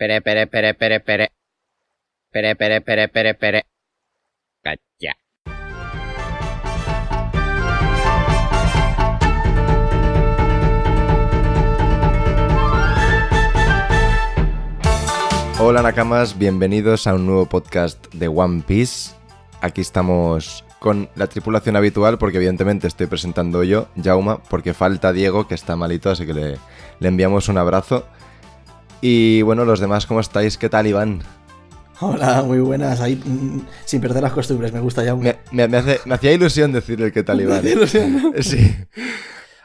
Pere, pere, pere, pere, pere. Pere, pere, pere, pere, pere. Cacha. Hola Nakamas, bienvenidos a un nuevo podcast de One Piece. Aquí estamos con la tripulación habitual porque evidentemente estoy presentando yo, Jauma, porque falta Diego que está malito, así que le, le enviamos un abrazo. Y bueno, los demás, ¿cómo estáis? ¿Qué tal, Iván? Hola, muy buenas. Ahí, mm, sin perder las costumbres, me gusta ya. Me, me- me hace- me hacía ilusión decirle qué tal, Iván. Sí,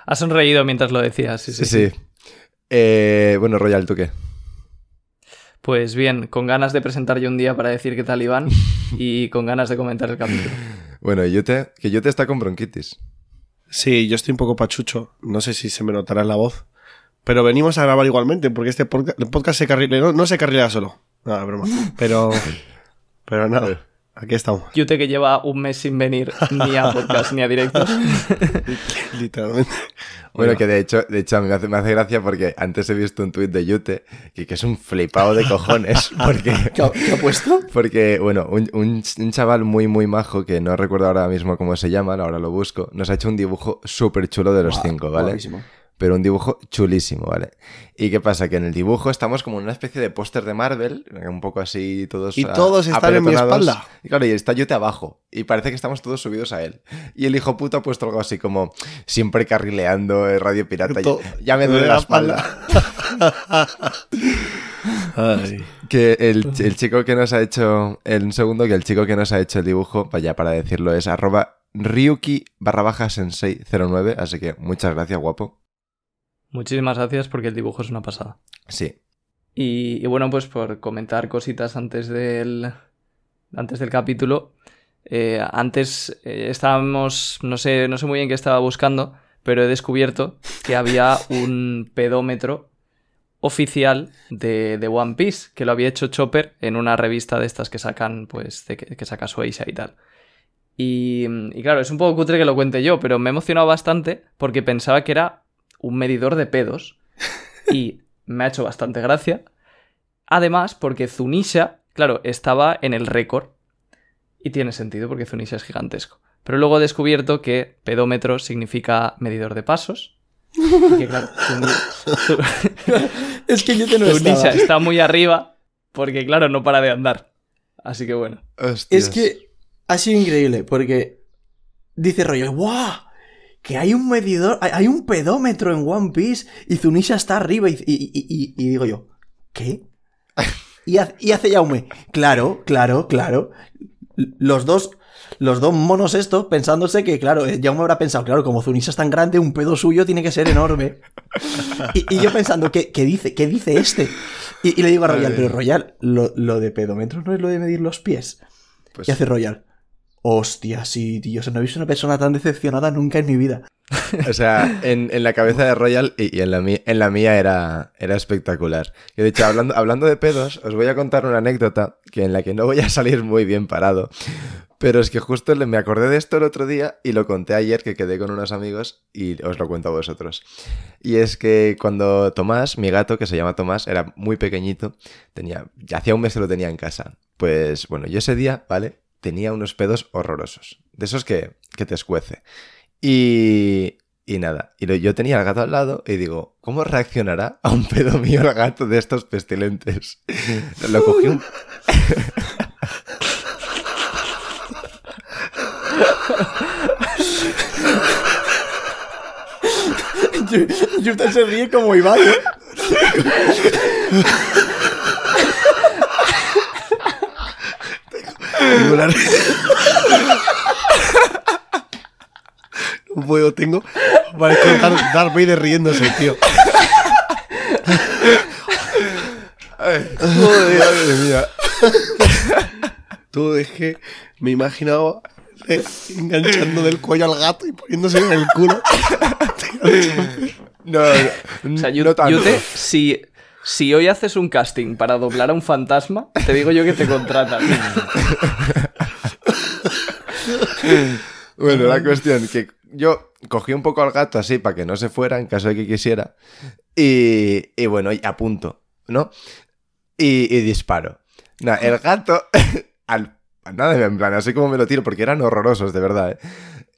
Has sonreído mientras lo decías, sí, sí, sí. sí. Eh, bueno, Royal, ¿tú qué? Pues bien, con ganas de presentar yo un día para decir qué tal Iván y con ganas de comentar el capítulo. Bueno, Yute, que Yute está con bronquitis. Sí, yo estoy un poco pachucho. No sé si se me notará en la voz. Pero venimos a grabar igualmente, porque este el podcast se carrilea. No, no se carrilea solo. Nada, broma. Pero. Pero nada. Aquí estamos. Yute que lleva un mes sin venir ni a podcast ni a directos. Literalmente. Bueno, que de hecho, de hecho a mí me hace, me hace gracia porque antes he visto un tuit de Yute que, que es un flipado de cojones. Porque, ¿Qué ha, qué ha puesto? porque bueno, un, un- un chaval muy, muy majo, que no recuerdo ahora mismo cómo se llama, ahora lo busco, nos ha hecho un dibujo súper chulo de los cinco, ¿vale? guapísimo. Pero un dibujo chulísimo, ¿vale? ¿Y qué pasa? Que en el dibujo estamos como en una especie de póster de Marvel, un poco así todos... Y ah, todos están en mi espalda. Y claro, y está Yute abajo. Y parece que estamos todos subidos a él. Y el hijo puto ha puesto algo así como siempre carrileando eh, Radio Pirata. To- ya me duele la espalda. Ay. Que el, el chico que nos ha hecho, el un segundo, que el chico que nos ha hecho el dibujo, vaya para decirlo, es arroba ryuki barra baja sensei 09, así que muchas gracias, guapo. Muchísimas gracias porque el dibujo es una pasada. Sí, Y, y bueno, pues por comentar cositas antes del, antes del capítulo. eh, antes eh, estábamos, no sé, no sé muy bien qué estaba buscando, pero he descubierto que había un pedómetro oficial de, de One Piece, que lo había hecho Chopper en una revista de estas que sacan, pues, de que, que saca Shueisha y tal. Y, y claro, es un poco cutre que lo cuente yo, pero me he emocionado bastante porque pensaba que era un medidor de pedos. Y me ha hecho bastante gracia. Además, porque Zunisha, claro, estaba en el récord. Y tiene sentido porque Zunisha es gigantesco. Pero luego he descubierto que pedómetro significa medidor de pasos. Y que claro, Es que yo te no Zunisha está muy arriba porque claro, no para de andar. Así que bueno. Es que ha sido increíble, porque dice Royal, ¡guau! Que hay un medidor, hay, un pedómetro en One Piece y Zunisha está arriba. Y, y- y- digo yo, ¿qué? Y, ha- y hace Yaume, claro, claro, claro. Los dos, los dos monos estos pensándose que, claro, eh, Jaume habrá pensado, claro, como Zunisha es tan grande, un pedo suyo tiene que ser enorme. Y, y yo pensando, ¿qué, qué dice? ¿Qué dice este? Y, y le digo a Royal, pero Royal, lo, lo de pedómetro no es lo de medir los pies. Pues- Y hace Royal. Hostia, sí, tío. O no he visto una persona tan decepcionada nunca en mi vida. O sea, en, la cabeza de Royal y, en, la mía, era, espectacular. Y de hecho, hablando, de pedos, os voy a contar una anécdota que en la que no voy a salir muy bien parado. Pero es que justo me acordé de esto el otro día y lo conté ayer que quedé con unos amigos y os lo cuento a vosotros. Y es que cuando Tomás, mi gato, que se llama Tomás, era muy pequeñito, tenía, ya hacía un mes que lo tenía en casa. Pues bueno, yo ese día, ¿vale? Tenía unos pedos horrorosos. De esos que, que te escuece. Y, y nada, y yo tenía al gato al lado y digo, ¿cómo reaccionará a un pedo mío el gato de estos pestilentes? Lo cogí un... Yuta se ríe como Iván. ¿eh? La- No puedo, tengo. Parece Darth Darth Vader riéndose, tío. Madre mía. Tú es que me imaginaba eh, enganchando del cuello al gato y poniéndose en el culo. No, no, O sea, no Yu- tanto. Yute, si, si hoy haces un casting para doblar a un fantasma, te digo yo que te contratan. Bueno, la cuestión que yo cogí un poco al gato así para que no se fuera en caso de que quisiera. Y, bueno, y a punto, ¿no? y, y disparo. Nah, el gato, al, nada, en plan, así como me lo tiro, porque eran horrorosos, de verdad, ¿eh?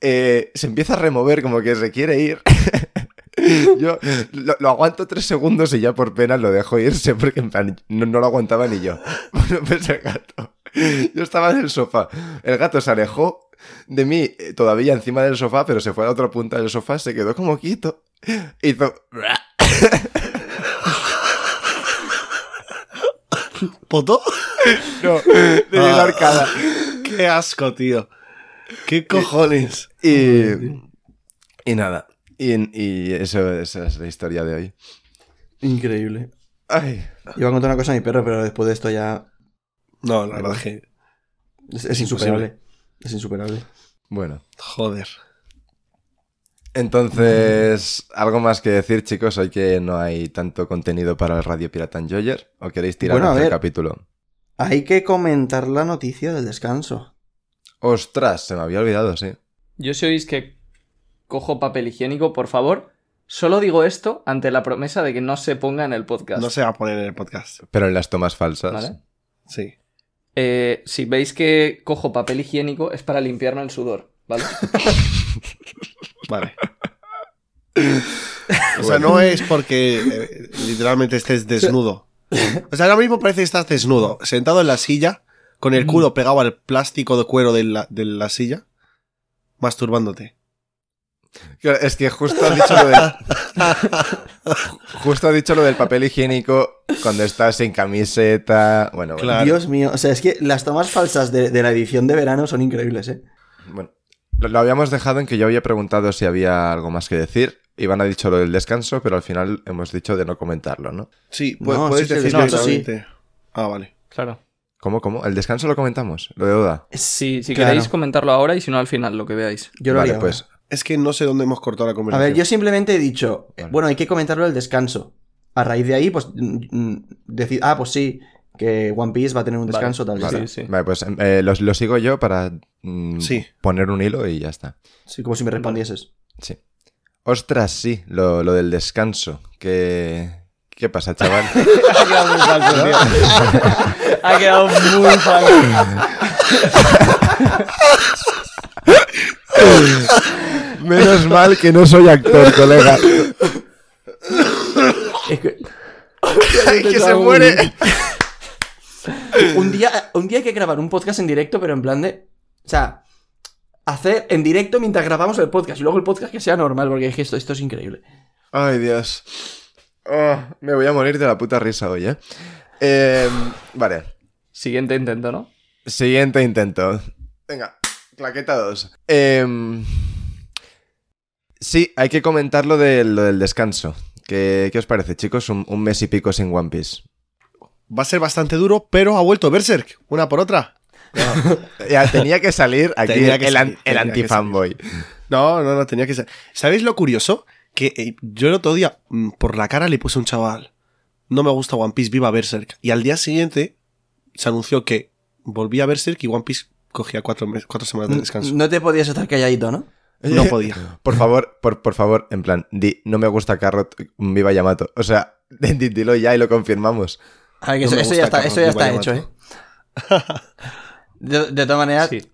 Eh, se empieza a remover como que se quiere ir. yo lo, lo aguanto tres segundos y ya por pena lo dejo irse, porque en plan, no, no lo aguantaba ni yo. Bueno, pues el gato. Yo estaba en el sofá. El gato se alejó de mí eh, todavía encima del sofá, pero se fue a la otra punta del sofá, se quedó como quieto. Hizo... ¿Poto? No, dio la Ah. arcada. Qué asco, tío. ¿Qué cojones? Y, y nada. Y, y eso, esa es la historia de hoy. Increíble. Ay. Iba a contar una cosa a mi perro, pero después de esto ya No, la verdad es que. es, es insuperable. Es insuperable. Bueno. Joder. Entonces, ¿algo más que decir, chicos? Hoy que no hay tanto contenido para el Radio Pirata Enjoyer. ¿O queréis tirar Bueno, a ver. capítulo? Hay que comentar la noticia del descanso. Ostras, se me había olvidado, sí. Yo si oís que cojo papel higiénico, por favor, solo digo esto ante la promesa de que no se ponga en el podcast. No se va a poner en el podcast. Pero en las tomas falsas. ¿Vale? Sí. Eh, si veis que cojo papel higiénico es para limpiarme el sudor, ¿vale? Vale. O sea, no es porque eh, literalmente estés desnudo. O sea, ahora mismo parece que estás desnudo, sentado en la silla, con el culo pegado al plástico de cuero de la, de la silla, masturbándote. Es que justo ha dicho lo del... justo ha dicho lo del papel higiénico cuando estás sin camiseta. Bueno, bueno. Claro. Dios mío, o sea, es que las tomas falsas de, de la edición de verano son increíbles, ¿eh? Bueno, lo, lo habíamos dejado en que yo había preguntado si había algo más que decir. Iván ha dicho lo del descanso, pero al final hemos dicho de no comentarlo, ¿no? Sí, pu- No, puedes sí, sí, decir no, sí. Ah, vale. Claro. ¿Cómo, cómo? ¿El descanso lo comentamos? ¿Lo de Oda? Si, si Claro. queréis comentarlo ahora y si no al final, lo que veáis. Yo lo vale, haría pues. Es que no sé dónde hemos cortado la ahora. A conversación. ver, yo simplemente he dicho, Vale. bueno, hay que comentarlo del descanso. A raíz de ahí, pues, mm, mm, decir, ah, pues sí, que One Piece va a tener un Vale, descanso, tal, está. Sí, sí. Vale, pues eh, lo, lo sigo yo para mm, Sí. poner un hilo y ya está. Sí, como si me respondieses. Sí. Ostras, sí, lo, lo del descanso. ¿Qué, ¿Qué pasa, chaval? ha quedado muy falso, tío. ha quedado muy falso. Menos mal que no soy actor, colega. Es que que se muere. un día, un día hay que grabar un podcast en directo, pero en plan de. O sea, hacer en directo mientras grabamos el podcast y luego el podcast que sea normal, porque es que esto, esto es increíble. Ay, Dios. Oh, me voy a morir de la puta risa hoy, ¿eh? Eh, Vale. Siguiente intento, ¿no? Siguiente intento. Venga, claqueta 2. Em, sí, hay que comentar lo, de- lo del descanso. ¿Qué, qué os parece, chicos? Un, un mes y pico sin One Piece. Va a ser bastante duro, pero ha vuelto Berserk, una por otra. Ya tenía que salir aquí Tenía que el, salir, anti-fanboy. No, no, no, tenía que ser. ¿Sabéis lo curioso? Que eh, yo el otro día, mm, por la cara, le puse a un chaval. No me gusta One Piece, viva Berserk. Y al día siguiente se anunció que volvía a Berserk y One Piece cogía cuatro, mes- cuatro semanas de descanso. No te podías estar calladito, ¿no? No podía. Por favor, por, por favor, en plan, di, no me gusta Carrot, viva Yamato. O sea, di- dilo ya y lo confirmamos. A ver, que No eso, ya está, Carlos eso ya está Viva hecho, ¿eh? De, de todas maneras, Sí.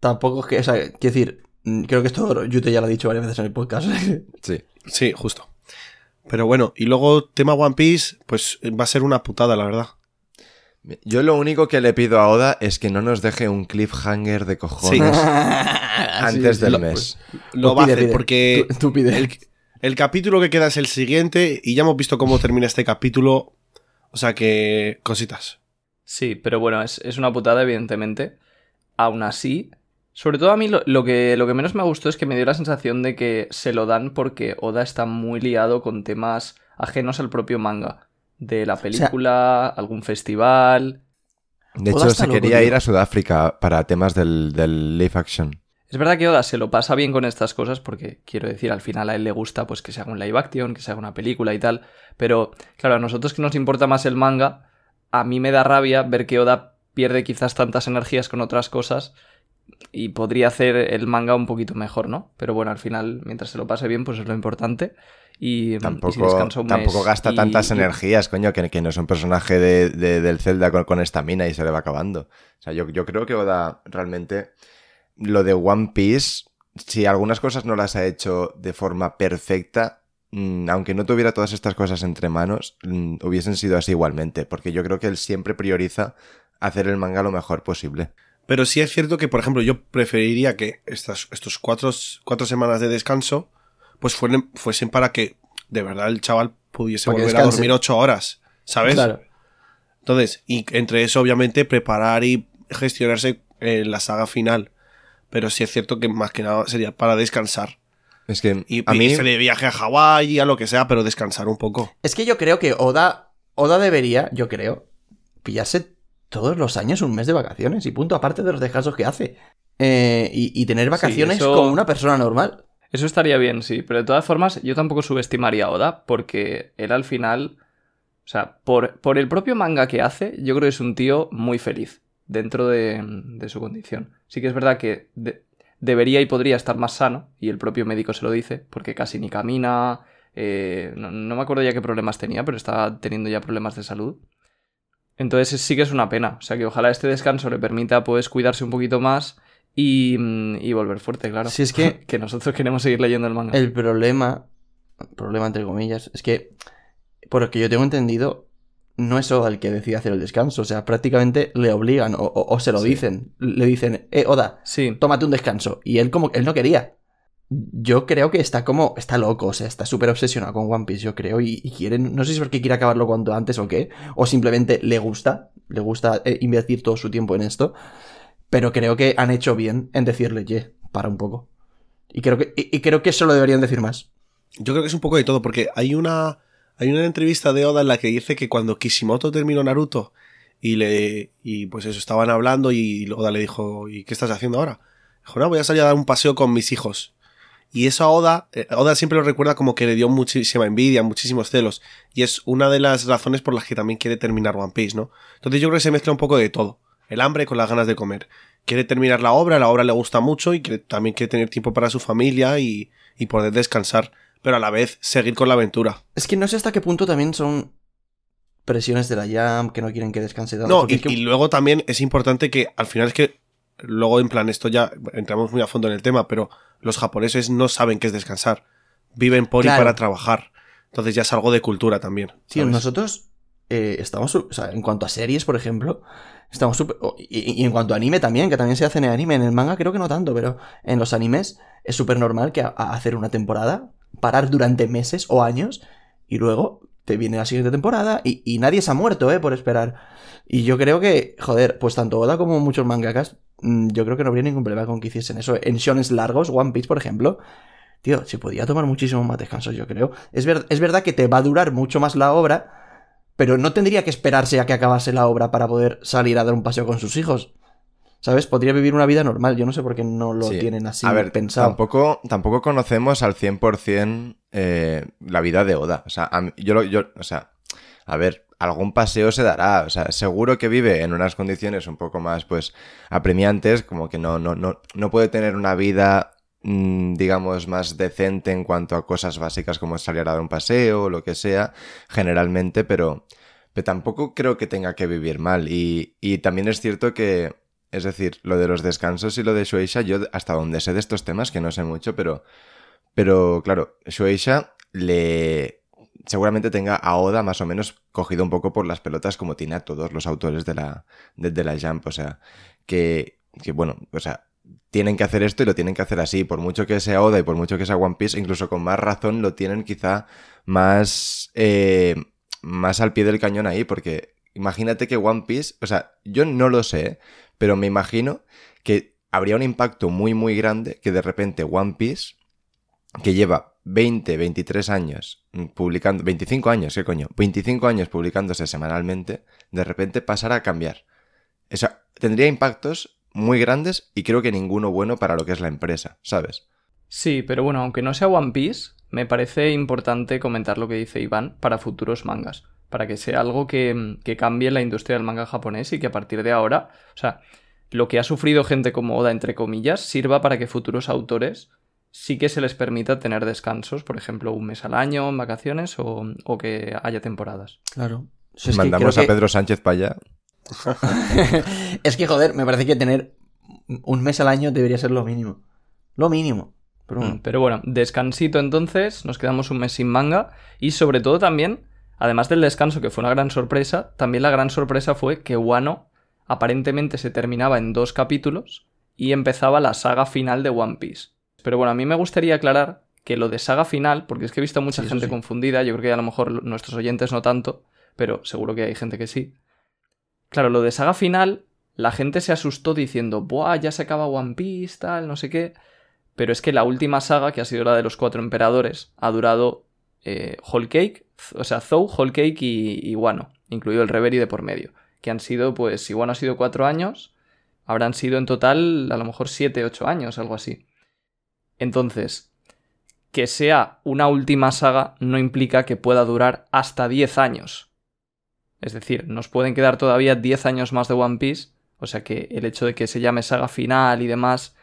tampoco es que. O sea, quiero decir, mm, creo que esto Yute ya lo ha dicho varias veces en el podcast. Sí. Sí, justo. Pero bueno, y luego tema One Piece, pues va a ser una putada, la verdad. Yo lo único que le pido a Oda es que no nos deje un cliffhanger de cojones antes del lo- mes. Lo Pues va a pide, hacer porque Tú, tú pide. el, el capítulo que queda es el siguiente y ya hemos visto cómo termina este capítulo. O sea que cositas. Sí, pero bueno, es, es una putada, evidentemente. Aún así, sobre todo a mí lo, lo que, lo que menos me gustó es que me dio la sensación de que se lo dan porque Oda está muy liado con temas ajenos al propio manga. De la película, algún festival. De Oda hecho, se quería ir a Sudáfrica para temas del, del live action. Es verdad que Oda se lo pasa bien con estas cosas porque, quiero decir, al final a él le gusta pues que se haga un live action, que se haga una película y tal. Pero, claro, a nosotros que nos importa más el manga, a mí me da rabia ver que Oda pierde quizás tantas energías con otras cosas y podría hacer el manga un poquito mejor, ¿no? Pero bueno, al final, mientras se lo pase bien, pues es lo importante. Y, Tampoco, mes. tampoco gasta Y- tantas y- energías, coño, que, que no es un personaje de, de- del Zelda con, con estamina y se le va acabando. O sea, yo, yo creo que Oda realmente. Lo de One Piece, si algunas cosas no las ha hecho de forma perfecta, mm, aunque no tuviera todas estas cosas entre manos, mm, hubiesen sido así igualmente. Porque yo creo que él siempre prioriza hacer el manga lo mejor posible. Pero sí es cierto que, por ejemplo, yo preferiría que estas, estos cuatro, cuatro semanas de descanso pues fueren, fuesen para que de verdad el chaval pudiese volver a dormir ocho horas, ¿sabes? Claro. Entonces, y entre eso, obviamente, preparar y gestionarse eh, la saga final. Pero sí es cierto que más que nada sería para descansar. Es que Y a mí. irse de viaje a Hawái, a lo que sea, pero descansar un poco. Es que yo creo que Oda, Oda debería, yo creo, pillarse todos los años un mes de vacaciones y punto, aparte de los descansos que hace. Eh, y, y tener vacaciones eso- como una persona normal. Eso estaría bien, sí, pero de todas formas yo tampoco subestimaría a Oda porque él al final, o sea, por, por el propio manga que hace, yo creo que es un tío muy feliz dentro de, de su condición. Sí que es verdad que de- debería y podría estar más sano, y el propio médico se lo dice, porque casi ni camina, eh, no, no me acuerdo ya qué problemas tenía, pero estaba teniendo ya problemas de salud. Entonces sí que es una pena, o sea que ojalá este descanso le permita pues cuidarse un poquito más y, mm, y volver fuerte, claro. Si es que que nosotros queremos seguir leyendo el manga. el problema, problema entre comillas, es que, por lo que yo tengo entendido, no es Oda el que decide hacer el descanso. O sea, prácticamente le obligan o, o- o se lo Sí. dicen. Le dicen, eh, Oda, Sí, tómate un descanso. Y él como él no quería. Yo creo que está como, está loco, o sea, está súper obsesionado con One Piece, yo creo, y, y quiere, no sé si es porque quiere acabarlo cuanto antes o qué, o simplemente le gusta, le gusta eh, invertir todo su tiempo en esto, pero creo que han hecho bien en decirle, ye, para un poco. Y creo que, y creo que eso lo deberían decir más. Yo creo que es un poco de todo, porque hay una, hay una entrevista de Oda en la que dice que cuando Kishimoto terminó Naruto y le y pues eso, estaban hablando y Oda le dijo, ¿y qué estás haciendo ahora? Dijo, no, voy a salir a dar un paseo con mis hijos. Y eso a Oda, eh, Oda siempre lo recuerda como que le dio muchísima envidia, muchísimos celos. Y es una de las razones por las que también quiere terminar One Piece, ¿no? Entonces yo creo que se mezcla un poco de todo. El hambre con las ganas de comer. Quiere terminar la obra, la obra le gusta mucho y quiere- también quiere tener tiempo para su familia y, y poder descansar. Pero a la vez seguir con la aventura. Es que no sé hasta qué punto también son presiones de la Jam, que no quieren que descanse tanto. No, y, es que- y luego también es importante que al final es que luego en plan esto ya entramos muy a fondo en el tema, pero los japoneses no saben qué es descansar. Viven por Claro. y para trabajar. Entonces ya es algo de cultura también. ¿sabes? nosotros eh, estamos, o sea, en cuanto a series, por ejemplo, estamos súper... o- Y, en cuanto a anime también, que también se hace en el anime, en el manga creo que no tanto, pero en los animes es súper normal que hacer una temporada, parar durante meses o años, y luego te viene la siguiente temporada y, nadie se ha muerto, ¿eh? Por esperar. Y yo creo que, joder, pues tanto Oda como muchos mangakas, mm, yo creo que no habría ningún problema con que hiciesen eso. En shones largos, One Piece, por ejemplo, Tío, se podía tomar muchísimo más descansos, yo creo. Es, es verdad que te va a durar mucho más la obra, pero no tendría que esperarse a que acabase la obra para poder salir a dar un paseo con sus hijos. ¿Sabes? Podría vivir una vida normal. Yo no sé por qué no lo Sí. tienen así a ver, pensado. Tampoco, tampoco conocemos al 100% eh, la vida de Oda. O sea, a yo, yo, o sea, a ver, algún paseo se dará. O sea, seguro que vive en unas condiciones un poco más, pues, apremiantes, como que no, no, no, no puede tener una vida, digamos, más decente en cuanto a cosas básicas como salir a dar un paseo o lo que sea, generalmente, pero, pero tampoco creo que tenga que vivir mal. Y, y también es cierto que, es decir, lo de los descansos y lo de Shueisha, yo hasta donde sé de estos temas, que no sé mucho, pero, pero claro, Shueisha le seguramente tenga a Oda más o menos cogido un poco por las pelotas como tiene a todos los autores de la, de, de la Jump, o sea, que, que bueno, o sea, tienen que hacer esto y lo tienen que hacer así, por mucho que sea Oda y por mucho que sea One Piece, incluso con más razón lo tienen quizá más, eh, más al pie del cañón ahí, porque imagínate que One Piece, o sea, yo no lo sé, pero me imagino que habría un impacto muy muy grande que de repente One Piece, que lleva 20, 23 años publicando, 25 años, ¿qué coño? 25 años publicándose semanalmente, de repente pasara a cambiar. O sea, tendría impactos muy grandes y creo que ninguno bueno para lo que es la empresa, ¿sabes? Sí, pero bueno, aunque no sea One Piece, me parece importante comentar lo que dice Iván para futuros mangas. Para que sea algo que, que cambie la industria del manga japonés y que a partir de ahora, o sea, lo que ha sufrido gente como Oda, entre comillas, sirva para que futuros autores sí que se les permita tener descansos, por ejemplo, un mes al año en vacaciones o, o que haya temporadas. Claro. Que Mandamos a que- Pedro Sánchez para allá. es que, joder, me parece que tener un mes al año debería ser lo mínimo. Lo mínimo. Pero bueno. Mm, Pero bueno, descansito entonces, nos quedamos un mes sin manga y sobre todo también, además del descanso que fue una gran sorpresa, también la gran sorpresa fue que Wano aparentemente se terminaba en dos capítulos y empezaba la saga final de One Piece. Pero bueno, a mí me gustaría aclarar que lo de saga final, porque es que he visto mucha Sí, gente sí. confundida, yo creo que a lo mejor nuestros oyentes no tanto, pero seguro que hay gente que sí. Claro, lo de saga final, la gente se asustó diciendo, ¡buah! Ya se acaba One Piece, tal, no sé qué. Pero es que la última saga, que ha sido la de los cuatro emperadores, ha durado eh, Whole Cake, o sea, Zou, Whole Cake y, y Wano, incluido el Reverie de por medio. Que han sido, pues, si Wano ha sido cuatro años, habrán sido en total a lo mejor siete, ocho años, algo así. Entonces, que sea una última saga no implica que pueda durar hasta 10 años. Es decir, nos pueden quedar todavía 10 años más de One Piece, o sea que el hecho de que se llame saga final y demás,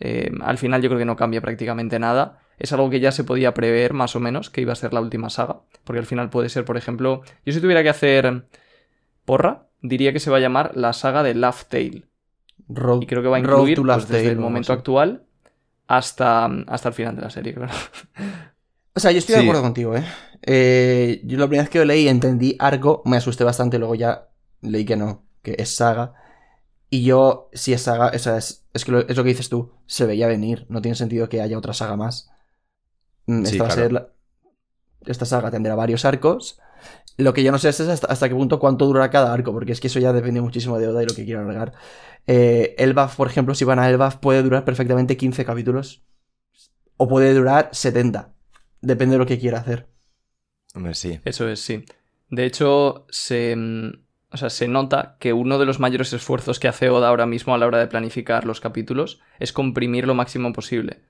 eh, al final yo creo que no cambia prácticamente nada. Es algo que ya se podía prever más o menos, que iba a ser la última saga, porque al final puede ser, por ejemplo, yo si tuviera que hacer porra, diría que se va a llamar la saga de Laugh Tale. Road- Y creo que va a incluir pues, desde Tale el momento así. actual hasta, hasta el final de la serie, claro. O sea, yo estoy de acuerdo contigo, ¿eh? Eh, Yo la primera vez que lo leí entendí arco, me asusté bastante, luego ya leí que no, que es saga. Y yo, si es saga, o sea, es, es que lo, es lo que dices tú, se veía venir, no tiene sentido que haya otra saga más. Mm, Sí, Esta va a claro. ser la- Esta saga tendrá varios arcos. Lo que yo no sé es hasta, hasta qué punto cuánto durará cada arco, porque es que eso ya depende muchísimo de Oda y lo que quiera alargar. Eh, Elbaf, por ejemplo, si van a Elbaf, puede durar perfectamente 15 capítulos. O puede durar 70. Depende de lo que quiera hacer. Hombre, sí. Eso es, sí. De hecho, se, mm, o sea, se nota que uno de los mayores esfuerzos que hace Oda ahora mismo a la hora de planificar los capítulos es comprimir lo máximo posible.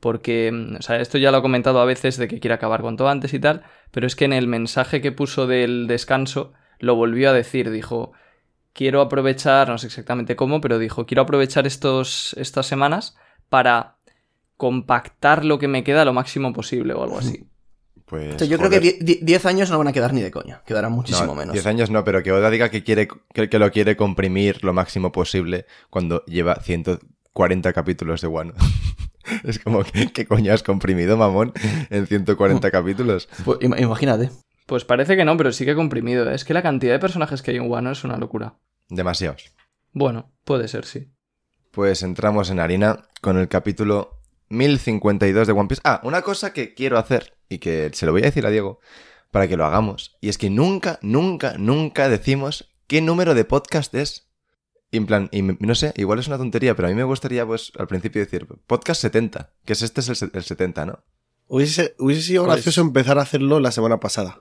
Porque, mm, o sea, esto ya lo he comentado a veces de que quiere acabar cuanto antes y tal, pero es que en el mensaje que puso del descanso lo volvió a decir, dijo, quiero aprovechar, no sé exactamente cómo, pero dijo, quiero aprovechar estos, estas semanas para compactar lo que me queda lo máximo posible o algo así. Pues, O sea, yo joder. creo que 10 años no van a quedar ni de coña. Quedarán muchísimo No, menos. 10 años no, pero que Oda diga que, quiere, que, que lo quiere comprimir lo máximo posible cuando lleva 140 capítulos de One. es como, que ¿qué coño has comprimido, mamón, en 140 capítulos? Pues, im- imagínate. Pues parece que no, pero sí que comprimido. ¿eh? Es que la cantidad de personajes que hay en Wano es una locura. Demasiados. Bueno, puede ser, sí. Pues entramos en harina con el capítulo 1052 de One Piece. Ah, una cosa que quiero hacer y que se lo voy a decir a Diego para que lo hagamos. Y es que nunca, nunca, nunca decimos qué número de podcast es. Y en plan, y no sé, igual es una tontería, pero a mí me gustaría, pues, al principio decir podcast 70, que es este es el, el 70, ¿no? Hubiese, hubiese sido gracioso empezar a hacerlo la semana pasada.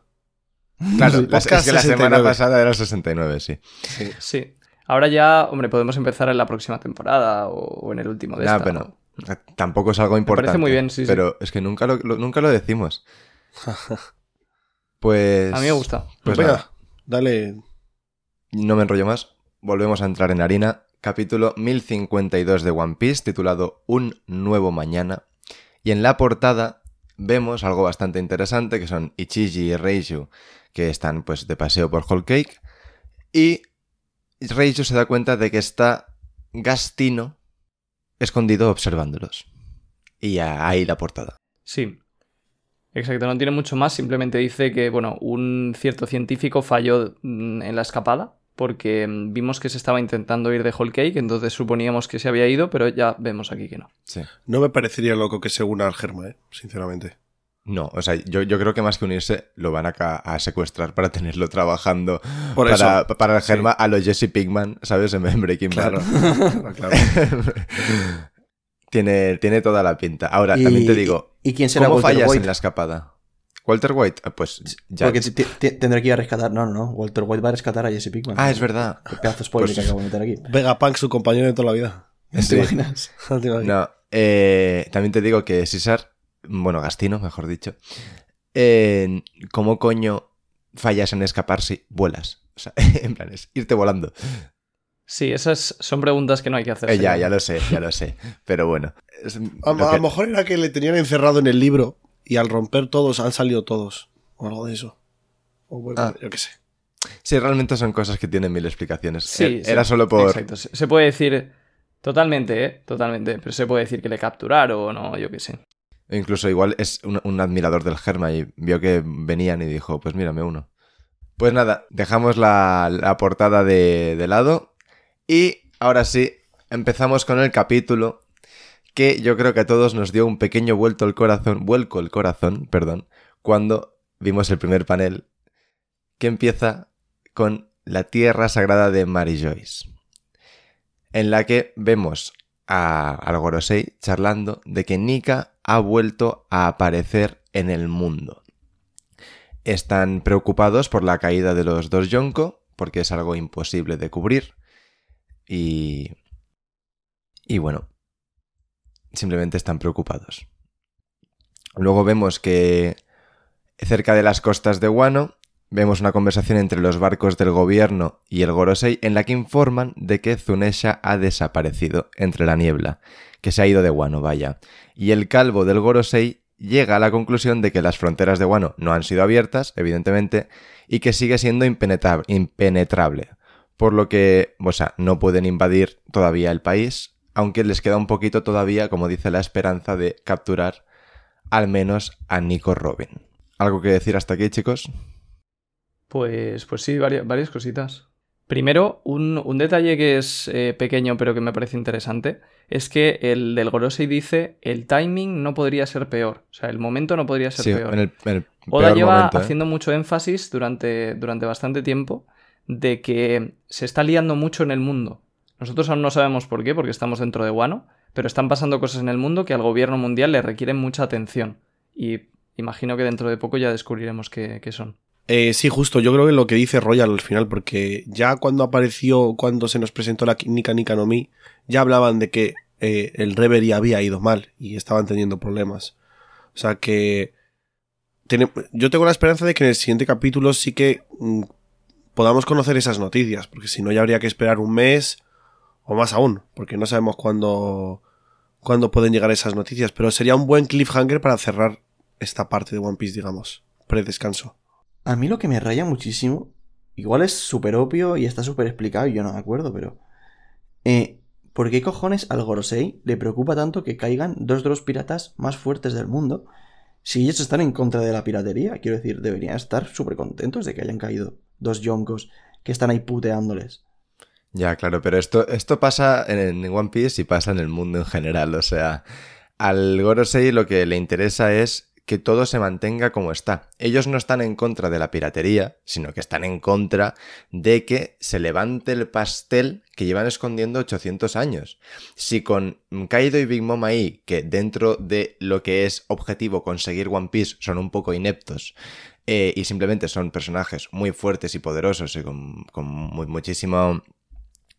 Claro, la- es podcast que la semana 69. pasada era el 69, sí. Sí. Sí. Ahora ya, hombre, podemos empezar en la próxima temporada o, o en el último de Nah, esta. pero Tampoco es algo importante. parece muy bien, sí, sí. Pero es que nunca lo, lo- nunca lo decimos. Pues. A mí me gusta. Pues Venga, nada, dale. no me enrollo más. Volvemos a entrar en harina. Capítulo 1052 de One Piece, titulado Un nuevo mañana. Y en la portada vemos algo bastante interesante, que son Ichiji y Reiju, que están pues de paseo por Whole Cake. Y Reiju se da cuenta de que está Gastino escondido observándolos. Y ahí la portada. Sí. Exacto, no tiene mucho más, simplemente dice que, bueno, un cierto científico falló mm, en la escapada porque mm, vimos que se estaba intentando ir de Whole Cake, entonces suponíamos que se había ido, pero ya vemos aquí que no. Sí. No me parecería loco que se una al Germa, eh, sinceramente. No, o sea, yo, yo creo que más que unirse, lo van a, a secuestrar para tenerlo trabajando Por para, eso. para el Sí. Germa a los Jesse Pinkman, ¿sabes? En Breaking Bad. Claro, tiene, tiene toda la pinta. Ahora, Y- también te digo, ¿Y quién será ¿cómo Walter fallas White? en la escapada? ¿Walter White? Ah, Pues ya. Porque t- t- tendré que ir a rescatar. No, no, no. Walter White va a rescatar a Jesse Pickman. Ah, es verdad. Qué pedazo spoiler Pues- que acabo de meter aquí. Vegapunk, su compañero de toda la vida. ¿Te Sí. imaginas? No te imaginas. No, eh, también te digo que César, bueno, Gastino, mejor dicho, eh, ¿cómo coño fallas en escapar si vuelas? O sea, en plan, es irte volando. Sí, esas son preguntas que no hay que hacer. Eh, ya, ya lo sé, ya lo sé. Pero bueno. es- A, lo a que- lo mejor era que le tenían encerrado en el libro y al romper todos han salido todos. O algo de eso. O bueno, Ah. yo qué sé. Sí, realmente son cosas que tienen mil explicaciones. Sí, sí, Era solo por... Exacto. Se puede decir totalmente, ¿eh? Totalmente. Pero se puede decir que le capturaron o no, yo qué sé. Incluso igual es un, admirador del Germa y vio que venían y dijo, pues mírame uno. Pues nada, dejamos la, la portada de, de lado y ahora sí, empezamos con el capítulo que yo creo que a todos nos dio un pequeño vuelto el corazón, vuelco el corazón, perdón, cuando vimos el primer panel que empieza con la tierra sagrada de Mary Joyce, en la que vemos a, al Gorosei charlando de que Nika ha vuelto a aparecer en el mundo. Están preocupados por la caída de los dos Yonko, porque es algo imposible de cubrir. Y. Y bueno. Simplemente están preocupados. Luego vemos que cerca de las costas de Wano vemos una conversación entre los barcos del gobierno y el Gorosei en la que informan de que Zunesha ha desaparecido entre la niebla, que se ha ido de Wano, vaya. Y el calvo del Gorosei llega a la conclusión de que las fronteras de Wano no han sido abiertas, evidentemente, y que sigue siendo impenetra- impenetrable. Por lo que, o sea, no pueden invadir todavía el país, aunque les queda un poquito todavía, como dice la esperanza, de capturar al menos a Nico Robin. ¿Algo que decir hasta aquí, chicos? Pues, pues sí, varias, varias cositas. Primero, un, un detalle que es eh, pequeño pero que me parece interesante es que el del Gorosei dice el timing no podría ser peor. O sea, el momento no podría ser Sí, peor. en el, en el Oda peor lleva momento, ¿eh? haciendo mucho énfasis durante, durante bastante tiempo de que se está liando mucho en el mundo. Nosotros aún no sabemos por qué, porque estamos dentro de Wano, pero están pasando cosas en el mundo que al gobierno mundial le requieren mucha atención. Y imagino que dentro de poco ya descubriremos qué, qué son. Eh, sí, justo, yo creo que lo que dice Royal al final, porque ya cuando apareció, cuando se nos presentó la Nika Nika no Mi, ya hablaban de que eh, el Reverie había ido mal y estaban teniendo problemas. O sea que yo tengo la esperanza de que en el siguiente capítulo sí que mm, podamos conocer esas noticias, porque si no ya habría que esperar un mes o más aún, porque no sabemos cuándo, cuándo pueden llegar esas noticias, pero sería un buen cliffhanger para cerrar esta parte de One Piece, digamos, pre-descanso. A mí lo que me raya muchísimo, igual es súper obvio y está súper explicado y yo no me acuerdo, pero... Eh, ¿Por qué cojones al Gorosei le preocupa tanto que caigan dos de los piratas más fuertes del mundo? Si ellos están en contra de la piratería, quiero decir, deberían estar súper contentos de que hayan caído dos yonkos que están ahí puteándoles. Ya, claro, pero esto, esto pasa en, One Piece y pasa en el mundo en general. O sea, al Gorosei lo que le interesa es que todo se mantenga como está. Ellos no están en contra de la piratería, sino que están en contra de que se levante el pastel que llevan escondiendo 800 años. Si con Kaido y Big Mom ahí, que dentro de lo que es objetivo conseguir One Piece son un poco ineptos, eh, y simplemente son personajes muy fuertes y poderosos y con, con mu- muchísimo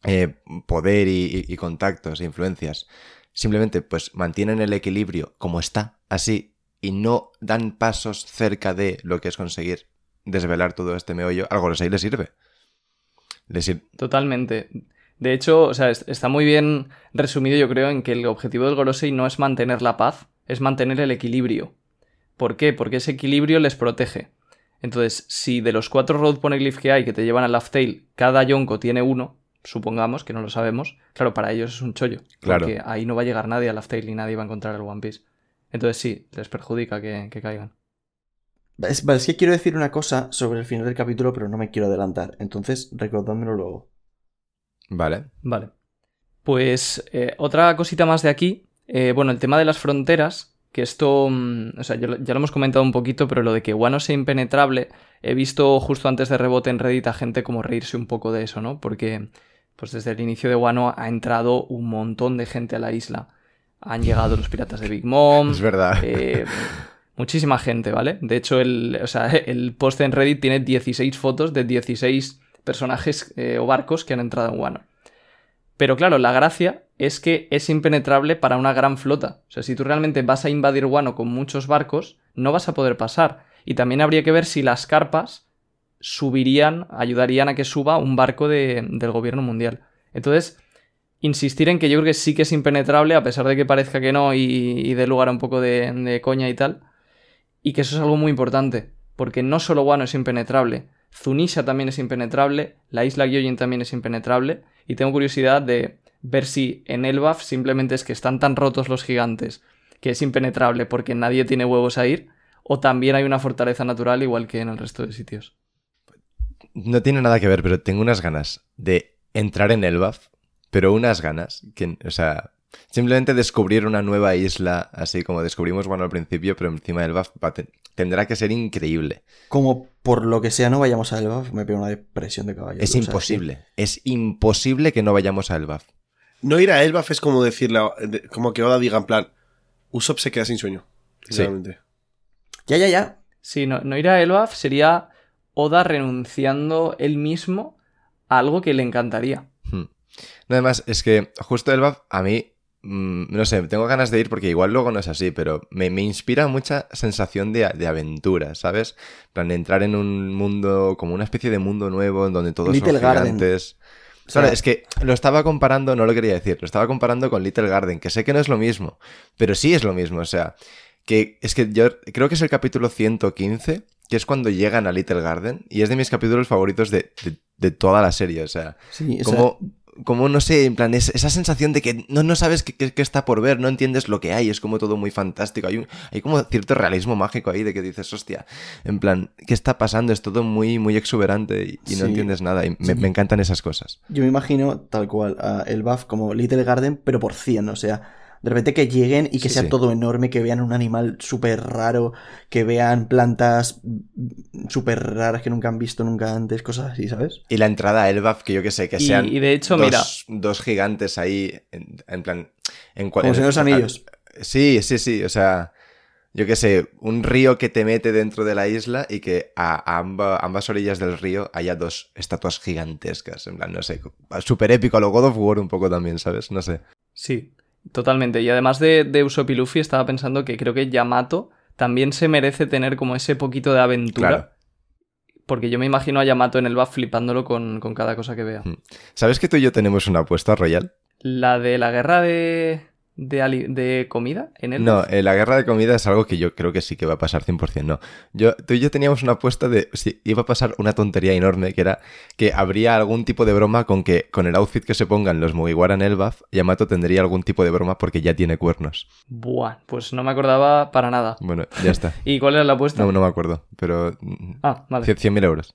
eh, poder y, y- y contactos e influencias, simplemente pues mantienen el equilibrio como está, así, y no dan pasos cerca de lo que es conseguir desvelar todo este meollo, algo ahí le sirve. Le sir- Totalmente. De hecho, o sea, es- está muy bien resumido, yo creo, en que el objetivo del Gorosei no es mantener la paz, es mantener el equilibrio. ¿Por qué? Porque ese equilibrio les protege. Entonces, si de los cuatro road poneglyph que hay que te llevan al Laugh Tale, cada yonko tiene uno, supongamos, que no lo sabemos, claro, para ellos es un chollo. Claro. Porque ahí no va a llegar nadie al Laugh Tale y nadie va a encontrar el One Piece. Entonces sí, les perjudica que, que caigan. Es, vale, es que quiero decir una cosa sobre el final del capítulo, pero no me quiero adelantar. Entonces, recordádmelo luego. Vale. Vale. Pues eh, otra cosita más de aquí. eh, bueno, el tema de las fronteras, que esto, mm, o sea, yo lo- ya lo hemos comentado un poquito, pero lo de que Wano sea impenetrable, he visto justo antes de rebote en Reddit a gente como reírse un poco de eso, ¿no? Porque, pues desde el inicio de Wano ha entrado un montón de gente a la isla. Han llegado los piratas de Big Mom. Es verdad. eh, muchísima gente, ¿vale? De hecho, el, o sea, el post en Reddit tiene 16 fotos de 16 personajes eh, o barcos que han entrado en Wano. Pero claro, la gracia es que es impenetrable para una gran flota. O sea, si tú realmente vas a invadir Wano con muchos barcos, no vas a poder pasar. Y también habría que ver si las carpas subirían, ayudarían a que suba un barco de- del gobierno mundial. Entonces, insistir en que yo creo que sí que es impenetrable, a pesar de que parezca que no y, dé lugar a un poco de, coña y tal. Y que eso es algo muy importante, porque no solo Wano es impenetrable, Zunisha también es impenetrable, la isla Gyojin también es impenetrable, y tengo curiosidad de ver si en Elbaf simplemente es que están tan rotos los gigantes que es impenetrable porque nadie tiene huevos a ir, o también hay una fortaleza natural igual que en el resto de sitios. No tiene nada que ver, pero tengo unas ganas de entrar en Elbaf, pero unas ganas, que, o sea, simplemente descubrir una nueva isla, así como descubrimos bueno al principio, pero encima del te- tendrá que ser increíble. Como por lo que sea no vayamos a Elbaf, me pega una depresión de caballo. Es imposible, es imposible que no vayamos a Elbaf. No ir a Elbaf es como decirle, como que Oda diga en plan, Usopp se queda sin sueño. Sí. Literalmente. Ya, ya, ya. Sí, no, no ir a Elbaf sería Oda renunciando él mismo a algo que le encantaría. No, Además, es que justo Elbaf, a mí, mm, no sé, tengo ganas de ir porque igual luego no es así, pero me, me inspira mucha sensación de, de aventura, ¿sabes? Plan, de entrar en un mundo, como una especie de mundo nuevo, en donde todos Little son Garden. gigantes. O sea- Claro, es que lo estaba comparando, no lo quería decir, lo estaba comparando con Little Garden, que sé que no es lo mismo, pero sí es lo mismo, o sea, que es que yo creo que es el capítulo 115, que es cuando llegan a Little Garden, y es de mis capítulos favoritos de, de- de toda la serie, o sea, Sí, o sea, como, como, no sé, en plan, es- esa sensación de que no, no sabes qué, qué- qué está por ver, no entiendes lo que hay, es como todo muy fantástico. Hay, un- hay como cierto realismo mágico ahí de que dices, hostia, en plan, ¿qué está pasando? Es todo muy, muy exuberante y, y no entiendes nada. Y me, Sí. me encantan esas cosas. Yo me imagino tal cual a Elbaf como Little Garden, pero por 100, o sea, de repente que lleguen y que Sí, sea sí. todo enorme, que vean un animal súper raro, que vean plantas súper raras que nunca han visto nunca antes, cosas así, ¿sabes? Y la entrada a Elbaf, que yo que sé, que Y- sean y de hecho, dos, mira. dos gigantes ahí, en, en plan... En, Como en- si los anillos. Sí, sí, sí, o sea, yo qué sé, un río que te mete dentro de la isla y que a, a amba- ambas orillas del río haya dos estatuas gigantescas, en plan, no sé, súper épico, a lo God of War un poco también, ¿sabes? No sé. Sí, totalmente. Y además de, de Usopp y Luffy, estaba pensando que creo que Yamato también se merece tener como ese poquito de aventura. Claro. Porque yo me imagino a Yamato en el buff flipándolo con, con cada cosa que vea. Mm. ¿Sabes que tú y yo tenemos una apuesta, Royal? La de la guerra de, de, comida en el No, eh, la guerra de comida es algo que yo creo que sí que va a pasar 100%. No, yo, tú y yo teníamos una apuesta de si iba a pasar una tontería enorme, que era que habría algún tipo de broma con que con el outfit que se pongan los Mugiwara en Elbaf, Yamato tendría algún tipo de broma porque ya tiene cuernos. Buah, pues no me acordaba para nada. Bueno, ya está. ¿Y cuál era la apuesta? No, no me acuerdo, pero... Ah, vale. 100.000 euros.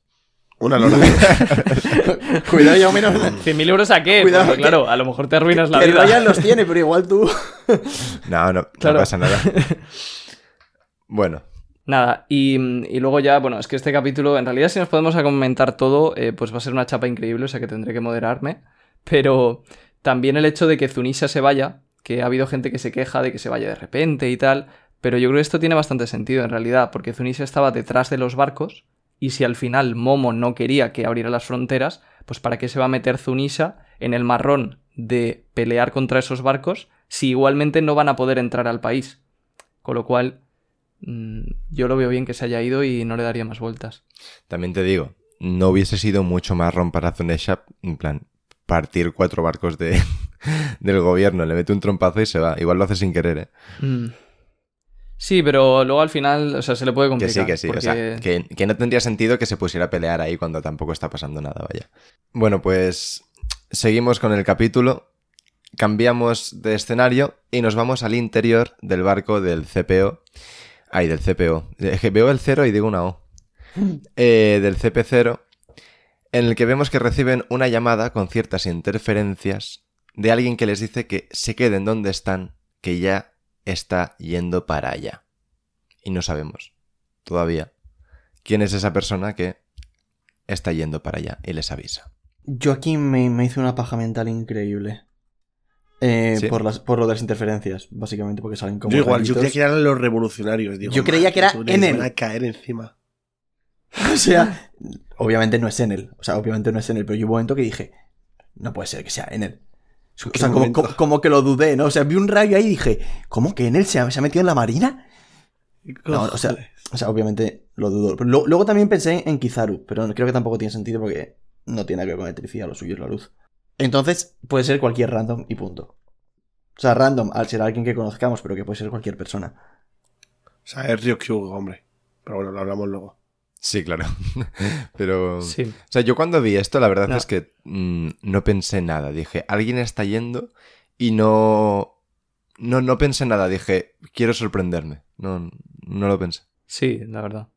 Una lona. Cuidado, ya menos. ¿100.000 euros a qué? Cuidado, Porque, que- claro, a lo mejor te arruinas la Que vida. Ryan los tiene, pero igual tú. No, no, Claro. no pasa nada. Bueno, Nada, y, y luego ya, bueno, es que este capítulo, en realidad si nos podemos a comentar todo, eh, pues va a ser una chapa increíble, o sea que tendré que moderarme. Pero también el hecho de que Zunisha se vaya, que ha habido gente que se queja de que se vaya de repente y tal, pero yo creo que esto tiene bastante sentido en realidad, porque Zunisha estaba detrás de los barcos, y si al final Momo no quería que abriera las fronteras, pues ¿para qué se va a meter Zunisha en el marrón de pelear contra esos barcos si igualmente no van a poder entrar al país? Con lo cual, mm, yo lo veo bien que se haya ido y no le daría más vueltas. también te digo, no hubiese sido mucho más para Zunesha, en plan, partir cuatro barcos de, del gobierno, le mete un trompazo y se va. Igual lo hace sin querer, ¿eh? Mm. Sí, pero luego al final, o sea, se le puede Que complicar. sí, que sí. porque- O sea, que, que no tendría sentido que se pusiera a pelear ahí cuando tampoco está pasando nada, vaya. Bueno, pues seguimos con el capítulo. Cambiamos de escenario y nos vamos al interior del barco del CPO. Ay, del CPO. Es que veo el 0 y digo una O. Eh, del CP0, en el que vemos que reciben una llamada con ciertas interferencias de alguien que les dice que se queden donde están, que ya está yendo para allá. Y no sabemos todavía quién es esa persona que está yendo para allá y les avisa. Yo aquí me, me hice una paja mental increíble. Eh, ¿Sí? por, las, por lo de las interferencias, básicamente, porque salen como. Yo igual, yo creía que eran los revolucionarios. Digo, Yo creía que era "Madre, en él". van a caer encima. O sea, obviamente no es en él. O sea, obviamente no es en él, pero yo hubo un momento que dije, no puede ser que sea en él. O ¿Qué sea, como, momento? como- como que lo dudé, ¿no? O sea, vi un rayo ahí y dije, ¿cómo que en él se ha, se ha metido en la marina? No, o sea, o sea, obviamente lo dudo. Pero lo- luego también pensé en Kizaru, pero creo que tampoco tiene sentido porque no tiene nada que ver con electricidad, lo suyo es la luz. Entonces puede ser cualquier random y punto. O sea, random al ser alguien que conozcamos, pero que puede ser cualquier persona. O sea, es Ryukyu, hombre. Pero bueno, lo hablamos luego. Sí, claro. Pero. Sí. O sea, yo cuando vi esto, la verdad No. es que mm, no pensé nada. Dije, alguien está yendo y no. No, no pensé nada. Dije, quiero sorprenderme. No, no lo pensé. Sí, la verdad.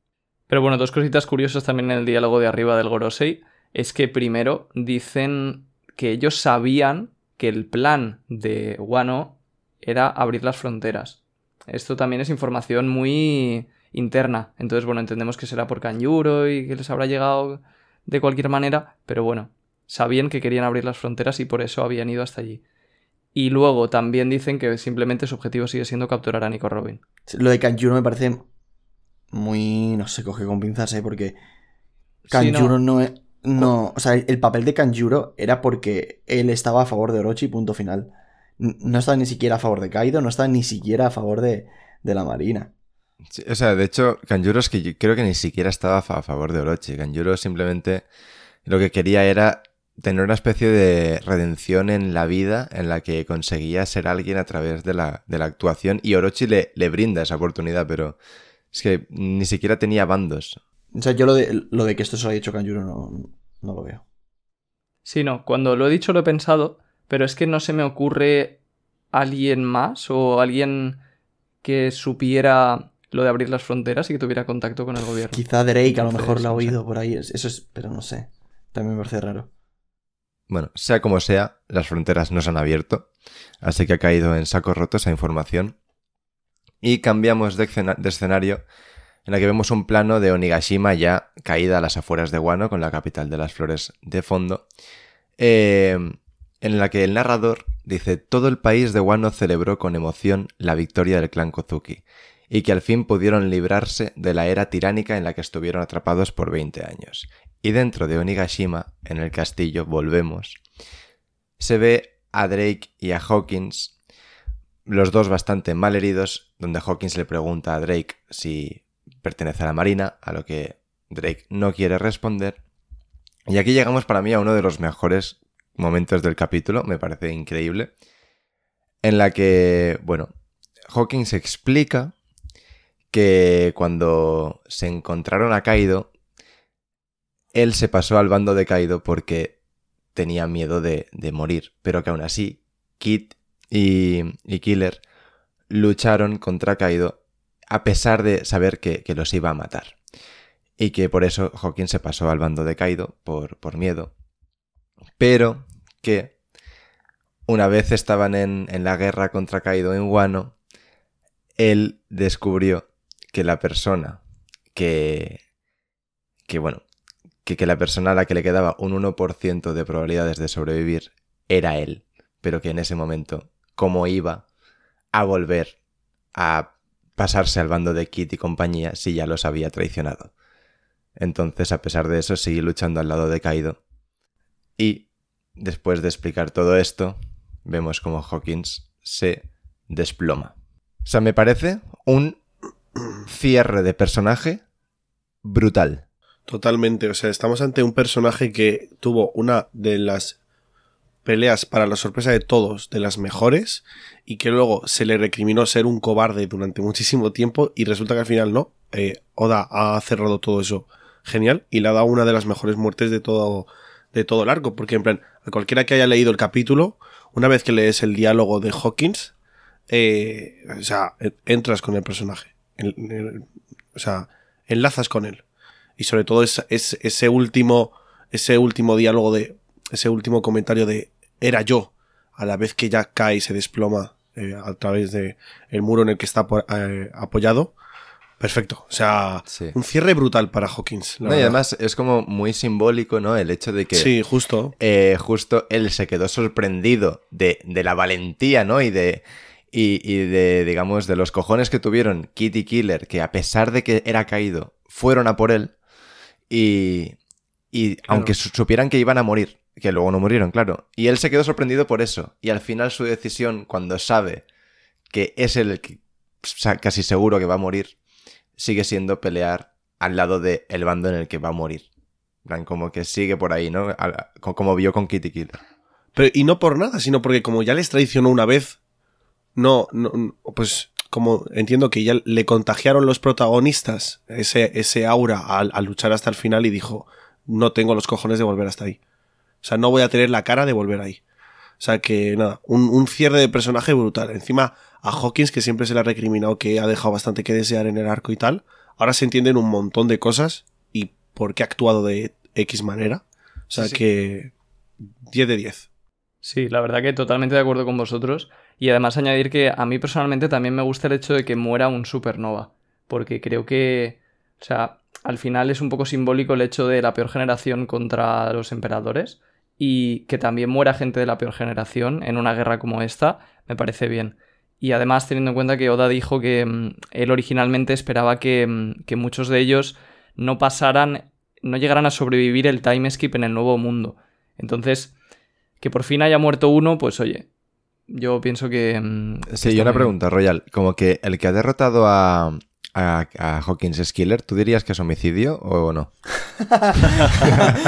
Pero bueno, dos cositas curiosas también en el diálogo de arriba del Gorosei. Es que primero dicen que ellos sabían que el plan de Wano era abrir las fronteras. Esto también es información muy interna. Entonces, bueno, entendemos que será por Kanjuro y que les habrá llegado de cualquier manera. Pero bueno, sabían que querían abrir las fronteras y por eso habían ido hasta allí. Y luego también dicen que simplemente su objetivo sigue siendo capturar a Nico Robin. Lo de Kanjuro me parece muy. No sé, coge con pinzas, ¿eh? Porque Sí, Kanjuro no. no es. No, o sea, el papel de Kanjuro era porque él estaba a favor de Orochi, punto final. No estaba ni siquiera a favor de Kaido, no estaba ni siquiera a favor de, de la Marina. Sí, o sea, de hecho, Kanjuro es que yo creo que ni siquiera estaba a favor de Orochi. Kanjuro simplemente lo que quería era tener una especie de redención en la vida en la que conseguía ser alguien a través de la, de la actuación y Orochi le, le brinda esa oportunidad, pero es que ni siquiera tenía bandos. O sea, yo lo de, lo de que esto se lo haya hecho Kanjuro no, no lo veo. Sí, no, cuando lo he dicho lo he pensado, pero es que no se me ocurre alguien más o alguien que supiera lo de abrir las fronteras y que tuviera contacto con el gobierno. Quizá Drake a lo mejor lo ha oído por ahí. es- Eso es, pero no sé. También me parece raro. Bueno, sea como sea, las fronteras no se han abierto, así que ha caído en saco roto esa información. Y cambiamos de, escena- de escenario en la que vemos un plano de Onigashima ya caída a las afueras de Wano, con la capital de las flores de fondo, eh, en la que el narrador dice todo el país de Wano celebró con emoción la victoria del clan Kozuki, y que al fin pudieron librarse de la era tiránica en la que estuvieron atrapados por 20 años. Y dentro de Onigashima, en el castillo, volvemos, se ve a Drake y a Hawkins, los dos bastante mal heridos, donde Hawkins le pregunta a Drake si pertenece a la Marina, a lo que Drake no quiere responder. Y aquí llegamos para mí a uno de los mejores momentos del capítulo, me parece increíble, en la que, bueno, Hawkins explica que cuando se encontraron a Kaido, él se pasó al bando de Kaido porque tenía miedo de, de morir, pero que aún así Kid y, y Killer lucharon contra Kaido a pesar de saber que, que los iba a matar. Y que por eso Hawkins se pasó al bando de Kaido por, por miedo. Pero que una vez estaban en, en la guerra contra Kaido en Wano, él descubrió que la persona que... que bueno, que, que la persona a la que le quedaba un 1% de probabilidades de sobrevivir era él, pero que en ese momento, ¿cómo iba a volver a pasarse al bando de Kit y compañía si ya los había traicionado? Entonces, a pesar de eso, seguí luchando al lado de Kaido. Y, después de explicar todo esto, vemos como Hawkins se desploma. O sea, me parece un cierre de personaje brutal. Totalmente, o sea, estamos ante un personaje que tuvo una de las peleas para la sorpresa de todos, de las mejores, y que luego se le recriminó ser un cobarde durante muchísimo tiempo y resulta que al final no. Eh, Oda ha cerrado todo eso genial y le ha dado una de las mejores muertes de todo, de todo el arco, porque en plan, a cualquiera que haya leído el capítulo, una vez que lees el diálogo de Hawkins, eh, o sea, en- entras con el personaje, En- en- o sea, enlazas con él y sobre todo es, es- ese último ese último diálogo de ese último comentario de era yo a la vez que ya cae y se desploma eh, a través de el muro en el que está eh, apoyado perfecto o sea Sí. un cierre brutal para Hawkins No, y además es como muy simbólico, ¿no? El hecho de que sí justo eh, justo él se quedó sorprendido de, de la valentía, ¿no? Y de, y, y de, digamos, de los cojones que tuvieron Kit y Killer, que a pesar de que era caído, fueron a por él. Y, y aunque su- supieran que iban a morir, que luego no murieron, claro. Y él se quedó sorprendido por eso. Y al final su decisión, cuando sabe que es el que casi seguro que va a morir, sigue siendo pelear al lado del el bando en el que va a morir. Plan, como que sigue por ahí, ¿no? Como vio con Kitty Killer. Pero, y no por nada, sino porque como ya les traicionó una vez, no, no, no, pues como entiendo que ya le contagiaron los protagonistas ese, ese aura al, al luchar hasta el final y dijo, no tengo los cojones de volver hasta ahí. O sea, no voy a tener la cara de volver ahí. O sea que nada, un, un cierre de personaje brutal. Encima a Hawkins, que siempre se le ha recriminado que ha dejado bastante que desear en el arco y tal, ahora se entienden un montón de cosas y por qué ha actuado de X manera. O sea Sí, sí. que 10 de 10. Sí, la verdad que totalmente de acuerdo con vosotros. Y además añadir que a mí personalmente también me gusta el hecho de que muera un supernova. Porque creo que, o sea, al final es un poco simbólico el hecho de la peor generación contra los emperadores. Y que también muera gente de la peor generación en una guerra como esta, me parece bien. Y además teniendo en cuenta que Oda dijo que mm, él originalmente esperaba que, mm, que muchos de ellos no pasaran, no llegaran a sobrevivir el time skip en el nuevo mundo. Entonces, que por fin haya muerto uno, pues oye, yo pienso que... mm, que Sí, está y una pregunta, Royal. Como que el que ha derrotado a, a, a Hawkins es Killer, ¿tú dirías que es homicidio o no?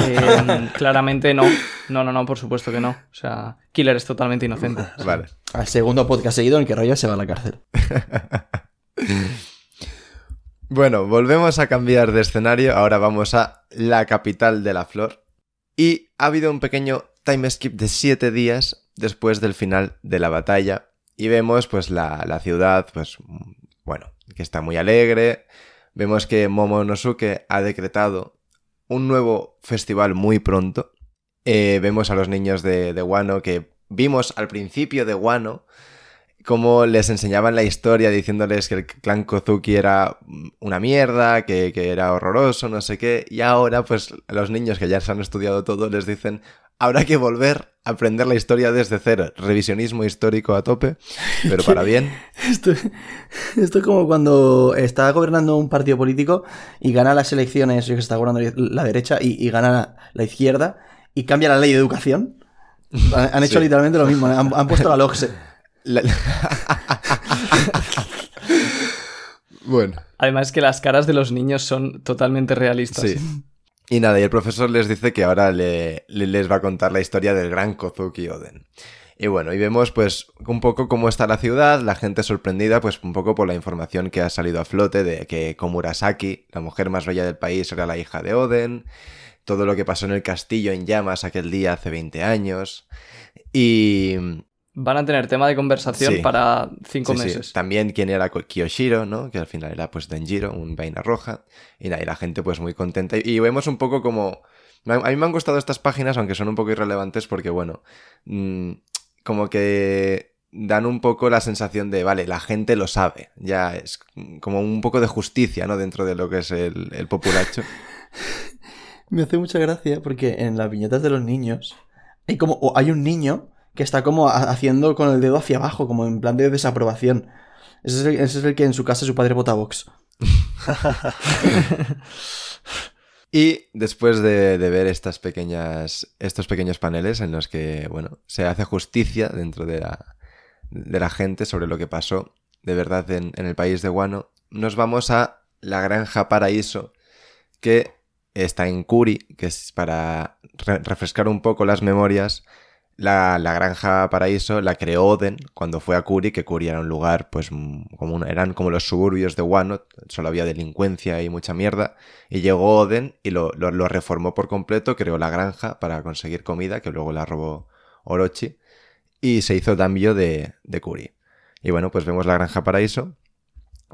Eh, claramente no. No, no, no, por supuesto que no. O sea, Killer es totalmente inocente. Vale. Al segundo podcast seguido en el que Royal se va a la cárcel. Bueno, volvemos a cambiar de escenario. Ahora vamos a la capital de la flor. Y ha habido un pequeño time skip de 7 días después del final de la batalla. Y vemos pues la, la ciudad, pues bueno, que está muy alegre. Vemos que Momonosuke ha decretado un nuevo festival muy pronto. Eh, vemos a los niños de, de Wano que vimos al principio de Wano cómo les enseñaban la historia diciéndoles que el clan Kozuki era una mierda, que, que, era horroroso, no sé qué, y ahora pues los niños que ya se han estudiado todo les dicen, habrá que volver a aprender la historia desde cero, revisionismo histórico a tope, pero para bien. Esto, esto es como cuando está gobernando un partido político y gana las elecciones, yo que está gobernando la derecha y, y gana la, la, izquierda y cambia la ley de educación. Han, han hecho sí. literalmente lo mismo, han, han puesto la LOGSE. La... bueno. Además que las caras de los niños son totalmente realistas. Sí. Y nada, y el profesor les dice que ahora le, le, les va a contar la historia del gran Kozuki Oden. Y bueno, y vemos pues un poco cómo está la ciudad, la gente sorprendida pues un poco por la información que ha salido a flote de que Komurasaki, la mujer más bella del país, era la hija de Oden, todo lo que pasó en el castillo en llamas aquel día hace 20 años. Y, Van a tener tema de conversación sí. para cinco sí, meses. Sí. También quién era Kiyoshiro, ¿no? Que al final era pues Denjiro, un vaina roja. Y, y la gente pues muy contenta. Y vemos un poco como... A mí me han gustado estas páginas, aunque son un poco irrelevantes porque, bueno, mmm, como que dan un poco la sensación de, vale, la gente lo sabe. Ya es como un poco de justicia, ¿no? Dentro de lo que es el, el populacho. me hace mucha gracia porque en las viñetas de los niños hay como... hay un niño que está como haciendo con el dedo hacia abajo, como en plan de desaprobación. Ese es el, ese es el que en su casa su padre vota Vox. y después de, de, ver estas pequeñas, estos pequeños paneles en los que, bueno, se hace justicia dentro de la, de la gente sobre lo que pasó de verdad en, en el país de Guano, nos vamos a la granja Paraíso, que está en Kuri, que es para re refrescar un poco las memorias, la, la, granja Paraíso la creó Oden cuando fue a Kuri, que Kuri era un lugar, pues, como eran como los suburbios de Wano, solo había delincuencia y mucha mierda, y llegó Oden y lo, lo, lo, reformó por completo, creó la granja para conseguir comida, que luego la robó Orochi, y se hizo cambio de, de Kuri. Y bueno, pues vemos la granja Paraíso,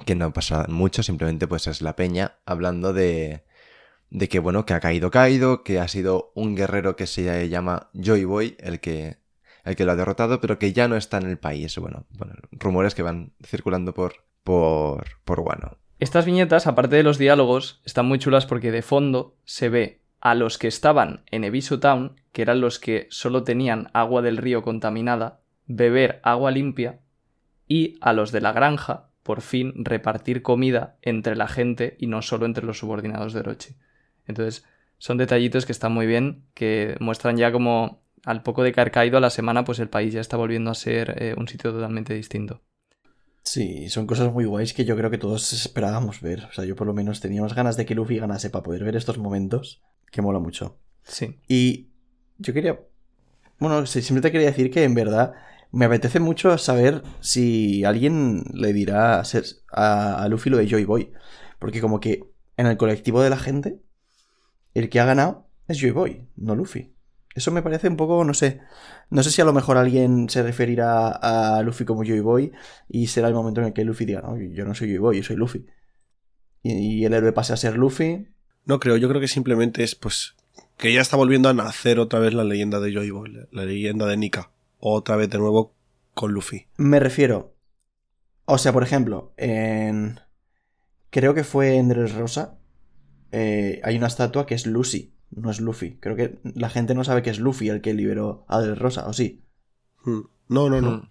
que no pasa mucho, simplemente pues es la peña hablando de, de que, bueno, que ha caído Kaido, que ha sido un guerrero que se llama Joy Boy, el que, el que lo ha derrotado, pero que ya no está en el país. Bueno, bueno rumores que van circulando por, por, por Wano. Estas viñetas, aparte de los diálogos, están muy chulas porque de fondo se ve a los que estaban en Ebisu Town, que eran los que solo tenían agua del río contaminada, beber agua limpia, y a los de la granja, por fin, repartir comida entre la gente y no solo entre los subordinados de Orochi. Entonces, son detallitos que están muy bien, que muestran ya como al poco de caer caído a la semana, pues el país ya está volviendo a ser eh, un sitio totalmente distinto. Sí, son cosas muy guays que yo creo que todos esperábamos ver. O sea, yo por lo menos teníamos ganas de que Luffy ganase para poder ver estos momentos, que mola mucho. Sí. Y yo quería Bueno, sí, siempre te quería decir que en verdad me apetece mucho saber si alguien le dirá a, ser- a, a Luffy lo de Joy Boy. Porque como que en el colectivo de la gente, el que ha ganado es Joy Boy, no Luffy. Eso me parece un poco, no sé. No sé si a lo mejor alguien se referirá a Luffy como Joy Boy y será el momento en el que Luffy diga, no, yo no soy Joy Boy, yo soy Luffy. Y, y el héroe pase a ser Luffy. No creo, yo creo que simplemente es pues que ya está volviendo a nacer otra vez la leyenda de Joy Boy, la- la leyenda de Nika. Otra vez de nuevo con Luffy. Me refiero. O sea, por ejemplo, en. Creo que fue en Dressrosa. Eh, hay una estatua que es Lucy, no es Luffy. Creo que la gente no sabe que es Luffy el que liberó a Dressrosa, ¿o sí? Hmm. No, no, no. Mm.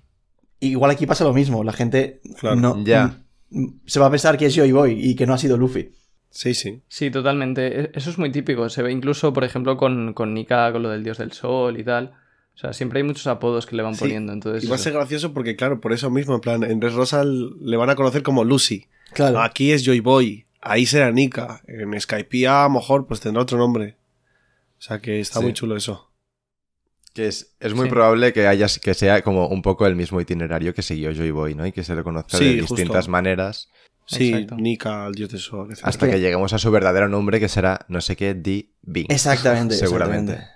Igual aquí pasa lo mismo, la gente Claro. no. Ya. mm, Se va a pensar que es Joy Boy y que no ha sido Luffy. Sí, sí. Sí, totalmente. E- Eso es muy típico. Se ve incluso, por ejemplo, con, con Nika, con lo del dios del sol y tal. O sea, siempre hay muchos apodos que le van Sí, poniendo. Entonces, Y va a ser gracioso porque, claro, por eso mismo, en plan, en Red Rosa le van a conocer como Lucy. Claro. Aquí es Joy Boy. Ahí será Nika. En Skype a lo mejor pues tendrá otro nombre. O sea que está Sí. muy chulo eso. Que es, es muy Sí. probable que haya que sea como un poco el mismo itinerario que siguió Joy Boy, ¿no? Y que se le conozca Sí, de justo. distintas maneras Sí, Exacto. Nika, el dios del sol. etc. hasta que- que lleguemos a su verdadero nombre que será no sé qué D. Bing. Exactamente, Seguramente. exactamente.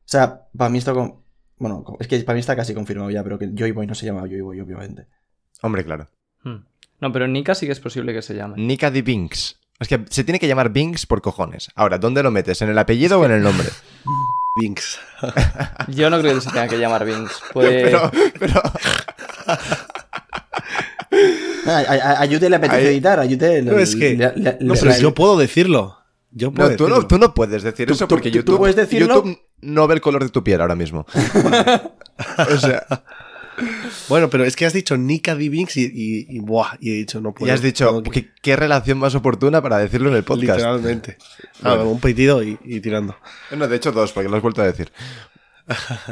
O sea, para mí esto con... Bueno, es que para mí está casi confirmado ya, pero que Joy Boy no se llama Joy Boy, obviamente. Hombre, claro. Mm. No, pero Nika sí que es posible que se llame. Nika D. Binks. Es que se tiene que llamar Binks por cojones. Ahora, ¿dónde lo metes? ¿En el apellido o en el nombre? Binks. Yo no creo que se tenga que llamar Binks. Puede... Pero, pero Ah, a, a, a Yute le apetece editar, No, es que- le- le- No, le- pero le- yo puedo decirlo. Yo puedo no, tú, no, decirlo. tú no puedes decir Tú- eso porque tú- tú YouTube, puedes decirlo. YouTube no ve el color de tu piel ahora mismo. o sea, Bueno, pero es que has dicho Nika D. Binks y, y, y, buah, y he dicho no puedo. y has dicho, que- ¿qué, qué relación más oportuna para decirlo en el podcast? Literalmente. Ah, Bueno. un pitido y, y tirando. No, de hecho dos, porque lo has vuelto a decir.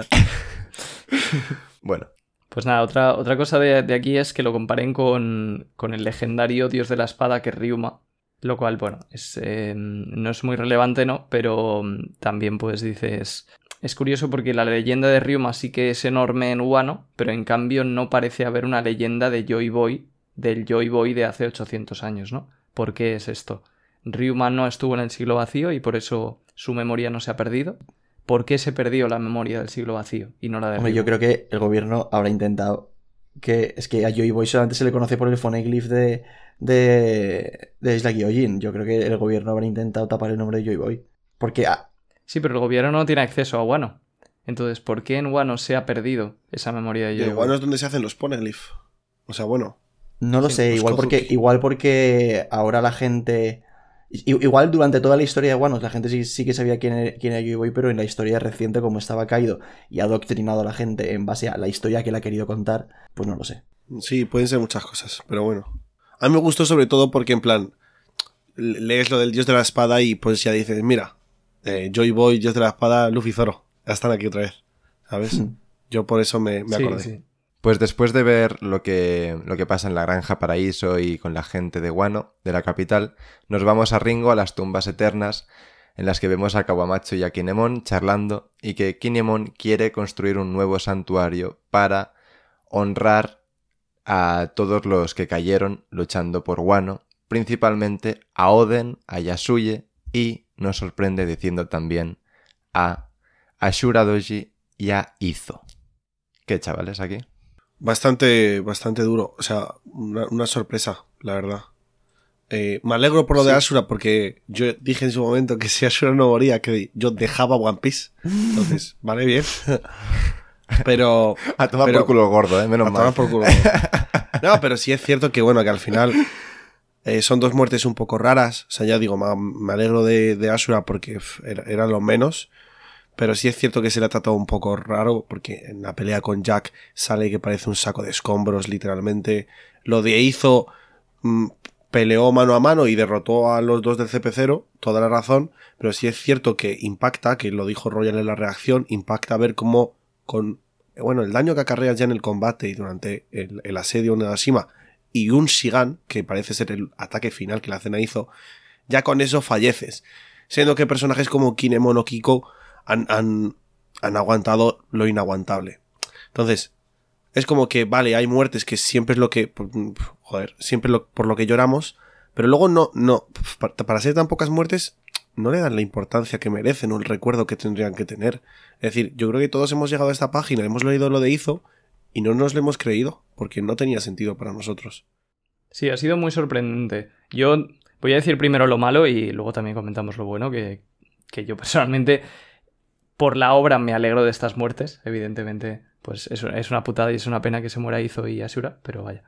bueno, Pues nada, otra, otra cosa de, de aquí es que lo comparen con, con el legendario dios de la espada que es Ryuma. Lo cual, bueno, es, eh, no es muy relevante, ¿no? Pero mm, también, pues dices. Es curioso porque la leyenda de Ryuma sí que es enorme en Wano, pero en cambio no parece haber una leyenda de Joy Boy, del Joy Boy de hace 800 años, ¿no? ¿Por qué es esto? Ryuma no estuvo en el siglo vacío y por eso su memoria no se ha perdido. ¿Por qué se perdió la memoria del siglo vacío y no la de Hombre, yo Ryuma? creo que el gobierno habrá intentado que es que a Joy Boy solamente se le conoce por el phoneglyph de de, de Isla Gyojin. Yo creo que el gobierno habrá intentado tapar el nombre de Joy Boy. Porque ah, Sí, pero el gobierno no tiene acceso a Wano. Entonces, ¿por qué en Wano se ha perdido esa memoria de Y Joy el bueno es donde se hacen los poneglyph. O sea, bueno. no lo Sí, sé, igual porque, igual porque ahora la gente. Igual durante toda la historia de Wano la gente sí, sí que sabía quién era, quién era Boy, pero en la historia reciente, como estaba caído y ha adoctrinado a la gente en base a la historia que él ha querido contar, pues no lo sé. Sí, pueden ser muchas cosas, pero bueno. A mí me gustó sobre todo porque, en plan, le- lees lo del dios de la espada y pues ya dices, mira, eh, Joy Boy, dios de la espada, Luffy Zoro. Ya están aquí otra vez. ¿Sabes? Hmm. Yo por eso me, me Sí, acordé. sí. pues después de ver lo que, lo que pasa en la granja Paraíso y con la gente de Wano, de la capital, nos vamos a Ringo a las tumbas eternas, en las que vemos a Kawamacho y a Kinemon charlando, y que Kinemon quiere construir un nuevo santuario para honrar a todos los que cayeron luchando por Wano, principalmente a Oden, a Yasuye y, nos sorprende diciendo también, a Ashura Doji y a Izo. ¿Qué chavales aquí? Bastante, bastante duro. O sea, una, una sorpresa, la verdad. Eh, me alegro por lo de. Ashura porque yo dije en su momento que si Ashura no moría, que yo dejaba One Piece. Entonces, vale, bien. Pero. A tomar Pero- por culo gordo, ¿eh? Menos a mal. tomar por culo. No, pero sí es cierto que, bueno, que al final eh, son dos muertes un poco raras. O sea, ya digo, me, alegro de, de Ashura porque era, era lo menos. Pero sí es cierto que se le ha tratado un poco raro porque en la pelea con Jack sale que parece un saco de escombros, literalmente. Lo de Izo mm, peleó mano a mano y derrotó a los dos del CP0, toda la razón. Pero sí es cierto que impacta, que lo dijo Royal en la reacción, impacta ver cómo con bueno, el daño que acarreas ya en el combate y durante el, asedio de Nagashima y un Shigan, que parece ser el ataque final que la cena hizo, ya con eso falleces. Siendo que personajes como Kinemon o Kiko han, han, han aguantado lo inaguantable. Entonces, es como que, vale, hay muertes que siempre es lo que, joder, siempre lo, por lo que lloramos, pero luego no, no, para, para ser tan pocas muertes, no le dan la importancia que merecen o el recuerdo que tendrían que tener. Es decir, yo creo que todos hemos llegado a esta página, hemos leído lo de Izo y no nos lo hemos creído, porque no tenía sentido para nosotros. Sí, ha sido muy sorprendente. Yo voy a decir primero lo malo y luego también comentamos lo bueno, que, que yo personalmente, por la obra, me alegro de estas muertes. Evidentemente, pues es, una putada y es una pena que se muera Izo y Asura, pero vaya.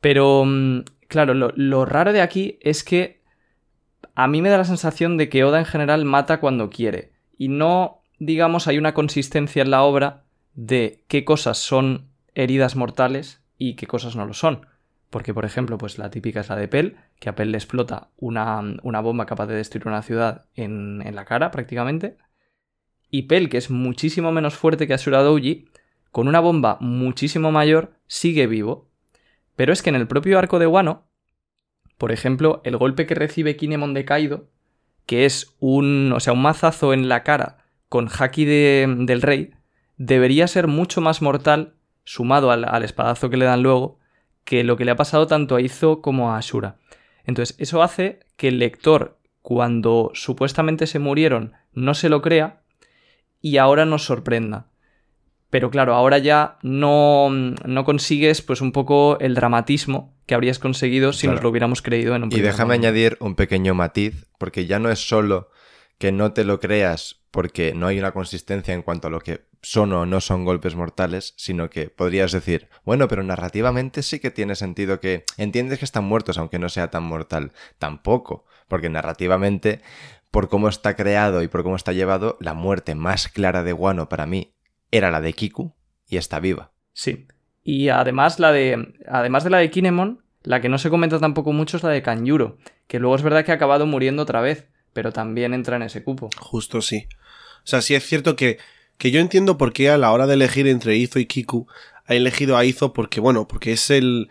Pero, mm, claro, lo, lo raro de aquí es que a mí me da la sensación de que Oda en general mata cuando quiere. Y no, digamos, hay una consistencia en la obra de qué cosas son heridas mortales y qué cosas no lo son. Porque, por ejemplo, pues la típica es la de Pell, que a Pell le explota una, una bomba capaz de destruir una ciudad en, en, la cara prácticamente. Y Pell, que es muchísimo menos fuerte que Asura Douji, con una bomba muchísimo mayor, sigue vivo. Pero es que en el propio arco de Wano, por ejemplo, el golpe que recibe Kinemon de Kaido, que es un, o sea, un mazazo en la cara con haki de, del rey, debería ser mucho más mortal, sumado al, al, espadazo que le dan luego, que lo que le ha pasado tanto a Izo como a Ashura. Entonces, eso hace que el lector, cuando supuestamente se murieron, no se lo crea y ahora nos sorprenda. Pero claro, ahora ya no, no consigues pues un poco el dramatismo que habrías conseguido si claro. nos lo hubiéramos creído en un Y déjame momento. añadir un pequeño matiz, porque ya no es solo que no te lo creas porque no hay una consistencia en cuanto a lo que son o no son golpes mortales, sino que podrías decir, bueno, pero narrativamente sí que tiene sentido que entiendes que están muertos aunque no sea tan mortal. Tampoco, porque narrativamente, por cómo está creado y por cómo está llevado, la muerte más clara de Guano para mí era la de Kiku y está viva. Sí. Y además la de. Además de la de Kinemon, la que no se comenta tampoco mucho es la de Kanjuro, que luego es verdad que ha acabado muriendo otra vez, pero también entra en ese cupo. Justo sí. O sea, sí es cierto que, que yo entiendo por qué a la hora de elegir entre Izo y Kiku ha elegido a Izo porque, bueno, porque es el.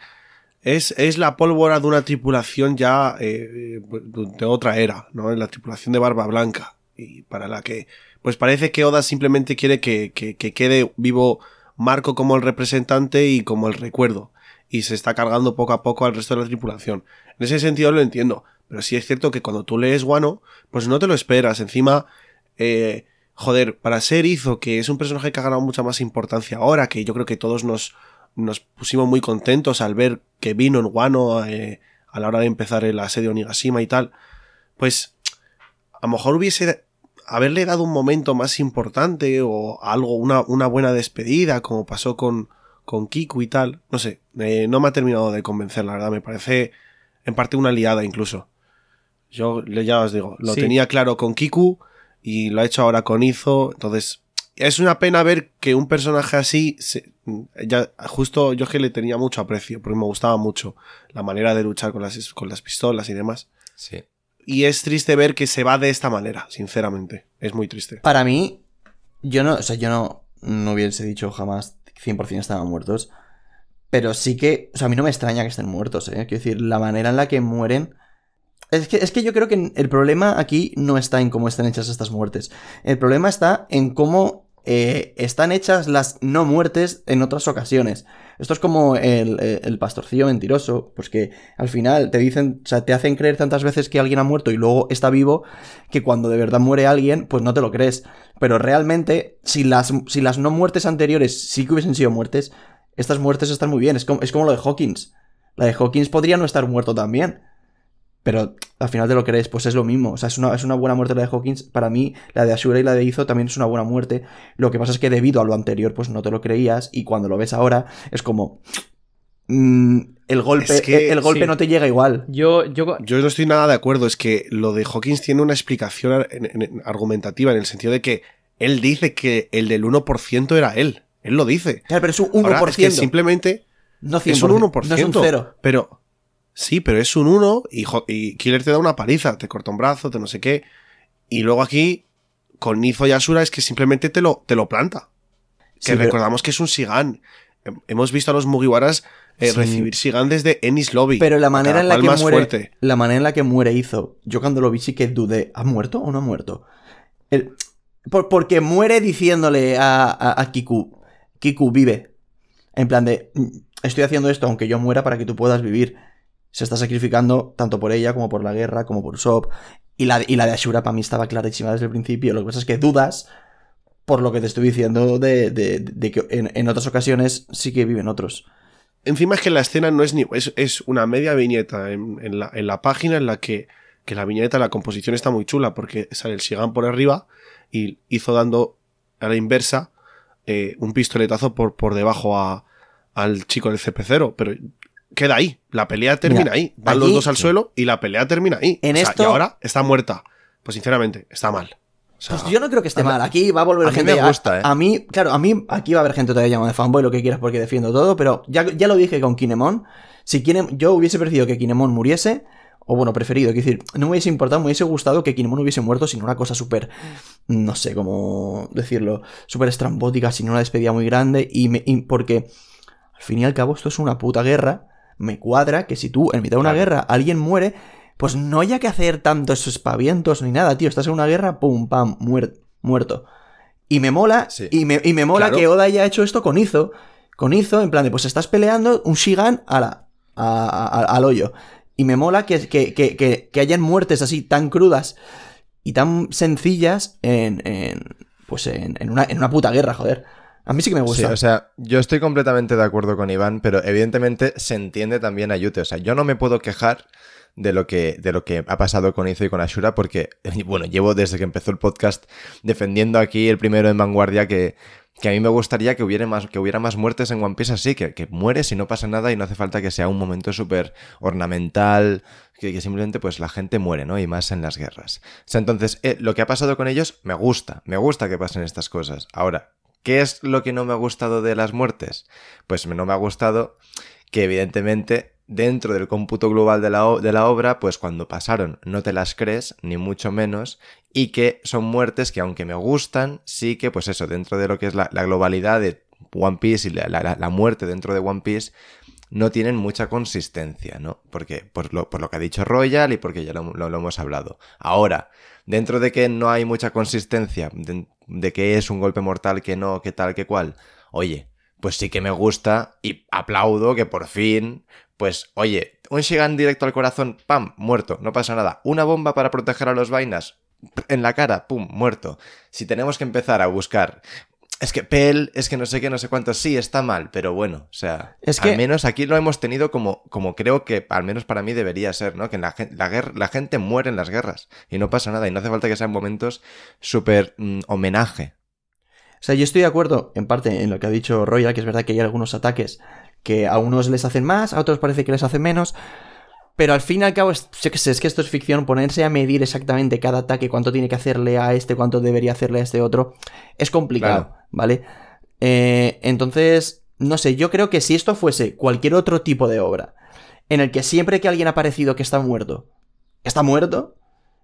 Es, es la pólvora de una tripulación ya eh, de otra era, ¿no? La tripulación de Barba Blanca. Y para la que. Pues parece que Oda simplemente quiere que, que, que quede vivo Marco como el representante y como el recuerdo. Y se está cargando poco a poco al resto de la tripulación. En ese sentido lo entiendo. Pero sí es cierto que cuando tú lees Guano, pues no te lo esperas. Encima, eh, joder, para ser Izo, que es un personaje que ha ganado mucha más importancia ahora, que yo creo que todos nos, nos pusimos muy contentos al ver que vino en Guano eh, a la hora de empezar el asedio Onigashima y tal, pues a lo mejor hubiese haberle dado un momento más importante o algo, una, una buena despedida, como pasó con, con Kiku y tal, no sé, eh, no me ha terminado de convencer, la verdad, me parece en parte una liada incluso. Yo ya os digo, lo sí. tenía claro con Kiku y lo ha hecho ahora con Izo, entonces es una pena ver que un personaje así, se, ya justo yo que le tenía mucho aprecio, porque me gustaba mucho la manera de luchar con las, con las pistolas y demás. Sí. Y es triste ver que se va de esta manera, sinceramente. Es muy triste. Para mí, yo no, o sea, yo no, no hubiese dicho jamás 100% estaban muertos. Pero sí que, o sea, a mí no me extraña que estén muertos, ¿eh? Quiero decir, la manera en la que mueren... Es que, es que yo creo que el problema aquí no está en cómo están hechas estas muertes. El problema está en cómo eh, están hechas las no muertes en otras ocasiones. Esto es como el, el, pastorcillo mentiroso, pues que al final te dicen, o sea, te hacen creer tantas veces que alguien ha muerto y luego está vivo, que cuando de verdad muere alguien, pues no te lo crees. Pero realmente, si las, si las no muertes anteriores sí que hubiesen sido muertes, estas muertes están muy bien. Es como, es como lo de Hawkins. La de Hawkins podría no estar muerto también. Pero al final te lo crees, pues es lo mismo. O sea, es una, es una buena muerte la de Hawkins. Para mí, la de Ashura y la de Izo también es una buena muerte. Lo que pasa es que debido a lo anterior, pues no te lo creías. Y cuando lo ves ahora, es como. Mmm, el golpe, es que, el, golpe sí. no te llega igual. Yo, yo... yo no estoy nada de acuerdo. Es que lo de Hawkins tiene una explicación en, en, argumentativa en el sentido de que él dice que el del 1% era él. Él lo dice. Claro, pero es un 1%. Ahora, es que simplemente. No 100%, es un 1%. No es un cero. Pero. Sí, pero es un 1 y, y, Killer te da una paliza, te corta un brazo, te no sé qué. Y luego aquí, con Nizo y Asura, es que simplemente te lo, te lo planta. Que sí, recordamos pero... que es un Sigan. Hemos visto a los Mugiwaras eh, sí. recibir Sigan desde Ennis Lobby. Pero la manera en la que muere. Fuerte. La manera en la que muere Izo, yo cuando lo vi sí que dudé, ¿ha muerto o no ha muerto? El, por- porque muere diciéndole a, a- a Kiku, Kiku, vive. En plan de, "Mm, estoy haciendo esto aunque yo muera para que tú puedas vivir. Se está sacrificando tanto por ella como por la guerra, como por Usopp. Y la, y la de Ashura para mí estaba clarísima desde el principio. Lo que pasa es que dudas por lo que te estoy diciendo de, de- que en, en otras ocasiones sí que viven otros. Encima es que la escena no es ni. Es, es una media viñeta en, en la, en la página en la que, que la viñeta, la composición está muy chula porque sale el Shigan por arriba y hizo dando a la inversa eh, un pistoletazo por, por debajo a, al chico del CP0. Pero queda ahí. La pelea termina Mira, ahí. Van los dos al suelo y la pelea termina ahí. En O sea, esto- Y ahora está muerta. Pues sinceramente, está mal. O sea, Pues yo no creo que esté mal. Aquí va a volver a mí gente. me gusta, ¿eh? A, mí, claro, a mí aquí va a haber gente todavía llamada de fanboy, lo que quieras, porque defiendo todo, pero ya, ya lo dije con Kinemon. Si Kinem- yo hubiese preferido que Kinemon muriese, o bueno, preferido, quiero decir, no me hubiese importado, me hubiese gustado que Kinemon hubiese muerto sin una cosa súper, no sé cómo decirlo, súper estrambótica, sin una despedida muy grande, y, me, y porque al fin y al cabo esto es una puta guerra, me cuadra que si tú en mitad de una Claro. guerra alguien muere, pues no haya que hacer tantos espavientos ni nada, tío, estás en una guerra, pum, pam, muer- muerto. Y me mola, Sí. y, me, y me mola Claro. que Oda haya hecho esto con Izo, con Izo, en plan de, pues estás peleando un Shigan a la, a- a- al hoyo. Y me mola que, que, que, que, que hayan muertes así tan crudas y tan sencillas en, en pues en, en una, en una puta guerra, joder. A mí sí que me gusta. o sea, yo estoy completamente de acuerdo con Iván, pero evidentemente se entiende también a Yute. O sea, yo no me puedo quejar de lo que, de lo que ha pasado con Izo y con Ashura, porque, bueno, llevo desde que empezó el podcast defendiendo aquí el primero en vanguardia que, que a mí me gustaría que hubiera más, que hubiera más muertes en One Piece así, que, que mueres y no pasa nada y no hace falta que sea un momento súper ornamental, que, que simplemente pues la gente muere, ¿no? Y más en las guerras. O sea, entonces, eh, lo que ha pasado con ellos me gusta, me gusta que pasen estas cosas. Ahora, ¿qué es lo que no me ha gustado de las muertes? Pues no me ha gustado que evidentemente dentro del cómputo global de la, de la obra, pues cuando pasaron no te las crees, ni mucho menos, y que son muertes que aunque me gustan, sí que pues eso, dentro de lo que es la, la globalidad de One Piece y la- la muerte dentro de One Piece, no tienen mucha consistencia, ¿no? Porque, por lo, por lo que ha dicho Royal y porque ya lo, lo- hemos hablado. Ahora, dentro de que no hay mucha consistencia, de, de que es un golpe mortal, que no, que tal, que cual, oye, pues sí que me gusta y aplaudo que por fin, pues, oye, un Shigan directo al corazón, pam, muerto, no pasa nada. Una bomba para proteger a los vainas, en la cara, pum, muerto. Si tenemos que empezar a buscar es que Pel, es que no sé qué, no sé cuánto, sí, está mal, pero bueno, o sea, Es que- al menos aquí lo hemos tenido como, como creo que al menos para mí debería ser, ¿no? Que la, gen- la, guerra- la gente muere en las guerras y no pasa nada y no hace falta que sean momentos súper mm, homenaje. O sea, yo estoy de acuerdo en parte en lo que ha dicho Royal, que es verdad que hay algunos ataques que a unos les hacen más, a otros parece que les hacen menos. Pero al fin y al cabo, es, yo qué sé, es que esto es ficción, ponerse a medir exactamente cada ataque, cuánto tiene que hacerle a este, cuánto debería hacerle a este otro, es complicado, Claro. ¿vale? Eh, entonces, no sé, yo creo que si esto fuese cualquier otro tipo de obra, en el que siempre que alguien ha parecido que está muerto, está muerto,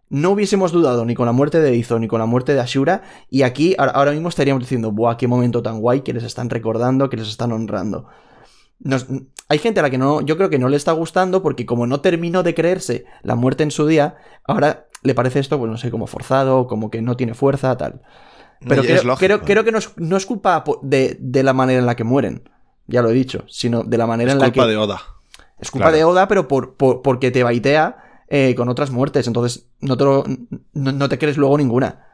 no hubiésemos dudado ni con la muerte de Izo ni con la muerte de Ashura, y aquí ahora, ahora mismo estaríamos diciendo, ¡buah, qué momento tan guay que les están recordando, que les están honrando! Nos- hay gente a la que no, yo creo que no le está gustando porque como no terminó de creerse la muerte en su día, ahora le parece esto, pues no sé, como forzado, como que no tiene fuerza, tal. Pero creo, es lógico, creo, ¿eh? creo que no es, no es culpa de, de la manera en la que mueren, ya lo he dicho, sino de la manera Es en la culpa que... de Oda. Es culpa Claro. de Oda, pero por, por- porque te baitea eh, con otras muertes. Entonces, no te, lo- no, no te crees luego ninguna.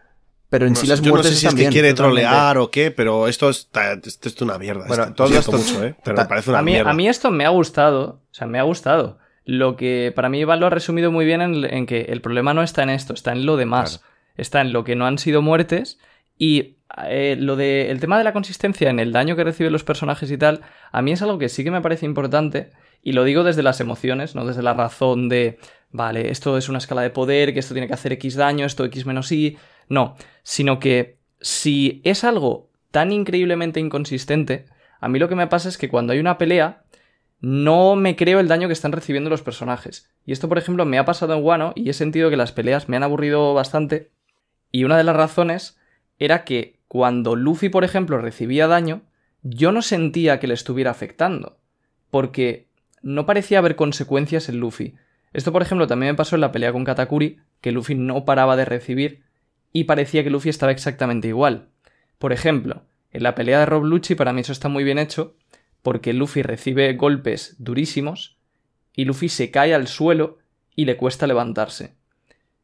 Pero en No sí las yo no muertes sé si es están que bien, quiere totalmente. trolear o qué, pero esto es, esto es una mierda. Bueno, esto. todo esto- mucho, ¿eh? Pero me parece una A mí, mierda. a mí esto me ha gustado, o sea, me ha gustado. Lo que para mí Iván lo ha resumido muy bien en, en que el problema no está en esto, está en lo demás. Claro. Está en lo que no han sido muertes y eh, lo de el tema de la consistencia en el daño que reciben los personajes y tal, a mí es algo que sí que me parece importante y lo digo desde las emociones, no desde la razón de, vale, esto es una escala de poder, que esto tiene que hacer X daño, esto X menos Y, no, sino que si es algo tan increíblemente inconsistente, a mí lo que me pasa es que cuando hay una pelea, no me creo el daño que están recibiendo los personajes. Y esto, por ejemplo, me ha pasado en Wano y he sentido que las peleas me han aburrido bastante. Y una de las razones era que cuando Luffy, por ejemplo, recibía daño, yo no sentía que le estuviera afectando. Porque no parecía haber consecuencias en Luffy. Esto, por ejemplo, también me pasó en la pelea con Katakuri, que Luffy no paraba de recibir y parecía que Luffy estaba exactamente igual. Por ejemplo, en la pelea de Rob Lucci para mí eso está muy bien hecho porque Luffy recibe golpes durísimos y Luffy se cae al suelo y le cuesta levantarse.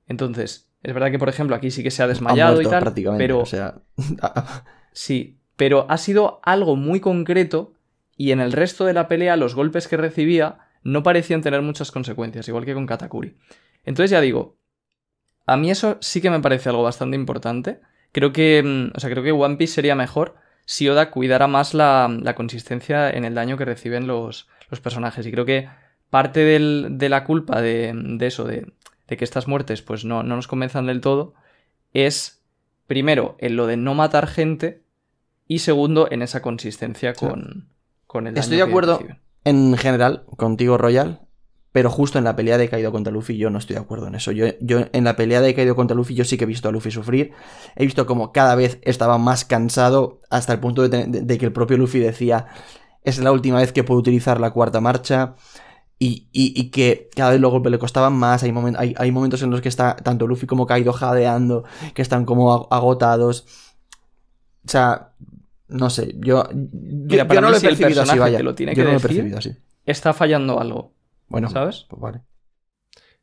Entonces, es verdad que por ejemplo aquí sí que se ha Ha desmayado muerto y tal, prácticamente, pero o sea, Sí, pero ha sido algo muy concreto y en el resto de la pelea los golpes que recibía no parecían tener muchas consecuencias, igual que con Katakuri. Entonces ya digo, a mí eso sí que me parece algo bastante importante. Creo que, mm, o sea, creo que One Piece sería mejor si Oda cuidara más la, la consistencia en el daño que reciben los, los personajes. Y creo que parte del- de la culpa de, de eso, de, de que estas muertes pues no, no nos convenzan del todo, es primero en lo de no matar gente y segundo en esa consistencia con, con el daño Estoy de acuerdo en general contigo, Royal, pero justo en la pelea de Kaido contra Luffy yo no estoy de acuerdo en eso. Yo, yo en la pelea de Kaido contra Luffy yo sí que he visto a Luffy sufrir. He visto como cada vez estaba más cansado hasta el punto de, ten- de- de que el propio Luffy decía es la última vez que puedo utilizar la cuarta marcha. Y, y- y que cada vez los golpes le costaban más. Hay, momen- hay, hay momentos en los que está tanto Luffy como Kaido jadeando, que están como ag- agotados. O sea, no sé, yo, yo, Mira, yo para no mí lo he si percibido así, vaya. lo tiene Yo que no lo he percibido así. Está fallando algo. Bueno, ¿Sabes? pues vale.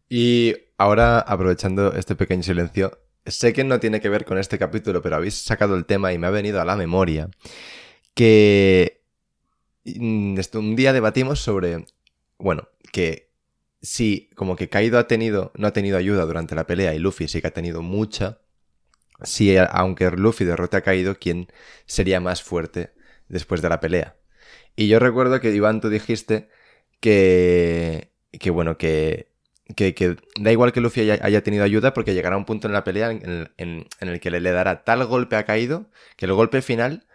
Y ahora, aprovechando este pequeño silencio, sé que no tiene que ver con este capítulo, pero habéis sacado el tema y me ha venido a la memoria que mm, un día debatimos sobre, bueno, que si como que Kaido ha tenido, no ha tenido ayuda durante la pelea y Luffy sí que ha tenido mucha, si a- aunque Luffy derrote a Kaido, ¿quién sería más fuerte después de la pelea? Y yo recuerdo que Iván tú dijiste que, que bueno, que, que, que da igual que Luffy haya, haya tenido ayuda porque llegará un punto en la pelea en, en- en el que le, le dará tal golpe a Kaido que el golpe final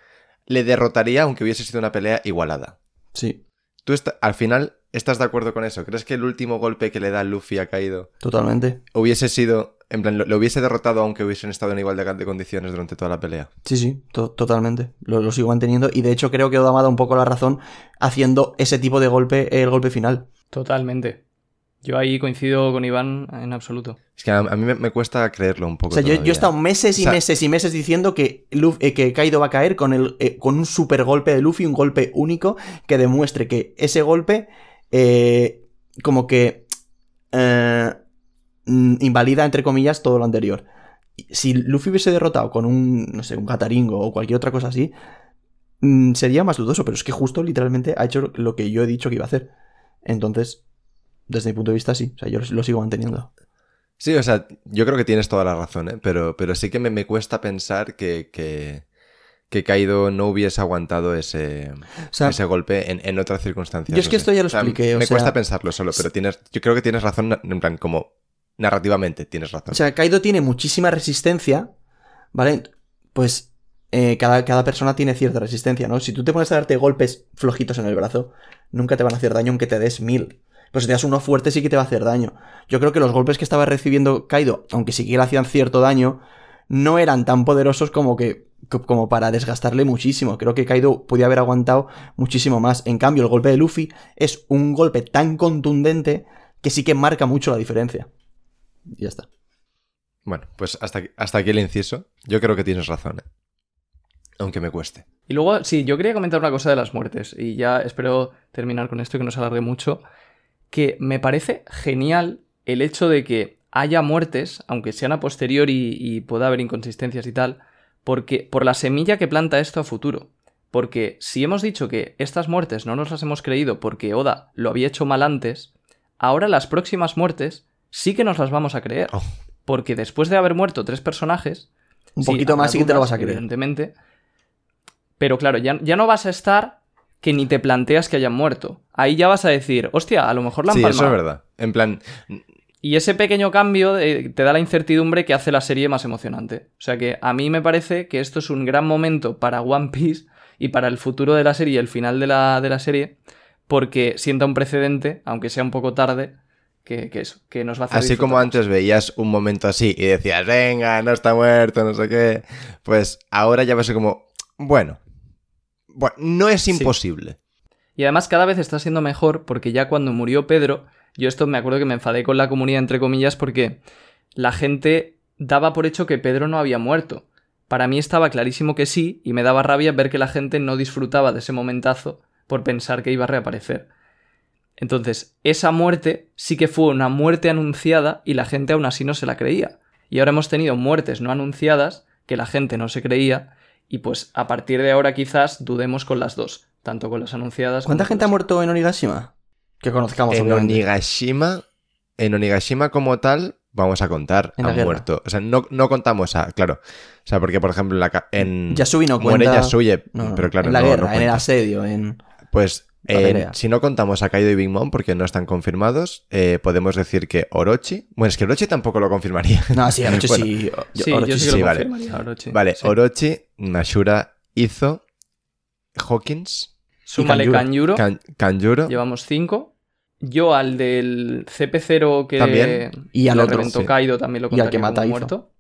le derrotaría aunque hubiese sido una pelea igualada. Sí, ¿Tú al final estás de acuerdo con eso? ¿Crees que el último golpe que le da Luffy a Kaido totalmente. hubiese sido, en plan, lo, lo hubiese derrotado aunque hubiesen estado en igualdad de condiciones durante toda la pelea? Sí, sí, to- totalmente. Lo, lo sigo manteniendo. Y de hecho creo que Oda me ha dado un poco la razón haciendo ese tipo de golpe el golpe final. Totalmente. Yo ahí coincido con Iván en absoluto. Es que a, a mí me, me cuesta creerlo un O poco. sea, yo, yo he estado meses y O sea- meses y meses diciendo que, Luf- eh, que Kaido va a caer con, el, eh, con un super golpe de Luffy, un golpe único que demuestre que ese golpe eh, como que eh, mm, invalida, entre comillas, todo lo anterior. Si Luffy hubiese derrotado con un, no sé, un Gataringo o cualquier otra cosa así, mm, sería más dudoso, pero es que justo literalmente ha hecho lo que yo he dicho que iba a hacer. Entonces, desde mi punto de vista, sí. O sea, yo lo, sigo manteniendo. Sí, o sea, yo creo que tienes toda la razón, ¿eh? pero, pero sí que me, me cuesta pensar que, que, que Kaido no hubiese aguantado ese, O sea, ese golpe en, en otras circunstancias. Yo es no que sé. esto ya lo O sea, expliqué, o me sea- cuesta pensarlo solo, pero tienes, yo creo que tienes razón, en plan, como narrativamente tienes razón. O sea, Kaido tiene muchísima resistencia, ¿vale? Pues eh, cada, cada persona tiene cierta resistencia, ¿no? Si tú te pones a darte golpes flojitos en el brazo, nunca te van a hacer daño aunque te des mil. Pero si te das uno fuerte sí que te va a hacer daño. Yo creo que los golpes que estaba recibiendo Kaido, aunque sí que le hacían cierto daño, no eran tan poderosos como que co- como para desgastarle muchísimo. Creo que Kaido podía haber aguantado muchísimo más. En cambio, el golpe de Luffy es un golpe tan contundente que sí que marca mucho la diferencia. Y ya está. Bueno, pues hasta, aquí- hasta aquí el inciso. Yo creo que tienes razón, ¿eh? aunque me cueste. Y luego, sí, yo quería comentar una cosa de las muertes, y ya espero terminar con esto y que no se alargue mucho, que me parece genial el hecho de que haya muertes, aunque sean a posteriori y pueda haber inconsistencias y tal, porque por la semilla que planta esto a futuro. Porque si hemos dicho que estas muertes no nos las hemos creído porque Oda lo había hecho mal antes, ahora las próximas muertes sí que nos las vamos a creer. Oh. Porque después de haber muerto tres personajes, Un Sí, poquito más sí que te lo vas a creer. Evidentemente. Pero claro, ya, ya no vas a estar que ni te planteas que hayan muerto. Ahí ya vas a decir, hostia, a lo mejor la han Sí, eso palmado. es verdad. En plan, Y ese pequeño cambio eh, te da la incertidumbre que hace la serie más emocionante. O sea que a mí me parece que esto es un gran momento para One Piece y para el futuro de la serie y el final de la, de la serie, porque sienta un precedente, aunque sea un poco tarde, que, que eso, que nos va a hacer Así como antes veías un momento así y decías, venga, no está muerto, no sé qué, pues ahora ya va a ser como, bueno, bueno, no es Sí. imposible. Y además cada vez está siendo mejor porque ya cuando murió Pedro, yo esto me acuerdo que me enfadé con la comunidad entre comillas porque la gente daba por hecho que Pedro no había muerto. Para mí estaba clarísimo que sí, y me daba rabia ver que la gente no disfrutaba de ese momentazo por pensar que iba a reaparecer. Entonces, esa muerte sí que fue una muerte anunciada y la gente aún así no se la creía. Y ahora hemos tenido muertes no anunciadas que la gente no se creía y pues a partir de ahora quizás dudemos con las dos, tanto con las anunciadas ¿Cuánta como gente ha con las- muerto en Onigashima? Que conozcamos, En obviamente. Onigashima, en Onigashima como tal, vamos a contar, En han muerto. O sea, no, no contamos a, claro. O sea, porque por ejemplo en, la, ca- en Yasui no muere cuenta. Yasuye, No, no, pero claro, en la no- guerra, no en el asedio, en... Pues eh, si no contamos a Kaido y Big Mom porque no están confirmados, eh, podemos decir que Orochi. Bueno, es que Orochi tampoco lo confirmaría. No, sí, Bueno, sí. Sí, Orochi yo sí que sí, lo vale. confirmaría, Orochi. Vale, Sí. Orochi, Nashura, Izo, Hawkins, Súmale Kanjuro. Kanjuro, Kan- Kanjuro. llevamos cinco. Yo al del CP0 que También. Y al lo otro, reventó sí. Kaido también lo Y al que contaría mata como muerto.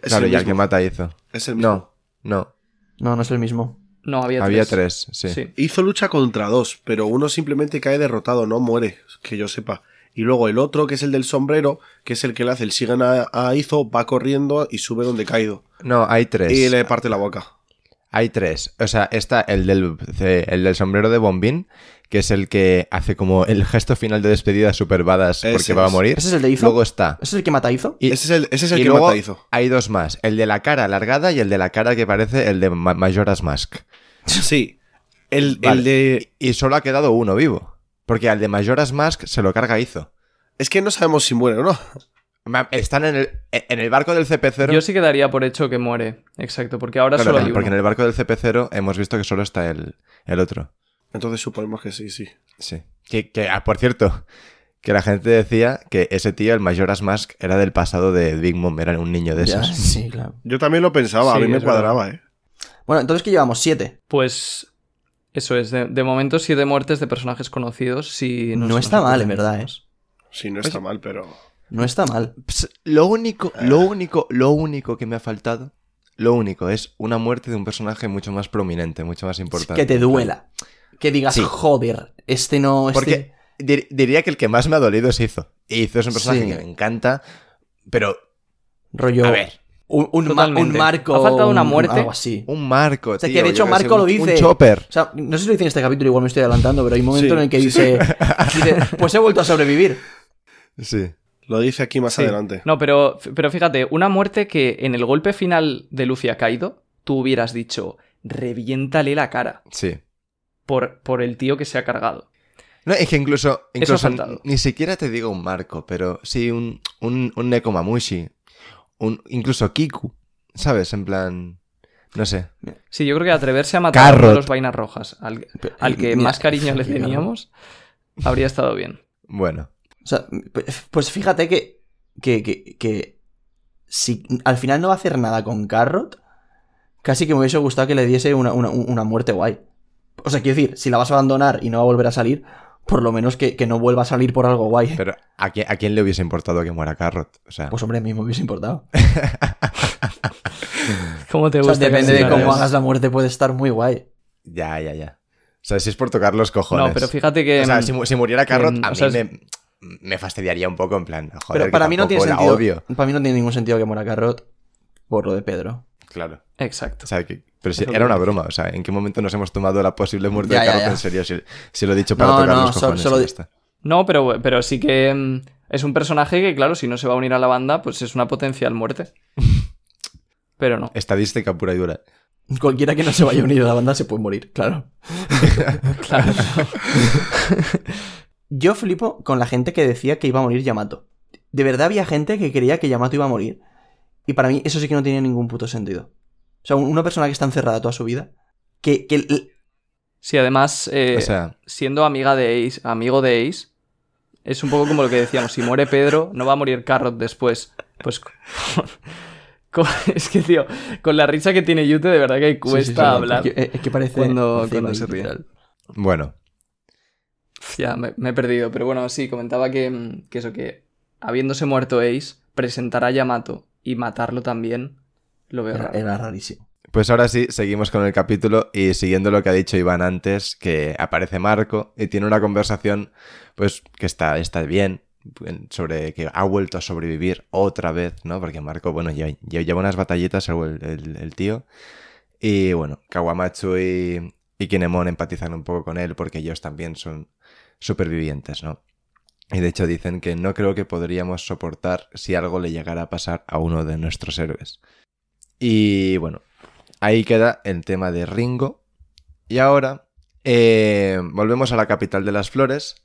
Claro, y al que mata Izo. Es el mismo. No, no. No, no es el mismo. No, había, Había tres. tres, sí. Hizo lucha contra dos, pero uno simplemente cae derrotado, no muere, que yo sepa. Y luego el otro, que es el del sombrero, que es el que le hace el sigan a, a Izo, va corriendo y sube donde caído. No, hay tres. Y le parte la boca. Hay tres. O sea, está el del, el del sombrero de bombín, que es el que hace como el gesto final de despedida super badass Ese porque va a morir. ¿Ese es el de Izo? Luego está. ¿Ese es el que mata a Izo? Y, ese es el, ese es el y que luego mata a Izo. hay dos más. El de la cara alargada y el de la cara que parece el de Ma- Majora's Mask. Sí. El, Vale. el de. Y solo ha quedado uno vivo. Porque al de Majora's Mask se lo carga Izo. Es que no sabemos si muere o no. Están en el, en el barco del CP0. Yo sí que daría por hecho que muere. Exacto, porque ahora Claro, solo hay porque en el barco del CP0 hemos visto que solo está el, el otro. Entonces suponemos que sí, sí. Sí. Que, que, ah, por cierto, que la gente decía que ese tío, el Majora's Mask, era del pasado de Big Mom, era un niño de Ya, esos. sí, claro. Yo también lo pensaba, Sí, a mí me verdad. cuadraba, eh. Bueno, entonces que llevamos siete. Pues eso es, de, de momento siete muertes de personajes conocidos. Si No está mal, en verdad, más. Sí, no está mal, pero. No está mal. Ps, Lo único, lo único, lo único que me ha faltado, lo único es una muerte de un personaje mucho más prominente, mucho más importante. Que te duela. Que digas, Sí. joder, este no... Este... Porque dir- diría que el que más me ha dolido es Izo. Y Izo es un personaje Sí. que me encanta, pero Rollo... a ver, Un, un, ma- Totalmente. un marco... Ha faltado una un- muerte. Algo así. un marco, sea, tío, que de hecho Marco un- lo dice. Un chopper. O sea, no sé si lo dice en este capítulo, igual me estoy adelantando, pero hay un momento Sí, en el que sí, dice, dice, pues he vuelto a sobrevivir. Sí. Lo dice aquí más Sí. adelante. No, pero, pero fíjate, una muerte que en el golpe final de Luffy a Kaido, tú hubieras dicho, reviéntale la cara Sí. por, por el tío que se ha cargado. No, es que incluso, Eso ha incluso ni siquiera te digo un marco, pero sí un, un, un Nekomamushi, un, incluso Kiku, ¿sabes? En plan, no sé. Sí, yo creo que atreverse a matar a los vainas rojas, al, al que más cariño le teníamos, habría estado bien. Bueno, O sea, pues fíjate que, que, que, que si al final no va a hacer nada con Carrot, casi que me hubiese gustado que le diese una, una- una muerte guay. O sea, quiero decir, si la vas a abandonar y no va a volver a salir, por lo menos que, que no vuelva a salir por algo guay. pero ¿a quién, ¿a quién le hubiese importado que muera Carrot? O sea, Pues hombre, a mí me hubiese importado. ¿Cómo te O sea, gusta? depende de cómo hagas la muerte, puede estar muy guay. ya, ya, ya. O sea, si es por tocar los cojones. No, pero fíjate que... O sea, si, si muriera Carrot, que, a o mí sea, me, me fastidiaría un poco en plan, joder, Pero que para mí no tiene sentido. odio. Para mí no tiene ningún sentido que muera Carrot por lo de Pedro. Claro. Exacto. O sea, que, pero si era una broma. O sea, ¿en qué momento nos hemos tomado la posible muerte Ya, de ya, Carrot ya. en serio? Si, si lo he dicho para No, tocar no, los cojones. solo. No, pero, pero sí que mm, es un personaje que, claro, si no se va a unir a la banda, pues es una potencial muerte. Pero no. Estadística pura y dura. Cualquiera que no se vaya a unir a la banda se puede morir, claro. Claro. Yo flipo con la gente que decía que iba a morir Yamato. De verdad había gente que creía que Yamato iba a morir. Y para mí eso sí que no tiene ningún puto sentido. O sea, un- una persona que está encerrada toda su vida. Que, que Sí, además, eh, O sea, siendo amiga de Ace, amigo de Ace, es un poco como lo que decíamos, si muere Pedro, no va a morir Carrot después. Pues con- es que, tío, con la risa que tiene Yute, de verdad que cuesta sí, sí, sí, hablar. Es que, es que parece. Cuando- cuando se ríe. bueno. Ya, me, me he perdido. Pero bueno, sí, comentaba que, mm, que eso, que habiéndose muerto Ace, presentar a Yamato y matarlo también, lo veo Era, raro. era rarísimo. Pues ahora sí, seguimos con el capítulo y siguiendo lo que ha dicho Iván antes, que aparece Marco y tiene una conversación, pues, que está, está bien, en- sobre que ha vuelto a sobrevivir otra vez, ¿no? Porque Marco, bueno, ya, ya lleva unas batallitas el, el- el tío. Y bueno, Kawamatsu y, y Kinemon empatizan un poco con él porque ellos también son supervivientes, ¿no? Y de hecho dicen que no creo que podríamos soportar si algo le llegara a pasar a uno de nuestros héroes. Y bueno, ahí queda el tema de Ringo. Y ahora eh, volvemos a la capital de las flores,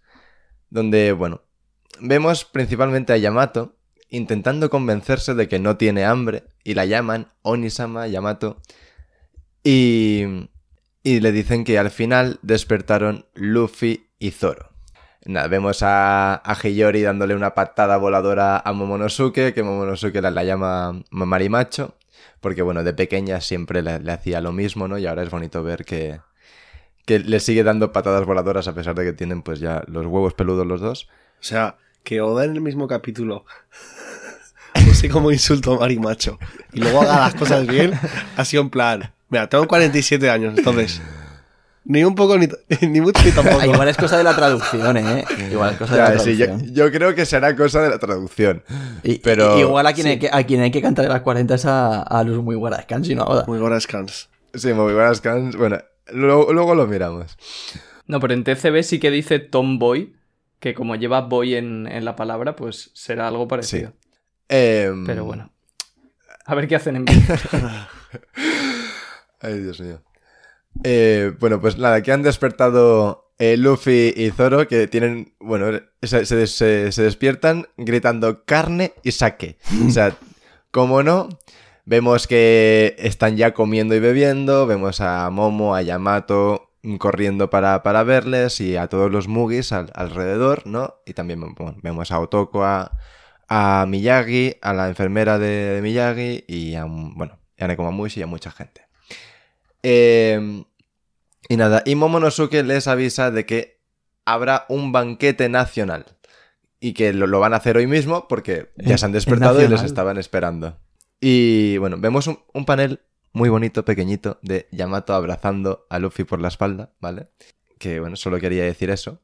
donde, bueno, vemos principalmente a Yamato intentando convencerse de que no tiene hambre y la llaman Onisama Yamato y, y le dicen que al final despertaron Luffy y Zoro. Vemos a, a Hiyori dándole una patada voladora a Momonosuke, que Momonosuke la, la llama Marimacho, porque bueno, de pequeña siempre le, le hacía lo mismo, ¿no? Y ahora es bonito ver que, que le sigue dando patadas voladoras a pesar de que tienen pues ya los huevos peludos los dos. O sea, que Oda en el mismo capítulo use como insulto a Marimacho y luego haga las cosas bien, ha sido en plan. Mira, tengo 47 años, entonces. Ni un poco, ni, ni mucho, ni tampoco. Igual es cosa de la traducción, ¿eh? Igual es cosa de la sí, yo, traducción. yo creo que será cosa de la traducción. Y- pero- y- igual a quien, hay que, a quien hay que cantar las 40 es a, a los muy buenas y no a. Muy buenas scans. Sí, muy buenas cans. Bueno, luego, luego lo miramos. No, pero en TCB sí que dice Tomboy, que como lleva boy en, en la palabra, pues será algo parecido. Em, Pero bueno. A ver qué hacen en Ay, Dios mío. Eh, bueno, pues nada, que han despertado eh, Luffy y Zoro, que tienen, bueno, se, se- se- se despiertan gritando carne y saque. O sea, como no, vemos que están ya comiendo y bebiendo, vemos a Momo, a Yamato corriendo para, para verles y a todos los Mugis al- alrededor, ¿no? Y también bueno, vemos a Otoko, a, a Miyagi, a la enfermera de, de Miyagi y a, bueno, a Nekomamushi y a mucha gente. Eh, y nada, y Momonosuke les avisa de que habrá un banquete nacional. Y que lo, lo van a hacer hoy mismo porque ya se han es despertado y les estaban esperando. Y bueno, vemos un, un panel muy bonito, pequeñito, de Yamato abrazando a Luffy por la espalda, ¿vale? Que bueno, solo quería decir eso.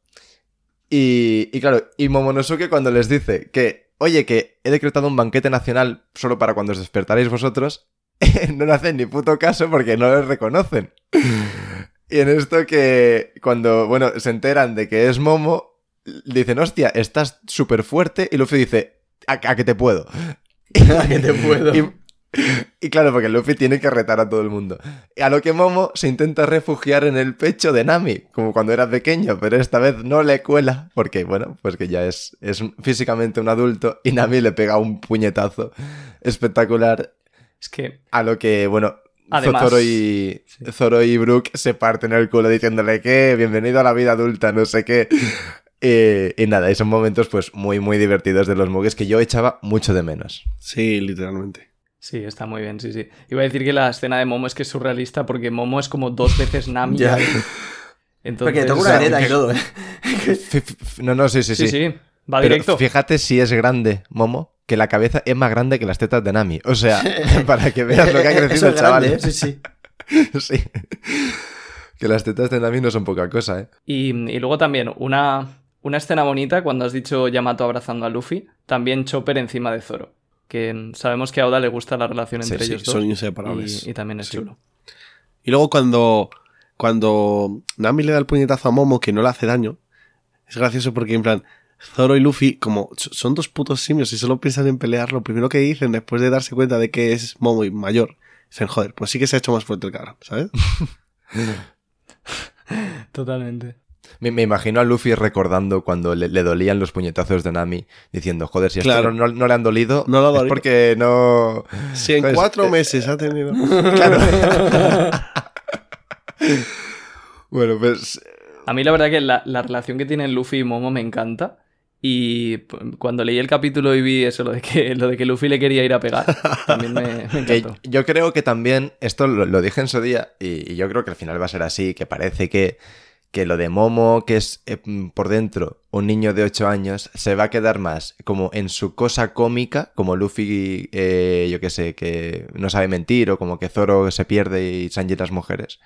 Y, y claro, y Momonosuke cuando les dice que, oye, que he decretado un banquete nacional solo para cuando os despertaréis vosotros, no le hacen ni puto caso porque no les reconocen. Y en esto que cuando, bueno, se enteran de que es Momo, dicen, hostia, estás súper fuerte. Y Luffy dice, ¿a, a que te puedo? ¿A que te puedo? Y, y claro, porque Luffy tiene que retar a todo el mundo. A lo que Momo se intenta refugiar en el pecho de Nami, como cuando era pequeño, pero esta vez no le cuela, porque bueno, pues que ya es, es físicamente un adulto y Nami le pega un puñetazo espectacular Es que a lo que, bueno, Además- Zoro y, Zoro y Brooke se parten el culo diciéndole que bienvenido a la vida adulta, no sé qué. Eh, y nada, y son momentos pues muy, muy divertidos de los Muggles que yo echaba mucho de menos. Sí, literalmente. sí, está muy bien, sí, sí. Iba a decir que la escena de Momo es que es surrealista porque Momo es como dos veces Nami. Ya. Entonces, Porque toca o una y todo, ¿eh? No, no, sí, sí, sí, sí. sí, va Pero directo. fíjate si es grande, Momo, que la cabeza es más grande que las tetas de Nami. O sea, para que veas lo que ha crecido es el chaval. grande, ¿eh? Sí, sí. Sí. Que las tetas de Nami no son poca cosa, ¿eh? Y, y luego también una, una escena bonita cuando has dicho Yamato abrazando a Luffy, también Chopper encima de Zoro. Que sabemos que a Oda le gusta la relación entre sí, ellos dos. Son inseparables. Y, y también es Sí. chulo. Y luego cuando, cuando Nami le da el puñetazo a Momo, que no le hace daño, es gracioso porque en plan, Zoro y Luffy, como so- son dos putos simios y solo piensan en pelear, lo primero que dicen después de darse cuenta de que es Momo y mayor, dicen, joder, pues sí que se ha hecho más fuerte el cabrón, ¿sabes? Totalmente. Me, me imagino a Luffy recordando cuando le, le dolían los puñetazos de Nami, diciendo, joder, si a Claro. esto no, no le han dolido, No ha es dolido. porque no... Si en Pues, cuatro eh, meses ha tenido... Claro. bueno, pues... A mí la verdad que la, la relación que tienen Luffy y Momo me encanta. Y cuando leí el capítulo y vi eso, lo de que, lo de que Luffy le quería ir a pegar, también me, encantó. yo creo que también, esto lo, lo dije en su día, y, y yo creo que al final va a ser así, que parece que, que lo de Momo, que es eh, por dentro un niño de 8 años, se va a quedar más como en su cosa cómica, como Luffy, eh, yo qué sé, que no sabe mentir, o como que Zoro se pierde y Sanji las mujeres,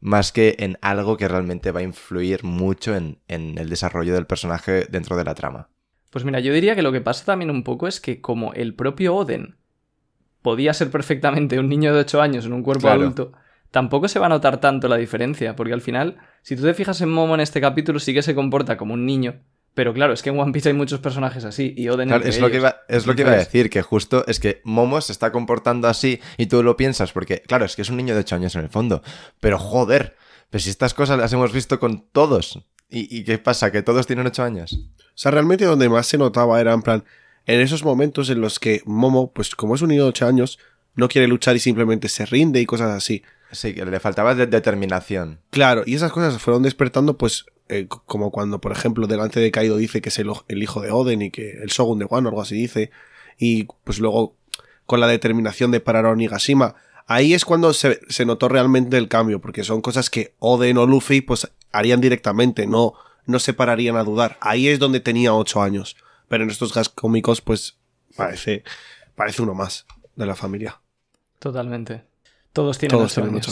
más que en algo que realmente va a influir mucho en, en el desarrollo del personaje dentro de la trama. Pues mira, yo diría que lo que pasa también un poco es que como el propio Oden podía ser perfectamente un niño de 8 años en un cuerpo Claro. adulto, tampoco se va a notar tanto la diferencia, porque al final, si tú te fijas en Momo en este capítulo, sí que se comporta como un niño, pero claro, es que en One Piece hay muchos personajes así, y Oden Claro, entre es lo, que ellos. iba, es lo que iba a decir, que justo es que Momo se está comportando así y tú lo piensas, porque claro, es que es un niño de 8 años en el fondo, pero joder, pues si estas cosas las hemos visto con todos. ¿Y, y qué pasa? ¿Que todos tienen 8 años? O sea, realmente donde más se notaba era en plan, en esos momentos en los que Momo, pues como es un niño de 8 años, no quiere luchar y simplemente se rinde y cosas así. Sí, que le faltaba de- determinación. Claro, y esas cosas se fueron despertando, pues, eh, como cuando, por ejemplo, delante de Kaido dice que es el, hijo de Oden y que el Shogun de Wano o algo así dice, y pues luego con la determinación de parar a Onigashima, ahí es cuando se, se notó realmente el cambio, porque son cosas que Oden o Luffy, pues, harían directamente, no, no se pararían a dudar. Ahí es donde tenía 8 años, pero en estos gas cómicos, pues, parece, parece uno más de la familia. Totalmente. Todos tienen Todos ocho tienen años.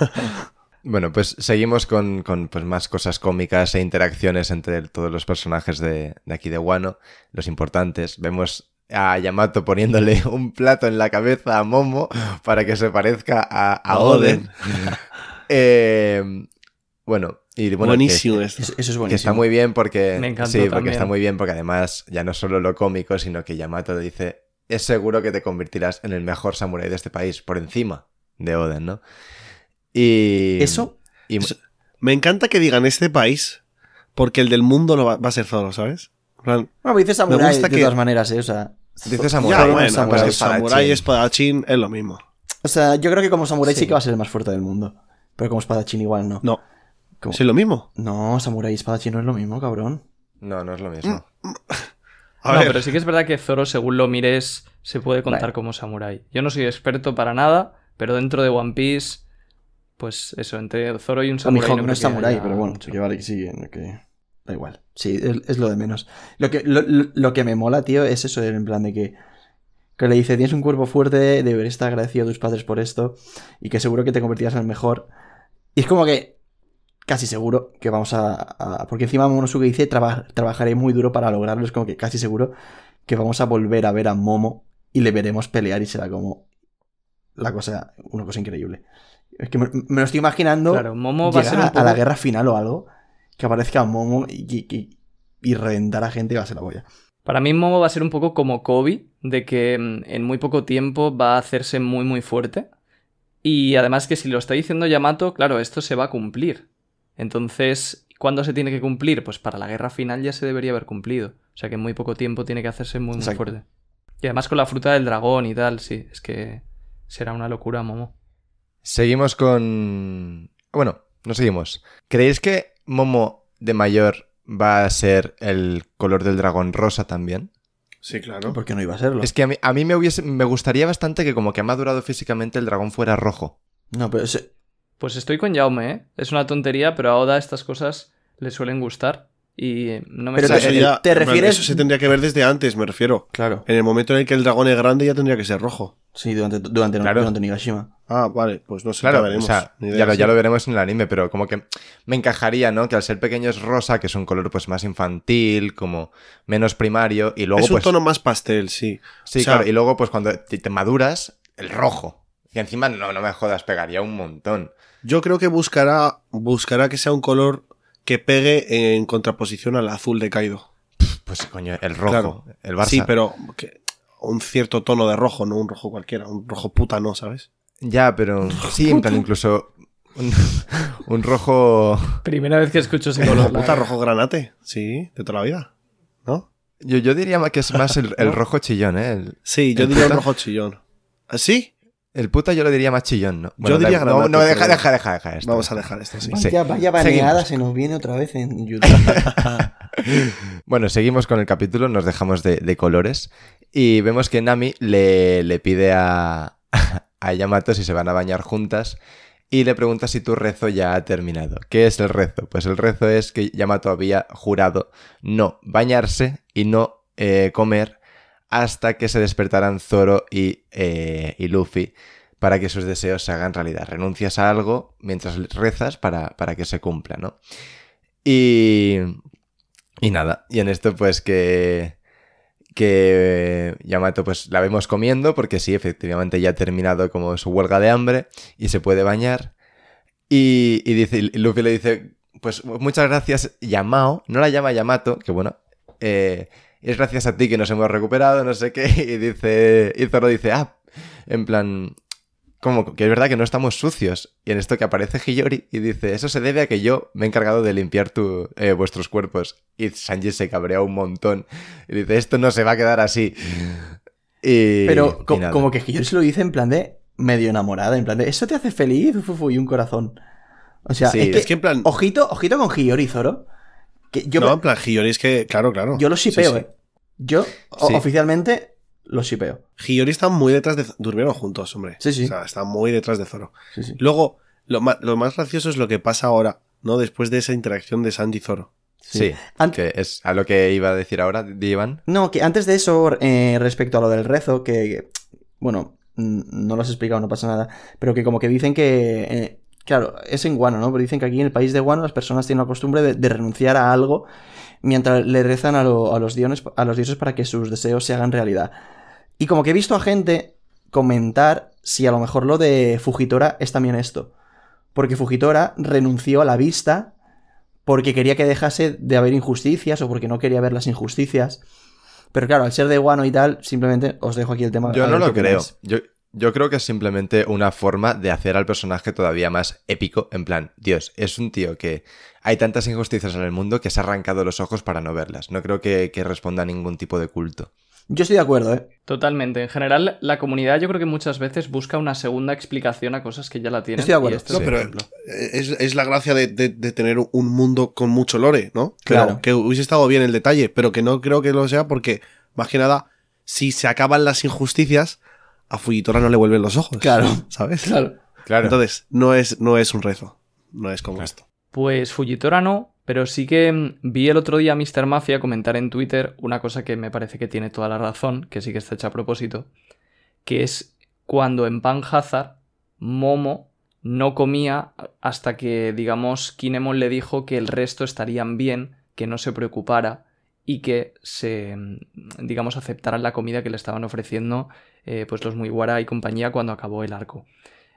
ocho Bueno, pues seguimos con, con, pues, más cosas cómicas e interacciones entre todos los personajes de, de aquí de Wano, los importantes. Vemos a Yamato poniéndole un plato en la cabeza a Momo para que se parezca a, a Oden. Eh, bueno, y bueno, que- Buenísimo esto. Eso, es buenísimo. Que está muy bien porque. Me encantó sí, porque también. está muy bien porque además ya no solo lo cómico, sino que Yamato le dice: Es seguro que te convertirás en el mejor samurái de este país, por encima de Oden, ¿no? Y. Eso, y- Eso- Me encanta que digan este país, porque el del mundo lo va, va a ser Zoro, ¿sabes? Plan, bueno, pero dice Samurai gusta de que- todas maneras, ¿eh? O sea, Dice ya, samurái. bueno, Samurai, pues samurai, espadachín. espadachín es lo mismo. o sea, yo creo que como Samurai sí. Sí. que va a ser el más fuerte del mundo. Pero como espadachín igual no. No, Como- es lo mismo. No, Samurai y espadachín no es lo mismo, cabrón. No, no es lo mismo. A no, ver, pero sí que es verdad que Zoro, según lo mires, se puede contar como samurái. Yo no soy experto para nada, pero dentro de One Piece, pues eso, entre Zoro y un samurái. Mihawk no no, es pero bueno, que vale que sí, que da igual. Sí, es, es lo de menos. Lo que, lo, lo- lo que me mola, tío, es eso, en plan de que, que le dice, tienes un cuerpo fuerte, deberías estar agradecido a tus padres por esto, y que seguro que te convertirás en el mejor. Y es como que, casi seguro que vamos a... a- porque encima Momonosuke dice, "Traba- trabajaré muy duro para lograrlo, es como que casi seguro que vamos a volver a ver a Momo y le veremos pelear y será como la cosa, una cosa increíble. Es que me, me lo estoy imaginando Claro, Momo va a ser un a, a la guerra final o algo, que aparezca Momo y, y, y reventar a gente y va a ser la polla. Para mí Momo va a ser un poco como Kobe, de que mm, en muy poco tiempo va a hacerse muy muy fuerte. Y además que si lo está diciendo Yamato, claro, esto se va a cumplir. Entonces, ¿cuándo se tiene que cumplir? Pues para la guerra final ya se debería haber cumplido. O sea que en muy poco tiempo tiene que hacerse muy muy Exacto. fuerte. Y además con la fruta del dragón y tal, sí, es que será una locura Momo. Seguimos con. Bueno, no seguimos. ¿Creéis que Momo de mayor va a ser el color del dragón rosa también? sí, claro. ¿Por qué no iba a serlo? Es que a mí, a mí me, hubiese, me gustaría bastante que como que ha madurado físicamente el dragón fuera rojo. No, pero ese- Pues estoy con Jaume, ¿eh? Es una tontería, pero a Oda estas cosas le suelen gustar. Y no me Pero te- eso ya- te refieres- Eso se tendría que ver desde antes, me refiero. claro. En el momento en el que el dragón es grande ya tendría que ser rojo. Sí, durante, durante, Claro. durante Nigashima. Ah, vale, pues no sé, Claro, ya veremos. o sea, ya, lo, ya lo veremos en el anime, pero como que me encajaría, ¿no? Que al ser pequeño es rosa, que es un color pues más infantil, como menos primario, y luego es un pues... tono más pastel, sí. Sí, o sea- claro, y luego pues cuando te, te maduras, el rojo. Y encima, no, no me jodas, pegaría un montón. Yo creo que buscará, buscará que sea un color que pegue en contraposición al azul de Kaido. Pues coño, el rojo, Claro. el Barça. Sí, pero que- un cierto tono de rojo, no un rojo cualquiera, un rojo puta no, ¿sabes? Ya, pero sí, en plan incluso un, un rojo... Primera vez que escucho ese color. Puta rojo granate, sí, de toda la vida, ¿no? Yo, yo diría que es más el, el rojo chillón, ¿eh? El, Sí, yo ¿El diría un puta? rojo chillón. ¿Ah, ¿Sí? El puta yo lo diría más chillón, ¿no? Yo diría no, no, deja, deja, deja, deja esto. Vamos a dejar esto, sí. Sí. Vaya, vaya Seguimos. baneada se nos viene otra vez en YouTube. Bueno, seguimos con el capítulo, nos dejamos de, de colores y vemos que Nami le, le pide a, a Yamato si se van a bañar juntas y le pregunta si tu rezo ya ha terminado. ¿Qué es el rezo? Pues el rezo es que Yamato había jurado no bañarse y no eh, comer hasta que se despertaran Zoro y, eh, y Luffy para que sus deseos se hagan realidad. Renuncias a algo mientras rezas para, para que se cumpla, ¿no? Y Y nada, y en esto pues que que Yamato pues la vemos comiendo porque sí, efectivamente ya ha terminado como su huelga de hambre y se puede bañar. Y, y dice, Luffy le dice, pues muchas gracias Yamao, no la llama Yamato, que bueno, eh, es gracias a ti que nos hemos recuperado, no sé qué, y dice, y Zoro dice, ah, en plan, como que es verdad que no estamos sucios. Y en esto que aparece Hiyori y dice, eso se debe a que yo me he encargado de limpiar tu, eh, vuestros cuerpos. Y Sanji se cabrea un montón. Y dice, esto no se va a quedar así. Y, Pero y co- nada. como que Hiyori se lo dice en plan de medio enamorada, en plan de eso te hace feliz uf, y un corazón. O sea, Sí, es, que, Es que en plan. ojito, ojito con Hiyori, Zoro. Que yo, no, en plan, Hiyori es que, claro, claro. yo lo shipeo, Sí, sí. eh. Yo Sí. oficialmente lo shipeo. Hiyori está muy detrás de. Durmieron juntos, hombre. Sí, sí. O sea, está muy detrás de Zoro. Sí, sí. Luego, lo más, lo más gracioso es lo que pasa ahora, ¿no? Después de esa interacción de Sanji y Zoro. Sí, Ant- que es a lo que iba a decir ahora, Iván. No, que antes de eso, eh, respecto a lo del rezo, que, que, bueno, no lo has explicado, no pasa nada, pero que como que dicen que, eh, claro, es en Guano, ¿no? Pero dicen que aquí en el país de Guano las personas tienen la costumbre de, de renunciar a algo mientras le rezan a, lo- a los diones, a los dioses para que sus deseos se hagan realidad. Y como que he visto a gente comentar si a lo mejor lo de Fujitora es también esto. Porque Fujitora renunció a la vista porque quería que dejase de haber injusticias o porque no quería ver las injusticias. Pero claro, al ser de guano y tal, simplemente os dejo aquí el tema. Yo no lo creo. Yo, yo creo que es simplemente una forma de hacer al personaje todavía más épico. En plan, Dios, es un tío que hay tantas injusticias en el mundo que se ha arrancado los ojos para no verlas. No creo que, que responda a ningún tipo de culto. Yo estoy de acuerdo, ¿eh? Totalmente. En general, la comunidad yo creo que muchas veces busca una segunda explicación a cosas que ya la tienen. Estoy de acuerdo. y este No, es pero la gracia de, de- de tener un mundo con mucho lore, ¿no? Pero Claro. que hubiese estado bien el detalle, pero que no creo que lo sea porque, más que nada, si se acaban las injusticias, a Fujitora no le vuelven los ojos. Claro. ¿Sabes? Claro. Claro. Entonces, no es, no es un rezo. No es como Claro. esto. Pues Fujitora no, pero sí que mm, vi el otro día a Mr. Mafia comentar en Twitter una cosa que me parece que tiene toda la razón, que sí que está hecha a propósito, que es cuando en Pan Hazard Momo no comía hasta que, digamos, Kinemon le dijo que el resto estarían bien, que no se preocupara y que se, mm, digamos, aceptaran la comida que le estaban ofreciendo eh, pues los Mugiwara y compañía cuando acabó el arco.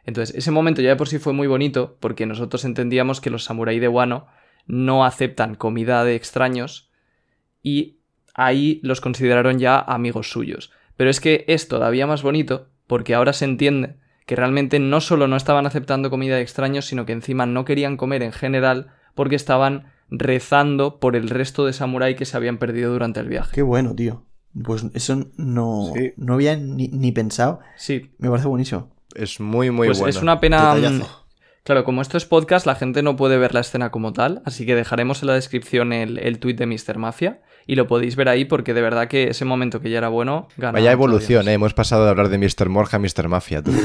Entonces, ese momento ya de por sí fue muy bonito, porque nosotros entendíamos que los samuráis de Wano no aceptan comida de extraños y ahí los consideraron ya amigos suyos. Pero es que es todavía más bonito porque ahora se entiende que realmente no solo no estaban aceptando comida de extraños, sino que encima no querían comer en general porque estaban rezando por el resto de samurái que se habían perdido durante el viaje. Qué bueno, tío. Pues eso no, Sí. no había ni, ni pensado. Sí, Me parece buenísimo. Es muy, muy pues bueno. es una pena... Detallazo. Claro, como esto es podcast, la gente no puede ver la escena como tal, así que dejaremos en la descripción el, el tweet de Mr. Mafia y lo podéis ver ahí porque de verdad que ese momento que ya era bueno, gana. Vaya evolución, ¿eh? Hemos pasado de hablar de Mr. Morja a Mr. Mafia. tú.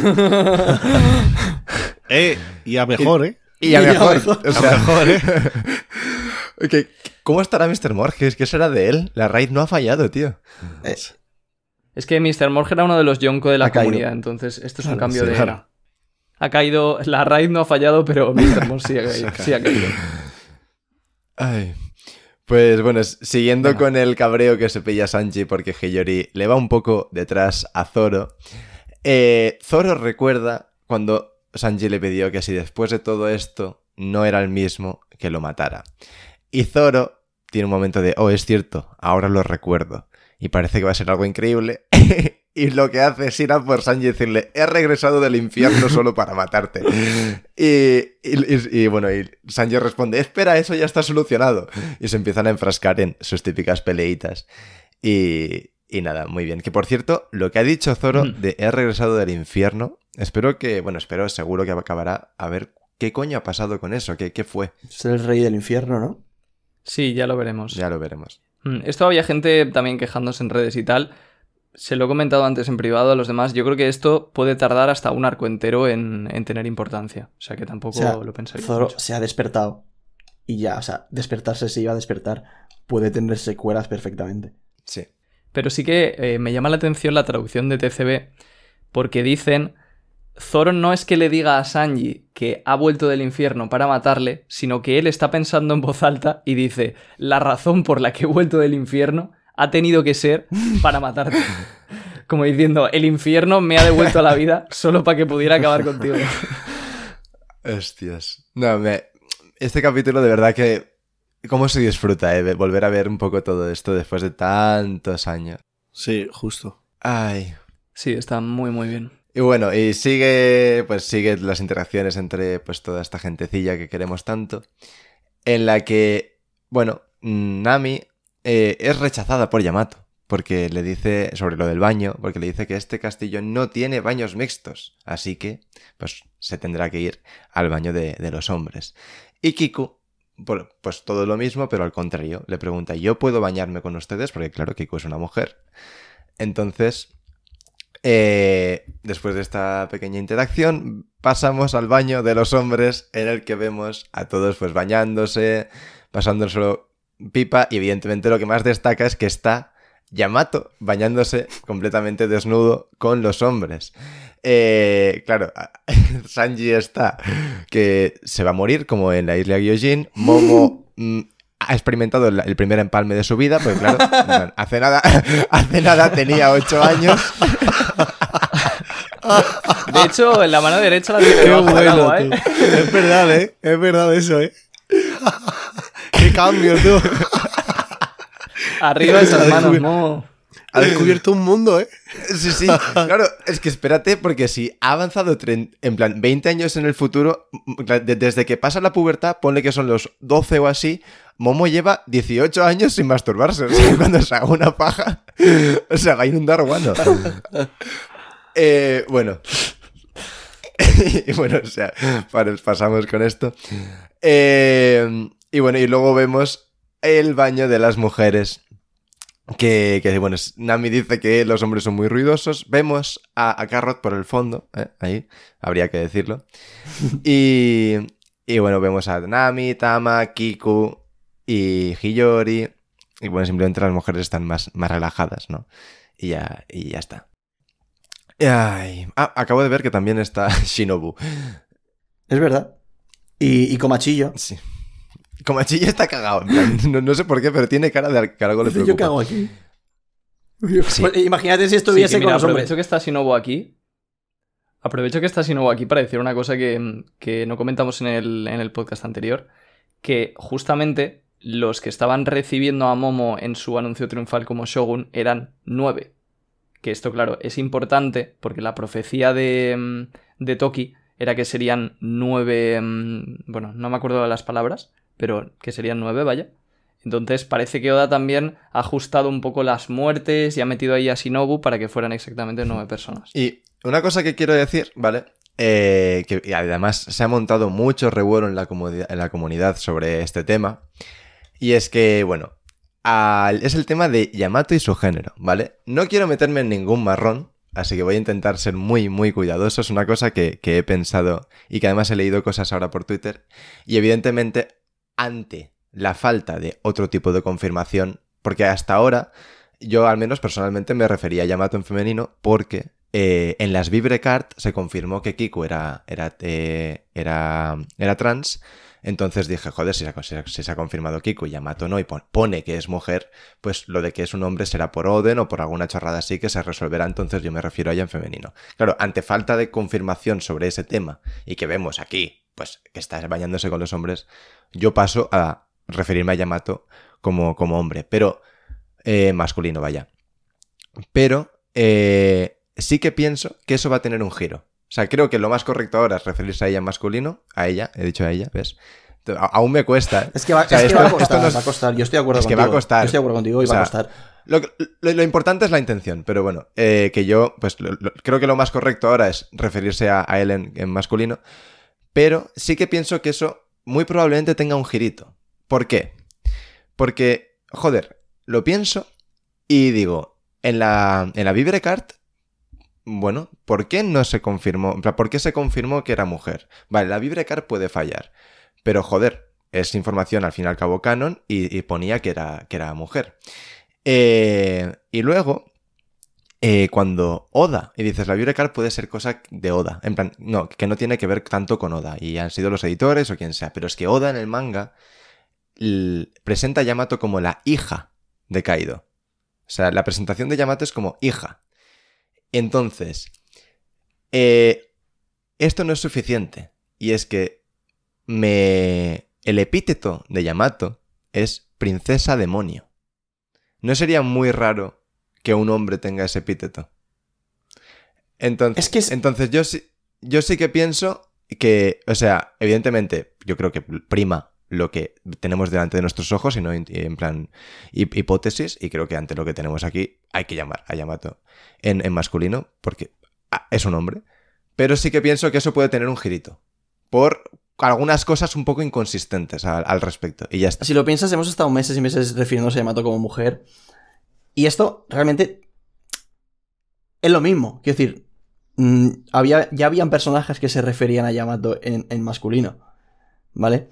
Eh, y a mejor, ¿eh? Y a Y a mejor. mejor. O sea, ¿Cómo estará Mr. Morge? ¿Qué será de él? La raid no ha fallado, tío. Eh, más. Es que Mr. Morge era uno de los Yonko de la Ha caído. comunidad, entonces esto es un cambio sí, de claro. era. Ha caído, la raid no ha fallado, pero Mr. Morge sí ha caído. sí ha caído. Ay. Pues bueno, siguiendo Venga. con el cabreo que se pilla Sanji porque Hiyori le va un poco detrás a Zoro. eh, Zoro recuerda cuando Sanji le pidió que si después de todo esto no era el mismo, que lo matara. Y Zoro tiene un momento de, oh, es cierto, ahora lo recuerdo. Y parece que va a ser algo increíble. y lo que hace es ir a por Sanji y decirle, he regresado del infierno solo para matarte. Y, y- y- y, bueno, y Sanji responde, espera, eso ya está solucionado. Y se empiezan a enfrascar en sus típicas peleitas. Y, y nada, muy bien. Que por cierto, lo que ha dicho Zoro Mm. de he regresado del infierno, espero que, bueno, espero seguro que acabará a ver qué coño ha pasado con eso, qué, qué fue. Es el rey del infierno, ¿no? Sí, ya lo veremos. Ya lo veremos. Mm, Esto había gente también quejándose en redes y tal. Se lo he comentado antes en privado a los demás. Yo creo que esto puede tardar hasta un arco entero en, en tener importancia. O sea que O tampoco sea, lo pensaría. Zoro mucho. se ha despertado. Y ya, o sea, despertarse se iba a despertar. Puede tener secuelas perfectamente. Sí. Pero sí que eh, me llama la atención la traducción de TCB porque dicen Zoro no es que le diga a Sanji que ha vuelto del infierno para matarle, sino que él está pensando en voz alta y dice, la razón por la que he vuelto del infierno ha tenido que ser para matarte. Como diciendo, el infierno me ha devuelto a la vida solo para que pudiera acabar contigo. Hostias. No, me... Este capítulo de verdad que... ¿Cómo se disfruta, eh? Volver a ver un poco todo esto después de tantos años. Sí, justo. Ay. Sí, está muy, muy bien. Y bueno, y sigue, pues sigue las interacciones entre pues toda esta gentecilla que queremos tanto, en la que, bueno, Nami eh, es rechazada por Yamato, porque le dice sobre lo del baño, porque le dice que este castillo no tiene baños mixtos, así que, pues se tendrá que ir al baño de, de los hombres. Y Kiku, pues todo lo mismo, pero al contrario, le pregunta, ¿yo puedo bañarme con ustedes? Porque claro, Kiku es una mujer. Entonces, eh, después de esta pequeña interacción, pasamos al baño de los hombres en el que vemos a todos pues bañándose, pasándoselo pipa y evidentemente lo que más destaca es que está Yamato bañándose completamente desnudo con los hombres. Eh, claro, Sanji está que se va a morir como en la isla Gyojin, Momo... mm, ha experimentado el, primer empalme de su vida, porque claro, hace nada, hace nada tenía 8 años. De hecho, en la mano derecha la tiene del bueno, agua, ¿eh? tú. Es verdad, ¿eh? Es verdad eso, ¿eh? Qué cambio, tú. Arriba esas manos, descubier- no. Ha descubierto un mundo, ¿eh? Sí, sí. Claro, es que espérate, porque si ha avanzado en plan 20 años en el futuro, desde que pasa la pubertad, ponle que son los 12 o así, Momo lleva 18 años sin masturbarse. O sea, cuando se haga una paja, se va a inundar guano. Eh, bueno. y bueno, o sea, pasamos con esto. Eh, y bueno, y luego vemos el baño de las mujeres. Que, bueno, Nami dice que los hombres son muy ruidosos. Vemos a, a Carrot por el fondo, ¿eh? ahí, habría que decirlo. Y, y bueno, vemos a Nami, Tama, Kiku y Hiyori. Y bueno, simplemente las mujeres están más, más relajadas, ¿no? Y ya, y ya está. Ay. Ah, acabo de ver que también está Shinobu. Es verdad. Y, y Comachillo. Sí. Komachi ya está cagado. en plan, No, no sé por qué, pero tiene cara de que algo le preocupa. ¿Yo qué hago aquí? Sí. Pues, imagínate si estuviese mira, con los hombres. aprovecho que está Shinobu aquí. Aprovecho que está Shinobu aquí para decir una cosa que, que no comentamos en el, en el podcast anterior. Que justamente los que estaban recibiendo a Momo en su anuncio triunfal como Shogun eran nueve. Que esto, claro, es importante porque la profecía de, mm, de Toki era que serían nueve. mm, Bueno, no me acuerdo de las palabras, pero que serían nueve, vaya. Entonces parece que Oda también ha ajustado un poco las muertes y ha metido ahí a Shinobu para que fueran exactamente nueve personas. Y una cosa que quiero decir, ¿vale? Eh, que y además se ha montado mucho revuelo en la, en la comunidad sobre este tema. Y es que, bueno, es el tema de Yamato y su género, ¿vale? No quiero meterme en ningún marrón, así que voy a intentar ser muy, muy cuidadoso. Es una cosa que, he pensado y que además he leído cosas ahora por Twitter. Y evidentemente, ante la falta de otro tipo de confirmación, porque hasta ahora yo al menos personalmente me refería a Yamato en femenino porque eh, en las Vibrecard se confirmó que Kiku era, era, eh, era, era trans. Entonces dije, joder, si se, ha- si se ha- confirmado Kiku y Yamato no, y pon- pone que es mujer, pues lo de que es un hombre será por Oden o por alguna chorrada así que se resolverá. Entonces yo me refiero a ella en femenino. Claro, ante falta de confirmación sobre ese tema y que vemos aquí, pues que está bañándose con los hombres, yo paso a referirme a Yamato como, como hombre, pero eh, masculino, vaya. Pero eh, sí que pienso que eso va a tener un giro. O sea, creo que lo más correcto ahora es referirse a ella en masculino, a ella, he dicho a ella, ¿ves? A- aún me cuesta. ¿eh? Es que va, O sea, es que esto- va a costar, va a costar. Yo estoy de acuerdo es que contigo. va a costar. Yo estoy de acuerdo contigo y O va a costar. Lo, lo- lo importante es la intención, pero bueno, eh, que yo, pues lo- creo que lo más correcto ahora es referirse a, a él en, en masculino, pero sí que pienso que eso muy probablemente tenga un girito. ¿Por qué? Porque, joder, lo pienso y digo, en la, en la Vibrecard, bueno, ¿por qué no se confirmó? ¿Por qué se confirmó que era mujer? Vale, la Vibrecard puede fallar, pero joder, es información al fin y al cabo canon y, ponía que era, que era mujer. Eh, y luego, eh, cuando Oda, y dices, la Vibra Card puede ser cosa de Oda, en plan, no, que no tiene que ver tanto con Oda, y han sido los editores o quien sea, pero es que Oda en el manga presenta a Yamato como la hija de Kaido. O sea, la presentación de Yamato es como hija. Entonces, eh, esto no es suficiente, y es que me... el epíteto de Yamato es princesa demonio. ¿No sería muy raro que un hombre tenga ese epíteto? Entonces, Es que es- entonces yo, sí, yo sí que pienso que, o sea, evidentemente, yo creo que prima lo que tenemos delante de nuestros ojos y no en plan hip- hipótesis, y creo que ante lo que tenemos aquí hay que llamar a Yamato en, masculino, porque ah, es un hombre, pero sí que pienso que eso puede tener un girito, por algunas cosas un poco inconsistentes al, respecto, y ya está. Si lo piensas, hemos estado meses y meses refiriéndose a Yamato como mujer. Y esto realmente es lo mismo. Quiero decir, mm, había, ya habían personajes que se referían a Yamato en masculino. ¿Vale?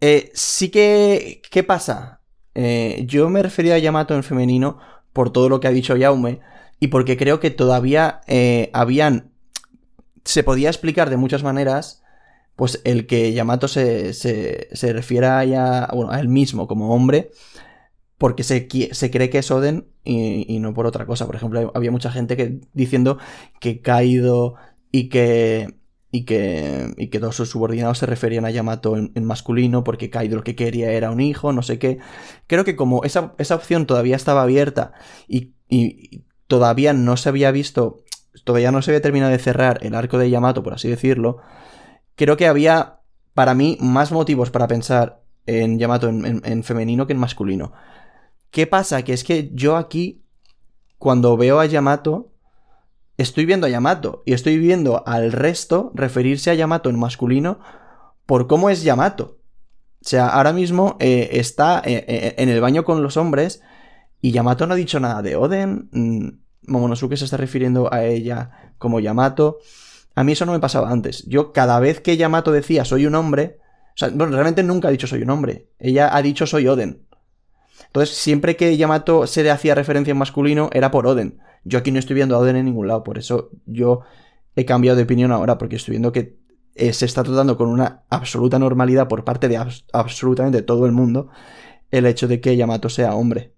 Eh, sí que... ¿Qué pasa? Eh, yo me refería a Yamato en femenino por todo lo que ha dicho Yaume y porque creo que todavía eh, habían... Se podía explicar de muchas maneras pues el que Yamato se, se, se refiera ya, bueno, a él mismo como hombre, porque se, se cree que es Oden y, y no por otra cosa. Por ejemplo, había mucha gente que diciendo que Kaido y que y que, y que todos sus subordinados se referían a Yamato en, masculino porque Kaido lo que quería era un hijo, no sé qué. Creo que como esa, esa opción todavía estaba abierta y, y- todavía no se había visto, todavía no se había terminado de cerrar el arco de Yamato, por así decirlo, creo que había, para mí, más motivos para pensar en Yamato en femenino que en masculino. ¿Qué pasa? Que es que yo aquí, cuando veo a Yamato, estoy viendo a Yamato y estoy viendo al resto referirse a Yamato en masculino por cómo es Yamato. O sea, ahora mismo eh, está eh, eh, en el baño con los hombres y Yamato no ha dicho nada de Oden. mm, Momonosuke se está refiriendo a ella como Yamato. A mí eso no me pasaba antes. Yo cada vez que Yamato decía soy un hombre, o sea, bueno, realmente nunca ha dicho soy un hombre. Ella ha dicho soy Oden. Entonces, siempre que Yamato se le hacía referencia en masculino, era por Oden. Yo aquí no estoy viendo a Oden en ningún lado, por eso yo he cambiado de opinión ahora, porque estoy viendo que eh, se está tratando con una absoluta normalidad por parte de abs- absolutamente todo el mundo el hecho de que Yamato sea hombre.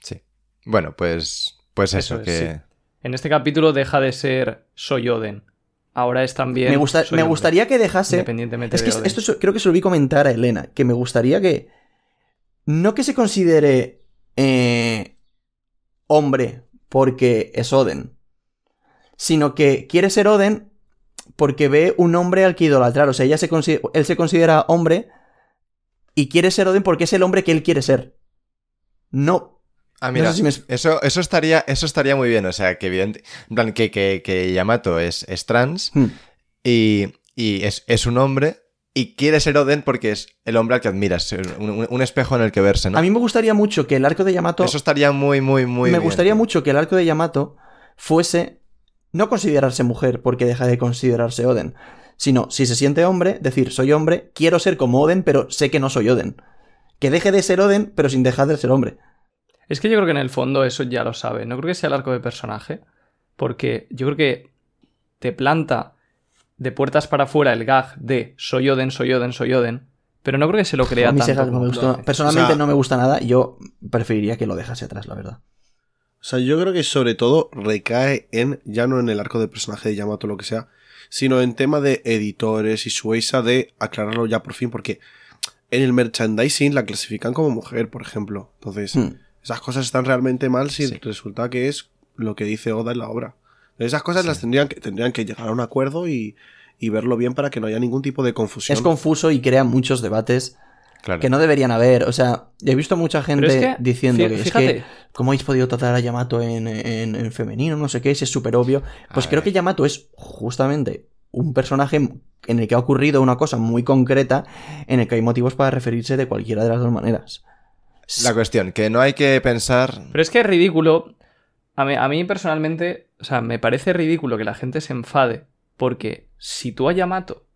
Sí. Bueno, pues, pues eso, Eso es, que... sí. En este capítulo deja de ser soy Oden. Ahora es también. Me, gusta- me gustaría que dejase Independientemente Es que de Oden. esto es- creo que se lo vi comentar a Elena, que me gustaría que. No que se considere eh, hombre porque es Oden, sino que quiere ser Oden porque ve un hombre al que idolatrar. O sea, ella se él se considera hombre y quiere ser Oden porque es el hombre que él quiere ser. No. Ah, No mira, sé si me es- eso, eso, estaría, eso estaría muy bien. O sea, que evidente... Que, que, que Yamato es, es trans Hmm. y, y es, es un hombre y quiere ser Oden porque es el hombre al que admiras. Un, un- espejo en el que verse, ¿no? A mí me gustaría mucho que el arco de Yamato. Eso estaría muy, muy, muy me bien. gustaría mucho que el arco de Yamato fuese no considerarse mujer porque deja de considerarse Oden, sino si se siente hombre, decir soy hombre, quiero ser como Oden, pero sé que no soy Oden. Que deje de ser Oden, pero sin dejar de ser hombre. Es que yo creo que en el fondo eso ya lo sabe. No creo que sea el arco de personaje. Porque yo creo que te planta de puertas para afuera el gag de soy Oden, soy Oden, soy Oden. Pero no creo que se lo crea a mí tanto. ese no me gustó. Personalmente O sea- no me gusta nada. Yo preferiría que lo dejase atrás, la verdad. O sea, yo creo que sobre todo recae en, ya no en el arco de personaje de Yamato o lo que sea, sino en tema de editores y Sueisa de aclararlo ya por fin, porque en el merchandising la clasifican como mujer, por ejemplo. Entonces, Hmm. esas cosas están realmente mal si Sí. resulta que es lo que dice Oda en la obra. Esas cosas las tendrían que, tendrían que llegar a un acuerdo y, y verlo bien para que no haya ningún tipo de confusión. Es confuso y crea muchos debates Claro. que no deberían haber. O sea, he visto mucha gente es que, diciendo que es que, ¿cómo habéis podido tratar a Yamato en, en- en femenino? No sé qué, si es súper obvio. Pues A creo ver. que Yamato es justamente un personaje en el que ha ocurrido una cosa muy concreta, en el que hay motivos para referirse de cualquiera de las dos maneras. La cuestión, que no hay que pensar... Pero es que es ridículo. A mí, a mí personalmente, o sea, me parece ridículo que la gente se enfade. Porque si tú a Yamato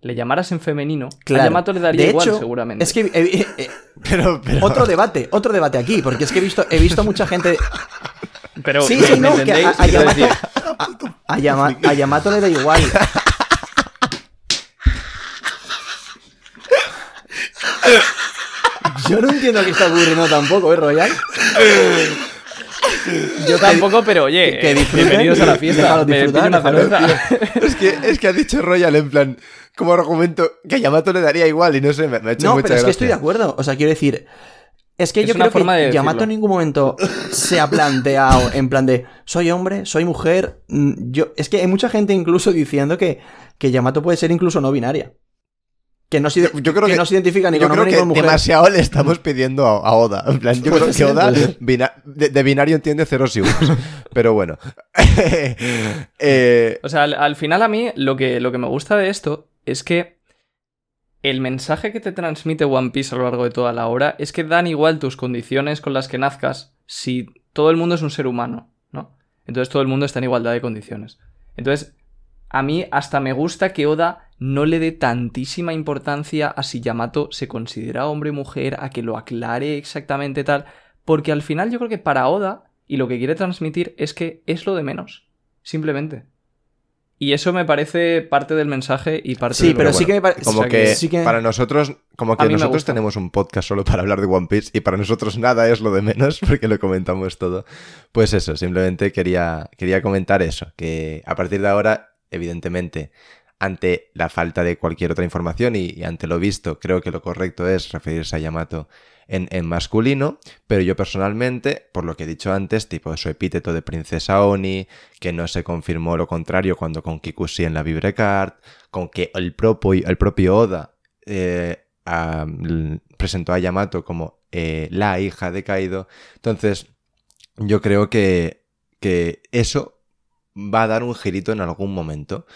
le llamaras en femenino, Claro. a Yamato le daría De igual, hecho, seguramente. Es que eh, eh, eh, Pero, pero... otro debate, otro debate aquí, porque es que he visto, he visto mucha gente. Pero, Sí, sí, ¿me no, que a, entendéis? a Yamato, decir, a, a Yama- a Yamato le da igual. Yo no entiendo qué está ocurriendo tampoco, ¿eh, Royal? Yo tampoco, pero oye, Que- que eh, bienvenidos a la fiesta. Me una déjalo, cerveza. Es que, es que ha dicho Royal en plan, como argumento, que a Yamato le daría igual y no sé, me, me ha hecho No, mucha pero es que estoy de acuerdo. O sea, quiero decir. Es que Es yo creo forma que de Yamato en ningún momento se ha planteado en plan de soy hombre, soy mujer. mm, Yo, es que hay mucha gente incluso diciendo que, que Yamato puede ser incluso no binaria. Que no se, Yo creo que- no se identifica ni Yo con creo hombre ni con mujer. demasiado le estamos pidiendo a, a Oda. En plan, yo Puede creo que Oda bina- de, de binario entiende ceros y unos. Pero bueno. Eh, O sea, al, al final a mí lo que, lo que me gusta de esto es que el mensaje que te transmite One Piece a lo largo de toda la obra es que dan igual tus condiciones con las que nazcas si todo el mundo es un ser humano, ¿no? Entonces todo el mundo está en igualdad de condiciones. Entonces, a mí hasta me gusta que Oda no le dé tantísima importancia a si Yamato se considera hombre o mujer, a que lo aclare exactamente tal, porque al final yo creo que para Oda y lo que quiere transmitir es que es lo de menos, simplemente. Y eso me parece parte del mensaje y parte Sí, de lo pero que- sí que me parece. como o sea que, que sí que- para nosotros, como que nosotros tenemos un podcast solo para hablar de One Piece y para nosotros nada es lo de menos porque lo comentamos todo. Pues eso, simplemente quería, quería comentar eso, que a partir de ahora, evidentemente, ante la falta de cualquier otra información y, ante lo visto, creo que lo correcto es referirse a Yamato en, masculino, pero yo personalmente, por lo que he dicho antes, tipo su epíteto de princesa Oni, que no se confirmó lo contrario cuando con Kikuchi en la Vibrecard, con que el propio, el propio Oda eh, presentó a Yamato como eh, la hija de Kaido. Entonces, yo creo que, que eso va a dar un girito en algún momento.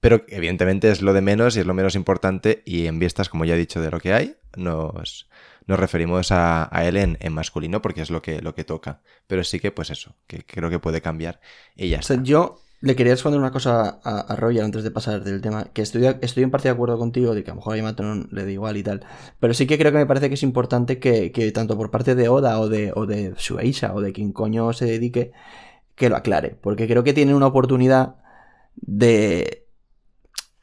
Pero evidentemente es lo de menos y es lo menos importante y en vistas, como ya he dicho, de lo que hay, nos, nos referimos a, a él en, en masculino porque es lo que, lo que toca. Pero sí que, pues eso, que creo que puede cambiar y ya O sea, está. yo le quería responder una cosa a, a Royal antes de pasar del tema, que estoy, estoy en parte de acuerdo contigo de que a lo mejor a Yamato no le da igual y tal, pero sí que creo que me parece que es importante que, que tanto por parte de Oda o de, o de Shueisha o de quien coño se dedique, que lo aclare, porque creo que tiene una oportunidad de,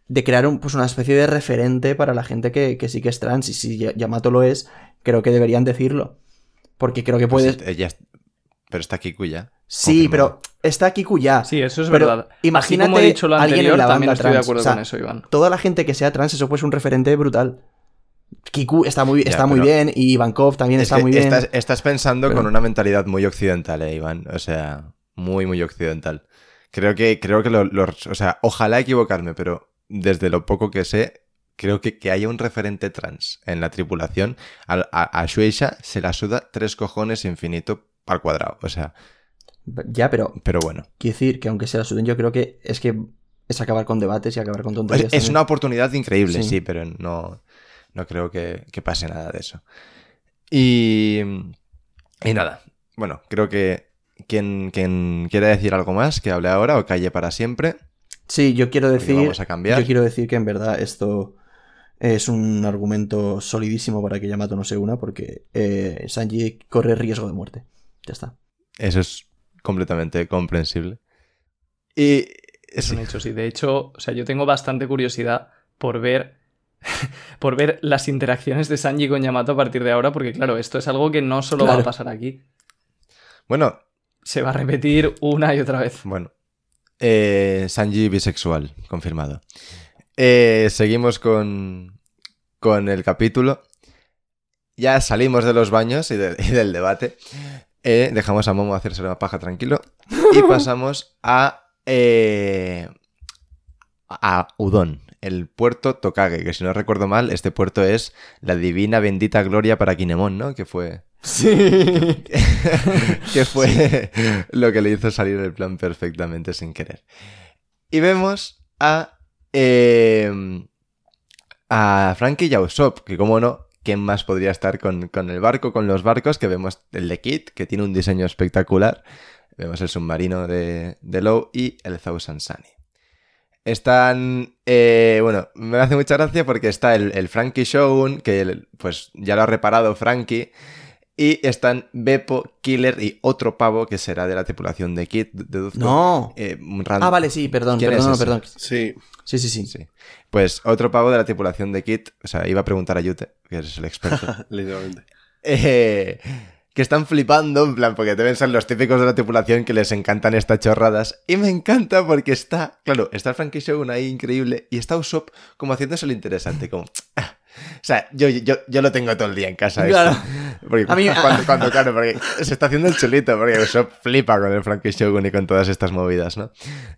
de crear un- pues una especie de referente para la gente que, que sí que es trans y si Ya- Yamato lo es, creo que deberían decirlo, porque creo que Pues, puedes... est- pero está Kiku ya. Sí, confirmado. pero está Kiku ya. Sí, eso es Pero verdad. imagínate Así como he dicho lo alguien en la también banda estoy de acuerdo O sea, con eso, Iván. Toda la gente que sea trans, eso puede ser un referente brutal. Kiku está muy, Ya, está muy bien y Ivankov también Es está muy bien. Estás, estás pensando Pero- con una mentalidad muy occidental, eh, Iván. O sea, muy, muy occidental. Creo que, creo que lo- los- o sea, ojalá equivocarme, pero desde lo poco que sé, creo que que haya un referente trans en la tripulación. A, a, a Shueisha se la suda tres cojones infinito al cuadrado. O sea, Ya, pero pero bueno. quiero decir que aunque sea la suden, yo creo que es que es acabar con debates y acabar con Es, tonterías. es también. una oportunidad increíble, Sí. sí, pero no, no creo que, que pase nada de eso. Y, y nada, bueno, creo que quien, quien quiera decir algo más, que hable ahora o calle para siempre. Sí, yo quiero decir. vamos a cambiar. Yo quiero decir que en verdad esto es un argumento solidísimo para que Yamato no se una, porque eh, Sanji corre riesgo de muerte. Ya está. Eso es completamente comprensible. Y Es sí, un hecho, sí. De hecho, o sea, yo tengo bastante curiosidad por ver. por ver las interacciones de Sanji con Yamato a partir de ahora, porque claro, esto es algo que no solo va a pasar aquí. bueno, Se va a repetir una y otra vez. Bueno. Eh, Sanji bisexual, confirmado. Eh, seguimos con, con el capítulo. Ya salimos de los baños y, de- y del debate. Eh, dejamos a Momo hacerse una paja tranquilo. Y pasamos a. a Udon, el puerto Tokage. Que si no recuerdo mal, este puerto es la divina bendita gloria para Kinemon, ¿no? Que fue Sí. que fue lo que le hizo salir el plan perfectamente sin querer. Y vemos a. eh, a Frankie y a Usopp, que como no, ¿quién más podría estar con, con el barco, con los barcos? Que vemos el de Kit, que tiene un diseño espectacular. Vemos el submarino de, de Low y el Thousand Sunny. Están. eh, bueno, me hace mucha gracia porque está el, el Frankie Shogun, que el- pues ya lo ha reparado Frankie. Y están Beppo, Killer y otro pavo que será de la tripulación de Kit, deduzco. No. Eh, Ah, vale, sí, perdón, ¿Quién es perdón, perdón. Sí. Sí, sí, sí. Sí. Pues otro pavo de la tripulación de Kit, o sea, iba a preguntar a Yute, que es el experto. Literalmente. eh, que están flipando, en plan, porque deben ser los típicos de la tripulación que les encantan estas chorradas. Y me encanta porque está, claro, está Frankie Shogun ahí increíble y está Usopp como haciéndose lo interesante, como... "Ah". O sea, yo, yo, yo lo tengo todo el día en casa. esto. Claro. Porque A mí- cuando, cuando, claro, porque se está haciendo el chulito, porque Usopp flipa con el Frankie Shogun y con todas estas movidas, ¿no?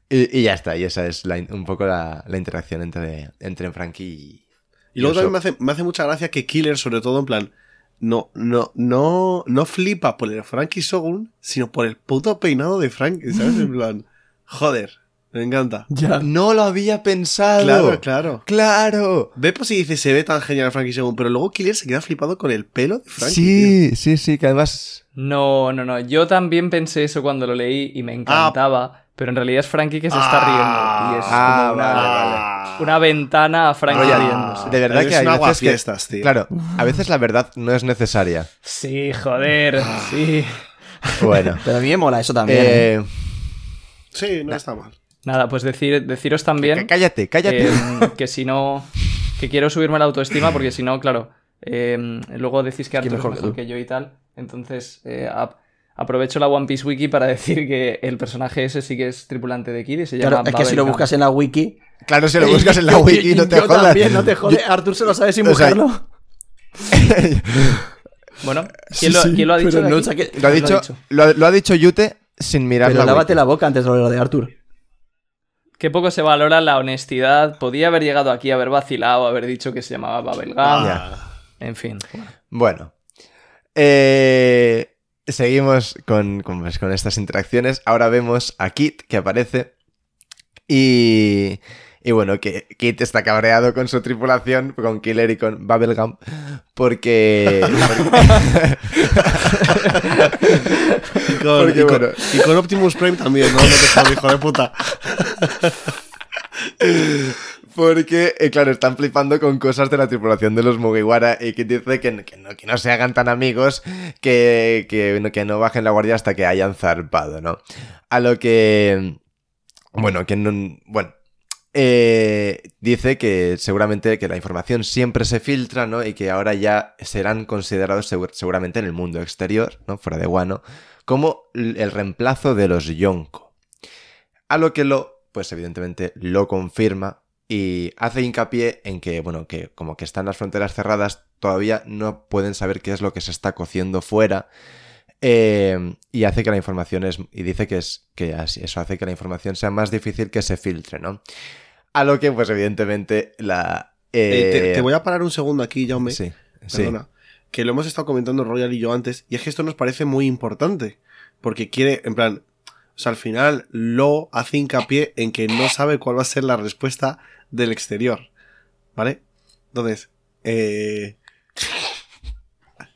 Y, y ya está, y esa es la un poco la, la interacción entre, entre Frankie y... Y luego también me hace, me hace mucha gracia que Killer, sobre todo, en plan, no, no, no, no flipa por el Frankie Shogun, sino por el puto peinado de Frankie, ¿sabes? En plan, joder, me encanta. Ya. No lo había pensado. Claro, claro. ¡Claro! Ve pues si dice, se ve tan genial Frankie Shogun, pero luego Killer se queda flipado con el pelo de Frankie. sí, sí, sí, que además... No, no, no. Yo también pensé eso cuando lo leí y me encantaba. Pero en realidad es Frankie que se está riendo. Y es Ah, como una, vale, vale. una ventana a Frankie riéndose. de verdad que hay un veces que... aguafiestas, tío. Claro, a veces la verdad no es necesaria. Sí, joder, sí. Bueno. Pero a mí me mola eso también. ¿eh? eh, Sí, no está mal. Nada, pues decir, deciros también cá- cállate, cállate. eh, que si no. Que quiero subirme la autoestima porque si no, claro. eh, luego decís que Arthur mejor es que mejor que yo y tal. Entonces, eh, ap- aprovecho la One Piece Wiki para decir que el personaje ese sí que es tripulante de Kid y se Claro, llama es que si lo buscas en la wiki. Claro, si lo buscas en la wiki, no te yo jodas. también, no te jodes. Arthur se lo sabe sin O sea, buscarlo. Bueno, ¿quién, Sí, lo, sí, quién lo ha dicho? ha lo ha dicho Yute sin mirar Pero la lávate wiki. la boca antes de lo de Arthur. Qué poco se valora la honestidad. Podía haber llegado aquí, haber vacilado, haber dicho que se llamaba Babel Ah. En fin. bueno. Bueno. Eh, seguimos con, con, pues, con estas interacciones. Ahora vemos a Kit que aparece. Y, y bueno, que Kit está cabreado con su tripulación, con Killer y con Bubblegum, porque... Y con, Porque, y con- bueno. y con Optimus Prime también, ¿no? No te jodas, hijo de puta. Porque, eh, claro, están flipando con cosas de la tripulación de los Mugiwara y que dice que, que no, que no se hagan tan amigos, que, que, no- que no bajen la guardia hasta que hayan zarpado, ¿no? A lo que... Bueno, que no... Bueno. eh, dice que seguramente que la información siempre se filtra, ¿no? Y que ahora ya serán considerados segur- seguramente en el mundo exterior, ¿no? Fuera de Wano, como el reemplazo de los Yonko. A lo que lo, pues evidentemente lo confirma y hace hincapié en que, bueno, que como que están las fronteras cerradas, todavía no pueden saber qué es lo que se está cociendo fuera. eh, y hace que la información es. Y dice que es. que así- eso hace que la información sea más difícil que se filtre, ¿no? A lo que, pues, evidentemente, la. Eh, te, eh, te voy a parar un segundo aquí, Jaume. Sí, sí. Que lo hemos estado comentando Royal y yo antes. Y es que esto nos parece muy importante. Porque quiere, en plan. O sea, al final lo hace hincapié en que no sabe cuál va a ser la respuesta del exterior. ¿Vale? Entonces, eh.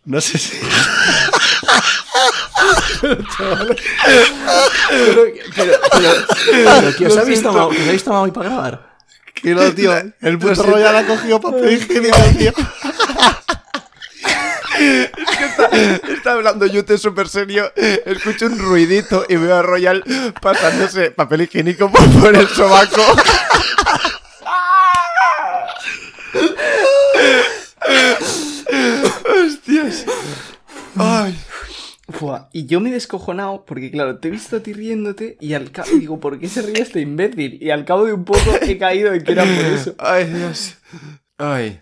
No sé si. Pero, pero, pero, ¿que os ha visto, Mau- que os ha visto Mau para grabar? Que no, tío. El puto Royal ha cogido papel higiénico, tío. Está hablando Yute súper serio. Escucho un ruidito y veo a Royal pasándose papel higiénico por, por el sobaco. Hostias. Ay. Fua, Y yo me he descojonado porque, claro, te he visto a ti riéndote y al cabo digo, ¿por qué se ríe este imbécil? Y al cabo de un poco he caído en que era por eso. Ay, Dios. Ay.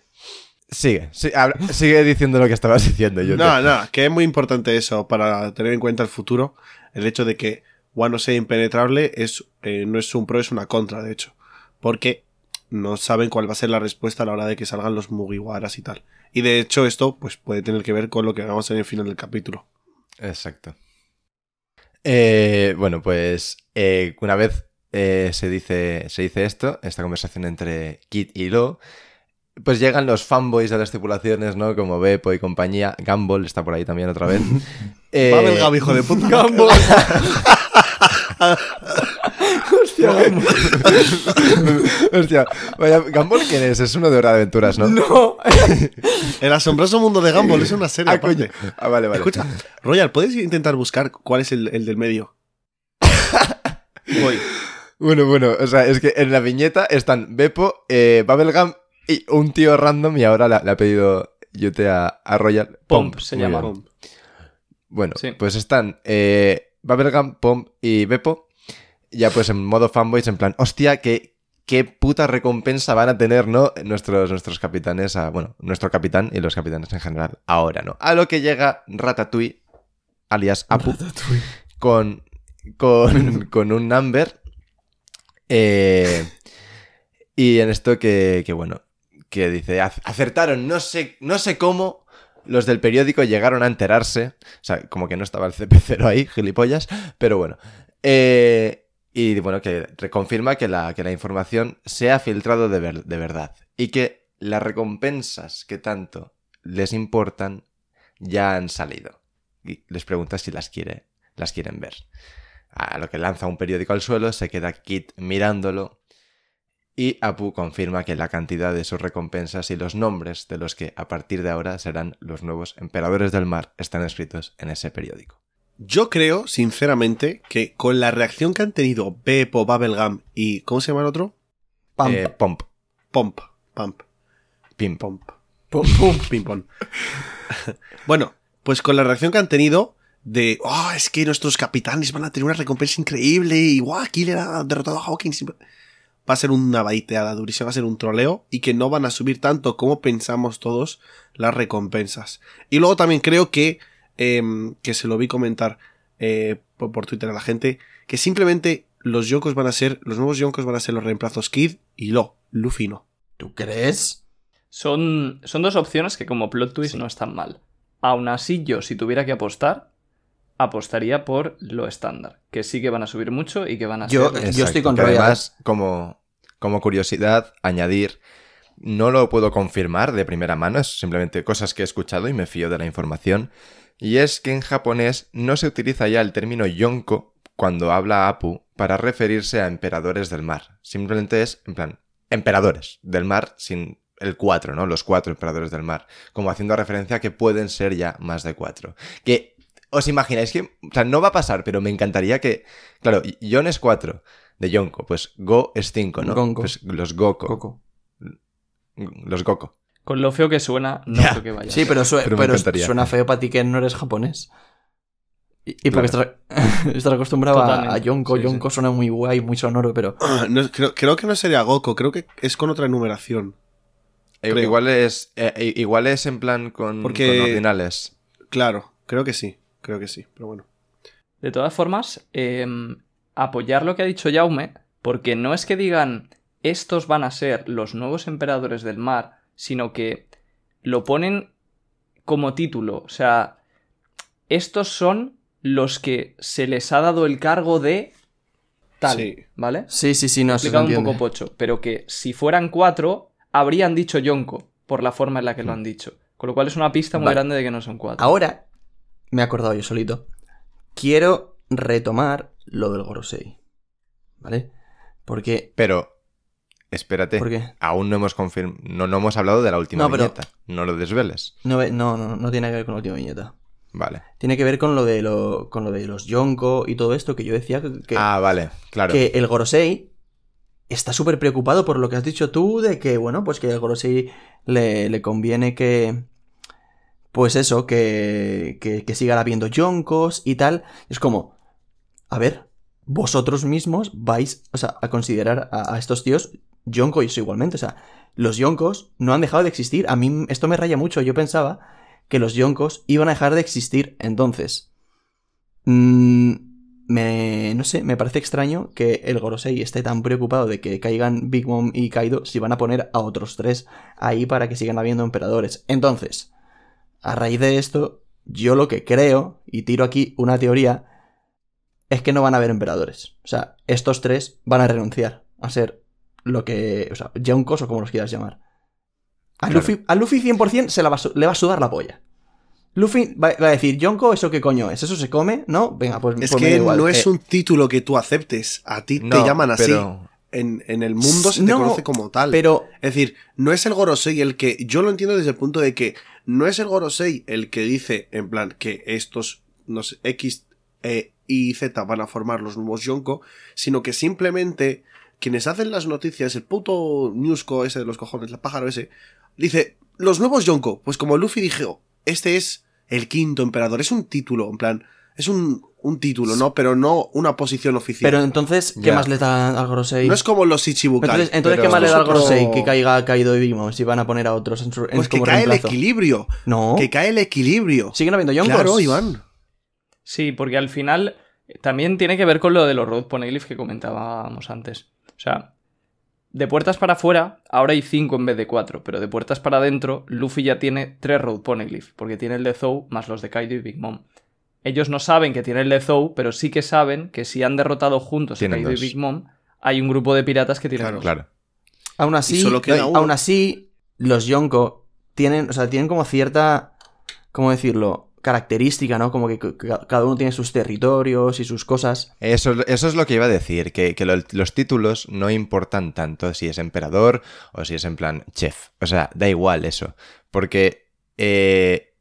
Sigue, sí, habla- sigue diciendo lo que estabas diciendo, Yute. No, no, que es muy importante eso para tener en cuenta el futuro. El hecho de que Wano sea impenetrable es, eh, no es un pro, es una contra, de hecho. Porque no saben cuál va a ser la respuesta a la hora de que salgan los Mugiwaras y tal. Y de hecho esto pues puede tener que ver con lo que hagamos en el final del capítulo. Exacto. Eh, bueno, pues eh, una vez eh, se, dice, se dice esto, esta conversación entre Kit y Lo, pues llegan los fanboys de las tripulaciones, ¿no? Como Beppo y compañía. Gumball está por ahí también otra vez. Eh, Gaby, hijo de puta. Hostia, Gumball. Hostia, vaya, Gumball, ¿quién es? Es uno de Hora de Aventuras, ¿no? No. El asombroso mundo de Gumball es una serie Ah, aparte. coño. Ah, vale, vale. Escucha, Royal, ¿puedes intentar buscar cuál es el, el del medio? Voy. Bueno, bueno, o sea, es que en la viñeta están Beppo, eh, Bubblegum y un tío random y ahora le, ha pedido Yute a, a Royal. Pomp se llama. Pum. Bueno, Sí. pues están eh, Bubblegum, Pomp y Beppo ya pues en modo fanboys en plan, hostia, qué, qué puta recompensa van a tener, ¿no? Nuestros, nuestros capitanes, a- bueno, nuestro capitán y los capitanes en general, ahora, ¿no? A lo que llega Ratatouille, alias Apu, con, con, con un number. eh, y en esto que, que, bueno, que dice, "Ac- acertaron, no sé, no sé cómo los del periódico llegaron a enterarse. O sea, como que no estaba el CP0 ahí, gilipollas, pero bueno. Eh, y bueno, que reconfirma que la, que la información se ha filtrado de, ver- de verdad. Y que las recompensas que tanto les importan ya han salido. Y les pregunta si las quiere, las quieren ver. A lo que lanza un periódico al suelo, se queda Kit mirándolo. Y Apu confirma que la cantidad de sus recompensas y los nombres de los que a partir de ahora serán los nuevos emperadores del mar están escritos en ese periódico. Yo creo, sinceramente, que con la reacción que han tenido Beppo, Bubblegum y. ¿Cómo se llama el otro? Pam. Eh, Pomp, Pomp. Pump. Pimp. Pomp. Pum, pum. Ping pong. bueno, pues con la reacción que han tenido de, oh, es que nuestros capitanes van a tener una recompensa increíble y, guau, Killer ha derrotado a Hawkins. Va a ser una baiteada durísima, va a ser un troleo y que no van a subir tanto como pensamos todos las recompensas. Y luego también creo que, em, que se lo vi comentar eh, por, por Twitter a la gente, que simplemente los yonkos van a ser, los nuevos yonkos van a ser los reemplazos Kid y Lo, Luffy no. ¿Tú crees? Son, son dos opciones que como plot twist no están mal. Aún así, yo, si tuviera que apostar, apostaría por lo estándar. Que sí que van a subir mucho y que van a Yo- ser... Yo estoy con. Además, como, como curiosidad, añadir, no lo puedo confirmar de primera mano, es simplemente cosas que he escuchado y me fío de la información. Y es que en japonés no se utiliza ya el término yonko cuando habla Apu para referirse a emperadores del mar. Simplemente es, en plan, emperadores del mar sin el cuatro, ¿no? Los cuatro emperadores del mar. Como haciendo referencia a que pueden ser ya más de cuatro. Que os imagináis que, o sea, no va a pasar, pero me encantaría que, claro, Yon es 4 de Yonko, pues Go es 5, ¿no? Gonko. Pues los Goko, Coco. los Goko. Con lo feo que suena, no Ya. creo que vaya. a Sí, ser. pero, sue- Pero suena feo para ti que no eres japonés. Y, y porque estás, estás acostumbrado a. Yonko. Sí, sí. Yonko suena muy guay, muy sonoro, pero. No, creo, creo que no sería Goku, creo que es con otra enumeración. Eh, Creo. Igual es, eh, eh, igual es en plan con, Porque- con ordinales. Claro, creo que sí, creo que sí, pero bueno. De todas formas, em, apoyar lo que ha dicho Jaume, porque no es que digan estos van a ser los nuevos emperadores del mar, sino que lo ponen como título. O sea, estos son los que se les ha dado el cargo de tal, Sí. ¿vale? Sí, sí, sí, no se Explicado un poco pocho, pero que si fueran cuatro, habrían dicho Yonko, por la forma en la que lo han dicho. Con lo cual es una pista muy Vale. grande de que no son cuatro. Ahora, me he acordado yo solito. Quiero retomar lo del Gorosei. ¿Vale? Porque. Pero, espérate, ¿Por qué? aún no hemos confirm no, no hemos hablado de la última No, pero- viñeta. No lo desveles. No, no, no, no tiene que ver con la última viñeta. Vale. Tiene que ver con lo de, lo, con lo de los Yonko y todo esto que yo decía que, Ah, vale, claro. que el Gorosei está súper preocupado por lo que has dicho tú de que, bueno, pues que al Gorosei le, le conviene que... Pues eso, que, que, que sigan habiendo yonkos y tal. Es como, a ver, vosotros mismos vais o sea, a considerar a, estos tíos yonkos igualmente. O sea, los yonkos no han dejado de existir. A mí esto me raya mucho. Yo pensaba que los yonkos iban a dejar de existir. Entonces, mm, me, no sé, me parece extraño que el Gorosei esté tan preocupado de que caigan Big Mom y Kaido si van a poner a otros tres ahí para que sigan habiendo emperadores. Entonces, a raíz de esto, yo lo que creo, y tiro aquí una teoría, es que no van a haber emperadores. O sea, estos tres van a renunciar a ser lo que. O sea, Yonkos o como los quieras llamar. A, Claro. Luffy, a Luffy 100% se la va le va a sudar la polla. Luffy va, va a decir, Yonko, ¿eso qué coño es? ¿Eso se come? ¿No? Venga, pues, Es pues me da que igual. no es Eh, un título que tú aceptes. A ti te llaman así. pero- En, en el mundo se te No, conoce como tal. Pero Es decir, no es el Gorosei el que. Yo lo entiendo desde el punto de que no es el Gorosei el que dice, en plan, que estos, X, E, Y y Z van a formar los nuevos Yonko, sino que simplemente quienes hacen las noticias, el puto Newsco ese de los cojones, el pájaro ese, dice, los nuevos Yonko. Pues como Luffy dijo, este es el quinto emperador, es un título, en plan, es un, un título, ¿no? Pero no una posición oficial. Pero entonces, ¿qué Ya. más le da al Gorosei? no es como los Ichibukai. entonces, ¿qué más le da al otro- Gorosei? Que caiga caído de Big Mom si van a poner a otros en su en Pues que como cae el equilibrio. No. Que cae el equilibrio. ¿Siguen habiendo Yonkos? Claro, Iván. Sí, porque al final eh, también tiene que ver con lo de los Road Poneglyphs que comentábamos antes. O sea, de puertas para afuera, ahora hay cinco en vez de cuatro, pero de puertas para adentro, Luffy ya tiene tres Road Poneglyphs, porque tiene el de Zou más los de Kaido y Big Mom. Ellos no saben que tiene el de Zou, pero sí que saben que si han derrotado juntos a Tienen Kaido dos. y Big Mom, hay un grupo de piratas que tienen Claro, dos. Claro. Aún así, Y solo queda no, uno. aún así, los Yonko tienen, o sea, tienen como cierta, ¿cómo decirlo? Característica, ¿no? Como que cada uno tiene sus territorios y sus cosas. Eso, eso es lo que iba a decir, que, que lo- los títulos no importan tanto si es emperador o si es en plan chef. O sea, da igual eso. Porque, eh,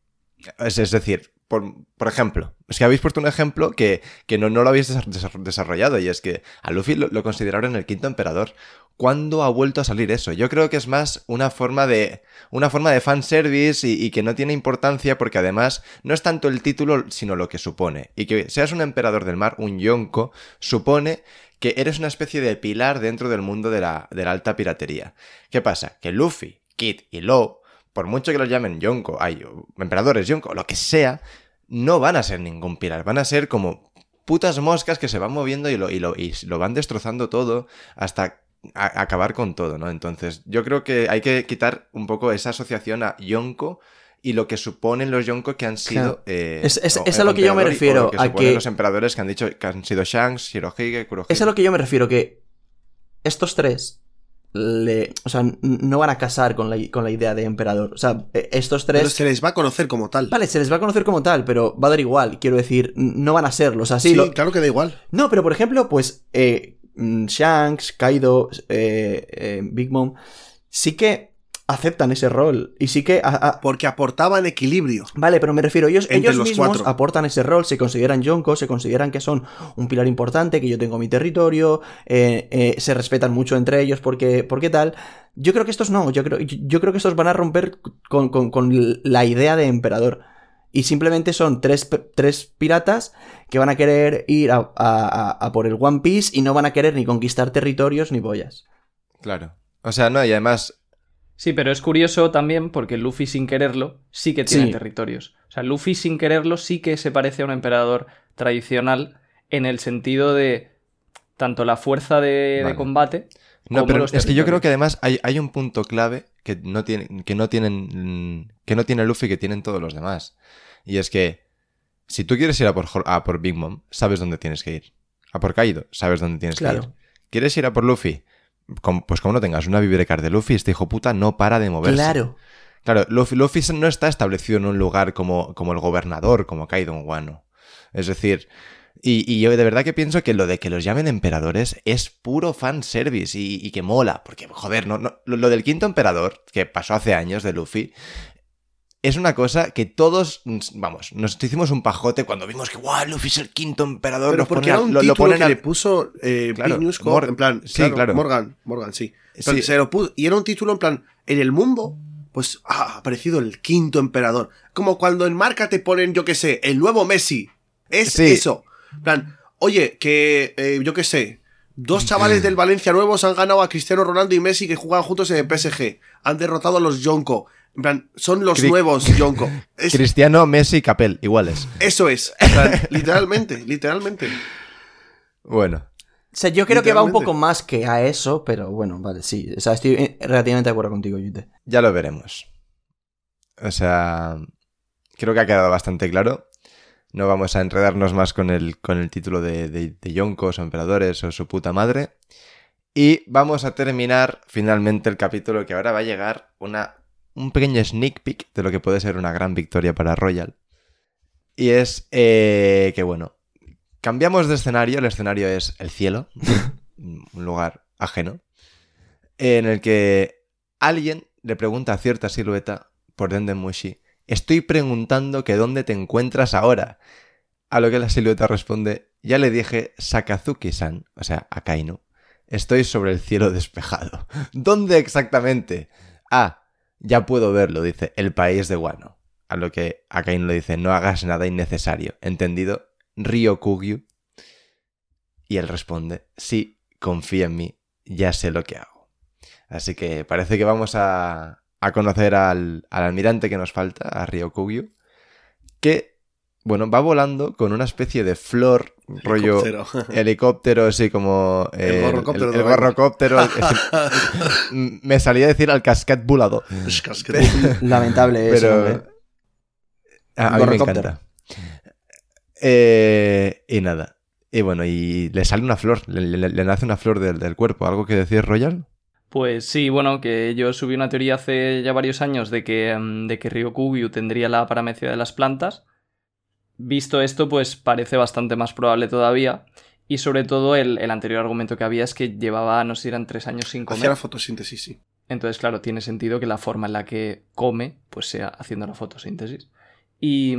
es, es decir, por, ejemplo, es que habéis puesto un ejemplo que, que no, no lo habéis desa- desa- desarrollado y es que a Luffy lo, lo consideraron el quinto emperador. ¿Cuándo ha vuelto a salir eso? Yo creo que es más una forma de una forma de fanservice y, y que no tiene importancia porque además no es tanto el título sino lo que supone. Y que seas un emperador del mar, un yonko, supone que eres una especie de pilar dentro del mundo de la, de la alta piratería. ¿Qué pasa? Que Luffy, Kid y Law, por mucho que los llamen yonko, emperadores yonko, lo que sea, no van a ser ningún pilar, van a ser como putas moscas que se van moviendo y lo, y lo, y lo van destrozando todo hasta acabar con todo, ¿no? Entonces, yo creo que hay que quitar un poco esa asociación a Yonko y lo que suponen los Yonko que han sido. Claro. eh, Es- es- es a lo que yo me refiero, que a que- los emperadores que han dicho que han sido Shanks, Shirohige, Kurohige. Es a lo que yo me refiero, que estos tres le, o sea, no van a casar con la, con la idea de emperador. O sea, e- estos Pero tres... se les va a conocer como tal. Vale, se les va a conocer como tal, pero va a dar igual. Quiero decir, no van a serlo. O sea, sí, lo- claro que da igual. No, pero por ejemplo, pues eh, mm, Shanks, Kaido, eh, eh, Big Mom, sí que aceptan ese rol. Y sí que... a- a- Porque aportaban equilibrio. Vale, pero me refiero, ellos, Entre ellos los mismos cuatro. aportan ese rol, se consideran yonkos, se consideran que son un pilar importante, que yo tengo mi territorio, eh, eh, se respetan mucho entre ellos porque, porque tal. Yo creo que estos no, yo creo, yo, creo que estos van a romper con, con- con la idea de emperador. Y simplemente son tres, tres piratas que van a querer ir a- a por el One Piece y no van a querer ni conquistar territorios ni boyas. Claro. O sea, no, y además. Sí, pero es curioso también porque Luffy sin quererlo sí que tiene Sí. territorios. O sea, Luffy sin quererlo sí que se parece a un emperador tradicional en el sentido de tanto la fuerza de, de combate. No, como pero los es que yo creo que además hay, hay un punto clave que no, tiene, que no tienen. que no tiene Luffy que tienen todos los demás. Y es que. Si tú quieres ir a por, a por Big Mom, sabes dónde tienes que ir. A por Kaido, sabes dónde tienes que ir. ¿Quieres ir a por Luffy? Pues como no tengas una Vibrecar de Luffy, este hijo puta no para de moverse. Claro. Claro, Luffy, Luffy no está establecido en un lugar como, como el gobernador, como Kaido en Wano. Es decir, y, y yo de verdad que pienso que lo de que los llamen emperadores es puro fanservice y, y que mola. Porque, joder, no, no, lo, lo del quinto emperador, que pasó hace años de Luffy, es una cosa que todos, vamos, nos hicimos un pajote cuando vimos que, guau, Luffy es el quinto emperador. Pero nos porque ponen era un lo- lo ponen que a- le puso eh, Claro, en plan, sí, claro. Morgan, Morgan, sí. Plan, Sí. se lo puso- y era un título en plan, en el mundo, pues ah, ha aparecido el quinto emperador. Como cuando en marca te ponen, yo qué sé, el nuevo Messi. Es Sí. eso. En plan, oye, que eh, yo qué sé, dos chavales del Valencia nuevos han ganado a Cristiano Ronaldo y Messi que juegan juntos en el PSG. Han derrotado a los Yonko. En plan, son los Cri- nuevos Yonko. Es- Cristiano, Messi y Capel, iguales. eso es. Plan, literalmente, literalmente. Bueno, O sea, yo creo que va un poco más que a eso, pero bueno, vale, sí. O sea, estoy eh, relativamente de acuerdo contigo, Yute. Ya lo veremos. O sea, creo que ha quedado bastante claro. No vamos a enredarnos más con el, con el título de, de, de yonkos o emperadores o su puta madre. Y vamos a terminar finalmente el capítulo que ahora va a llegar una, un pequeño sneak peek de lo que puede ser una gran victoria para Royal. Y es eh, que, bueno, cambiamos de escenario. El escenario es el cielo, un lugar ajeno, en el que alguien le pregunta a cierta silueta por Denden Mushi, estoy preguntando que dónde te encuentras ahora. A lo que la silueta responde, ya le dije Sakazuki-san, o sea, Akainu. Estoy sobre el cielo despejado. ¿Dónde exactamente? Ah, ya puedo verlo, dice, el país de Wano. A lo que Akainu le dice, no hagas nada innecesario. ¿Entendido? Ryokugyu. Y él responde, sí, confía en mí, ya sé lo que hago. Así que parece que vamos a, a conocer al, al almirante que nos falta, a Ryokugyu, que, bueno, va volando con una especie de flor, rollo Helicóptero. así como... El eh, gorrocóptero el- de el gorrocóptero, me salía a decir al es que- Lamentable eso, Pero... A, a mí me Gorrocóptero. encanta. Eh, y nada. Y bueno, y le sale una flor, le, le- le nace una flor del, del cuerpo. ¿Algo que decir, Royal? Pues sí, bueno, que yo subí una teoría hace ya varios años de que, mm, de que Ryokugyu tendría la paramecia de las plantas. Visto esto, pues parece bastante más probable todavía. Y sobre todo el, el anterior argumento que había es que llevaba, no sé si eran tres años sin Hacía comer. la fotosíntesis, sí. Entonces, claro, tiene sentido que la forma en la que come, pues sea haciendo la fotosíntesis. Y,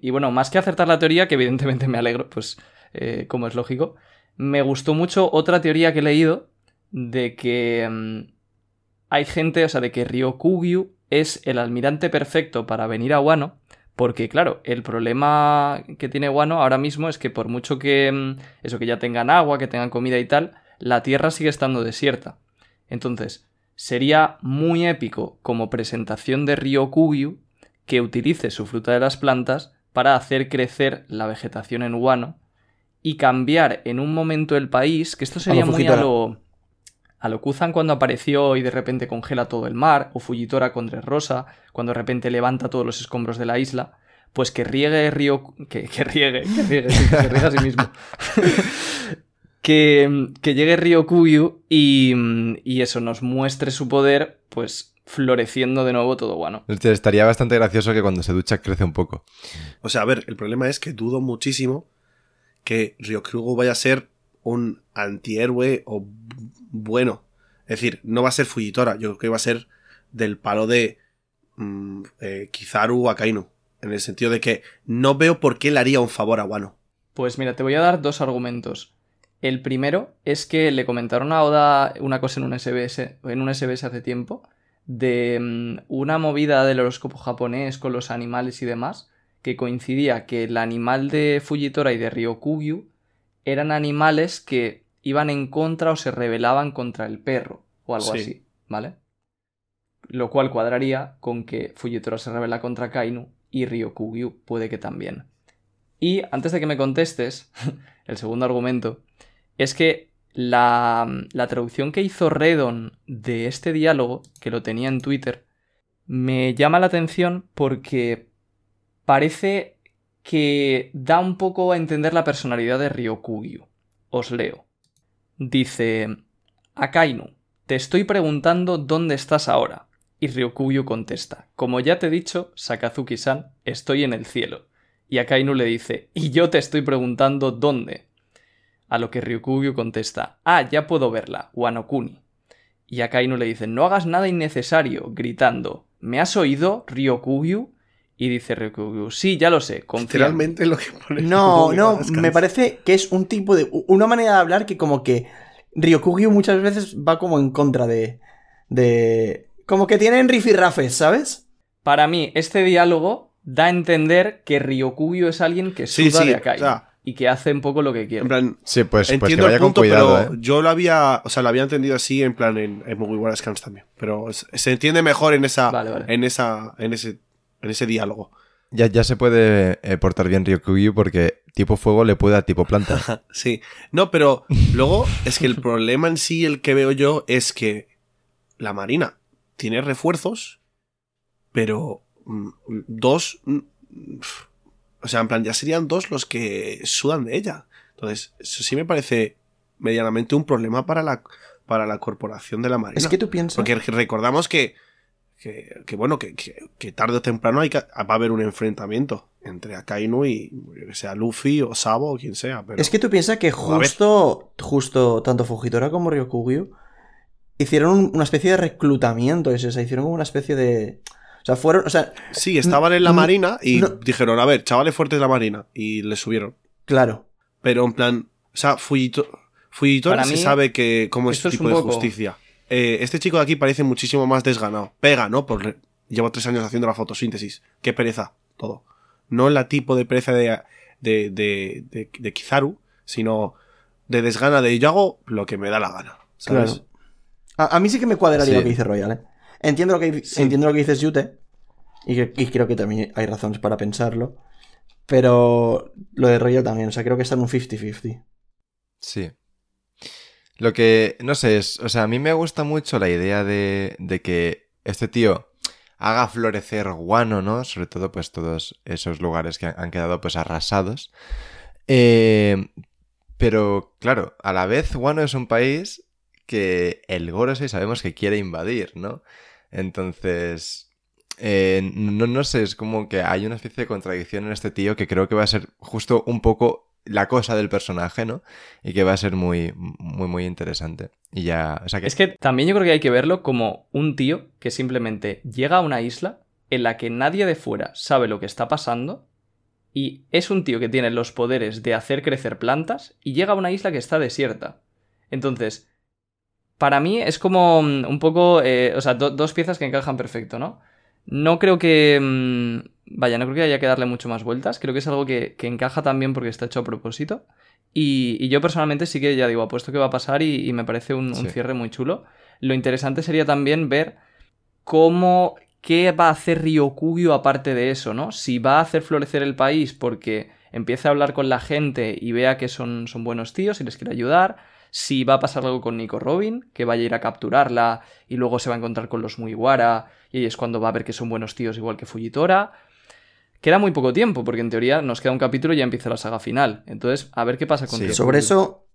y bueno, más que acertar la teoría, que evidentemente me alegro, pues eh, como es lógico, me gustó mucho otra teoría que he leído de que mm, hay gente, o sea, de que Ryokugyu es el almirante perfecto para venir a Wano, porque claro, el problema que tiene Wano ahora mismo es que por mucho que mm, eso que ya tengan agua, que tengan comida y tal, la tierra sigue estando desierta. Entonces, sería muy épico como presentación de Ryokugyu que utilice su fruta de las plantas para hacer crecer la vegetación en Wano y cambiar en un momento el país, que esto sería muy a lo, a lo Kuzan cuando apareció y de repente congela todo el mar, o Fujitora con Rosa, cuando de repente levanta todos los escombros de la isla, pues que riegue Río... Que, que riegue, que riegue, sí, que se riegue a sí mismo. que, que llegue Ryokugyu y, y eso nos muestre su poder, pues floreciendo de nuevo todo. Hostia, Estaría bastante gracioso que cuando se ducha crece un poco. O sea, a ver, el problema es que dudo muchísimo que Ryokugyu vaya a ser un antihéroe o bueno. Es decir, no va a ser Fujitora, yo creo que va a ser del palo de mm, eh, Kizaru Akainu. En el sentido de que no veo por qué le haría un favor a Wano. Pues mira, te voy a dar dos argumentos. El primero es que le comentaron a Oda una cosa en un SBS, en un SBS hace tiempo, de mm, una movida del horóscopo japonés con los animales y demás, que coincidía que el animal de Fujitora y de Ryokugyu eran animales que iban en contra o se rebelaban contra el perro, o algo Sí. así, ¿vale? Lo cual cuadraría con que Fujitora se rebela contra Kainu y Ryokugyu puede que también. Y antes de que me contestes, el segundo argumento es que la, la traducción que hizo Redon de este diálogo, que lo tenía en Twitter, me llama la atención porque parece que da un poco a entender la personalidad de Ryokugyu. Os leo. Dice, Akainu, te estoy preguntando dónde estás ahora. Y Ryokugyu contesta, como ya te he dicho, Sakazuki-san, estoy en el cielo. Y Akainu le dice, y yo te estoy preguntando dónde. A lo que Ryokugyu contesta, ah, ya puedo verla, Wanokuni. Y Akainu le dice, no hagas nada innecesario, gritando, ¿me has oído, Ryokugyu? Y dice Ryokugyu, sí, ya lo sé, confía. en mí". Literalmente lo que pone. No, no, me parece que es un tipo de. Una manera de hablar que, como que. Ryokugyu muchas veces va como en contra de. de. Como que tienen rifirrafes, ¿sabes? Para mí, este diálogo da a entender que Ryokugyu es alguien que Sí, suda sí, de Akainu o sea, y que hace un poco lo que quiere. En plan, Sí, pues, pues que entiendo vaya el punto, con cuidado, pero ¿eh? yo lo había, o sea, lo había entendido así en plan en, en Mugiwara Scans también. Pero se, se entiende mejor en esa, Vale, vale. en esa, en ese, en ese diálogo. Ya, ya se puede eh, portar bien Ryokugyu porque tipo fuego le puede a tipo planta. Sí. No, pero luego es que el problema en sí, el que veo yo, es que la Marina tiene refuerzos, pero mm, dos. mm, O sea, en plan, ya serían dos los que sudan de ella. Entonces, eso sí me parece medianamente un problema para la, para la corporación de la Marina. Es que tú piensas. Porque recordamos que, que, que, bueno, que, que- que tarde o temprano hay que- va a haber un enfrentamiento entre Akainu y yo que sea Luffy o Sabo o quien sea. Pero... Es que tú piensas que justo, justo tanto Fujitora como Ryokugyu hicieron un- una especie de reclutamiento, es, o sea, hicieron como una especie de... O sea, fueron, o sea, Sí, estaban en la no- marina y no- dijeron, a ver, chavales fuertes de la marina. Y le subieron. claro. Pero en plan, o sea, Fujito- Fujitora se mí, sabe que cómo es esto su es tipo un de poco- justicia. Eh, este chico de aquí parece muchísimo más desganado. Pega, ¿no? Por, lleva tres años haciendo la fotosíntesis. Qué pereza, todo. No la tipo de pereza de, de, de, de, de Kizaru, sino de desgana de yo hago lo que me da la gana. ¿sabes? Claro. A, a mí sí que me cuadraría Sí. lo que dice Royal, ¿eh? Entiendo lo que, Sí. entiendo lo que dices, Yute. Y, y creo que también hay razones para pensarlo. Pero lo de Royal también, o sea, creo que está en un 50-50. Sí. Lo que, no sé, es, o sea, a mí me gusta mucho la idea de, de que este tío haga florecer Guano, ¿no? Sobre todo, pues, todos esos lugares que han, quedado, pues, arrasados. Eh, pero, claro, a la vez Guano es un país que el Gorosei sabemos que quiere invadir, ¿no? Entonces, eh, no, no sé, es como que hay una especie de contradicción en este tío que creo que va a ser justo un poco la cosa del personaje, ¿no? Y que va a ser muy, muy, muy interesante. Y ya, o sea que... Es que también yo creo que hay que verlo como un tío que simplemente llega a una isla en la que nadie de fuera sabe lo que está pasando y es un tío que tiene los poderes de hacer crecer plantas y llega a una isla que está desierta. Entonces, para mí es como mm, un poco, eh, o sea, do- dos piezas que encajan perfecto, ¿no? No creo que... mm, Vaya, no creo que haya que darle mucho más vueltas. Creo que es algo que, que encaja también porque está hecho a propósito. Y, y yo personalmente sí que ya digo, apuesto que va a pasar y, y me parece un, un Sí. cierre muy chulo. Lo interesante sería también ver cómo. qué va a hacer Ryokugyu aparte de eso, ¿no? Si va a hacer florecer el país porque empieza a hablar con la gente y vea que son, son buenos tíos y les quiere ayudar. Si va a pasar algo con Nico Robin, que vaya a ir a capturarla y luego se va a encontrar con los Mugiwara y ahí es cuando va a ver que son buenos tíos igual que Fujitora. Queda muy poco tiempo, porque en teoría nos queda un capítulo y ya empieza la saga final. Entonces, a ver qué pasa con Sí. Sobre eso,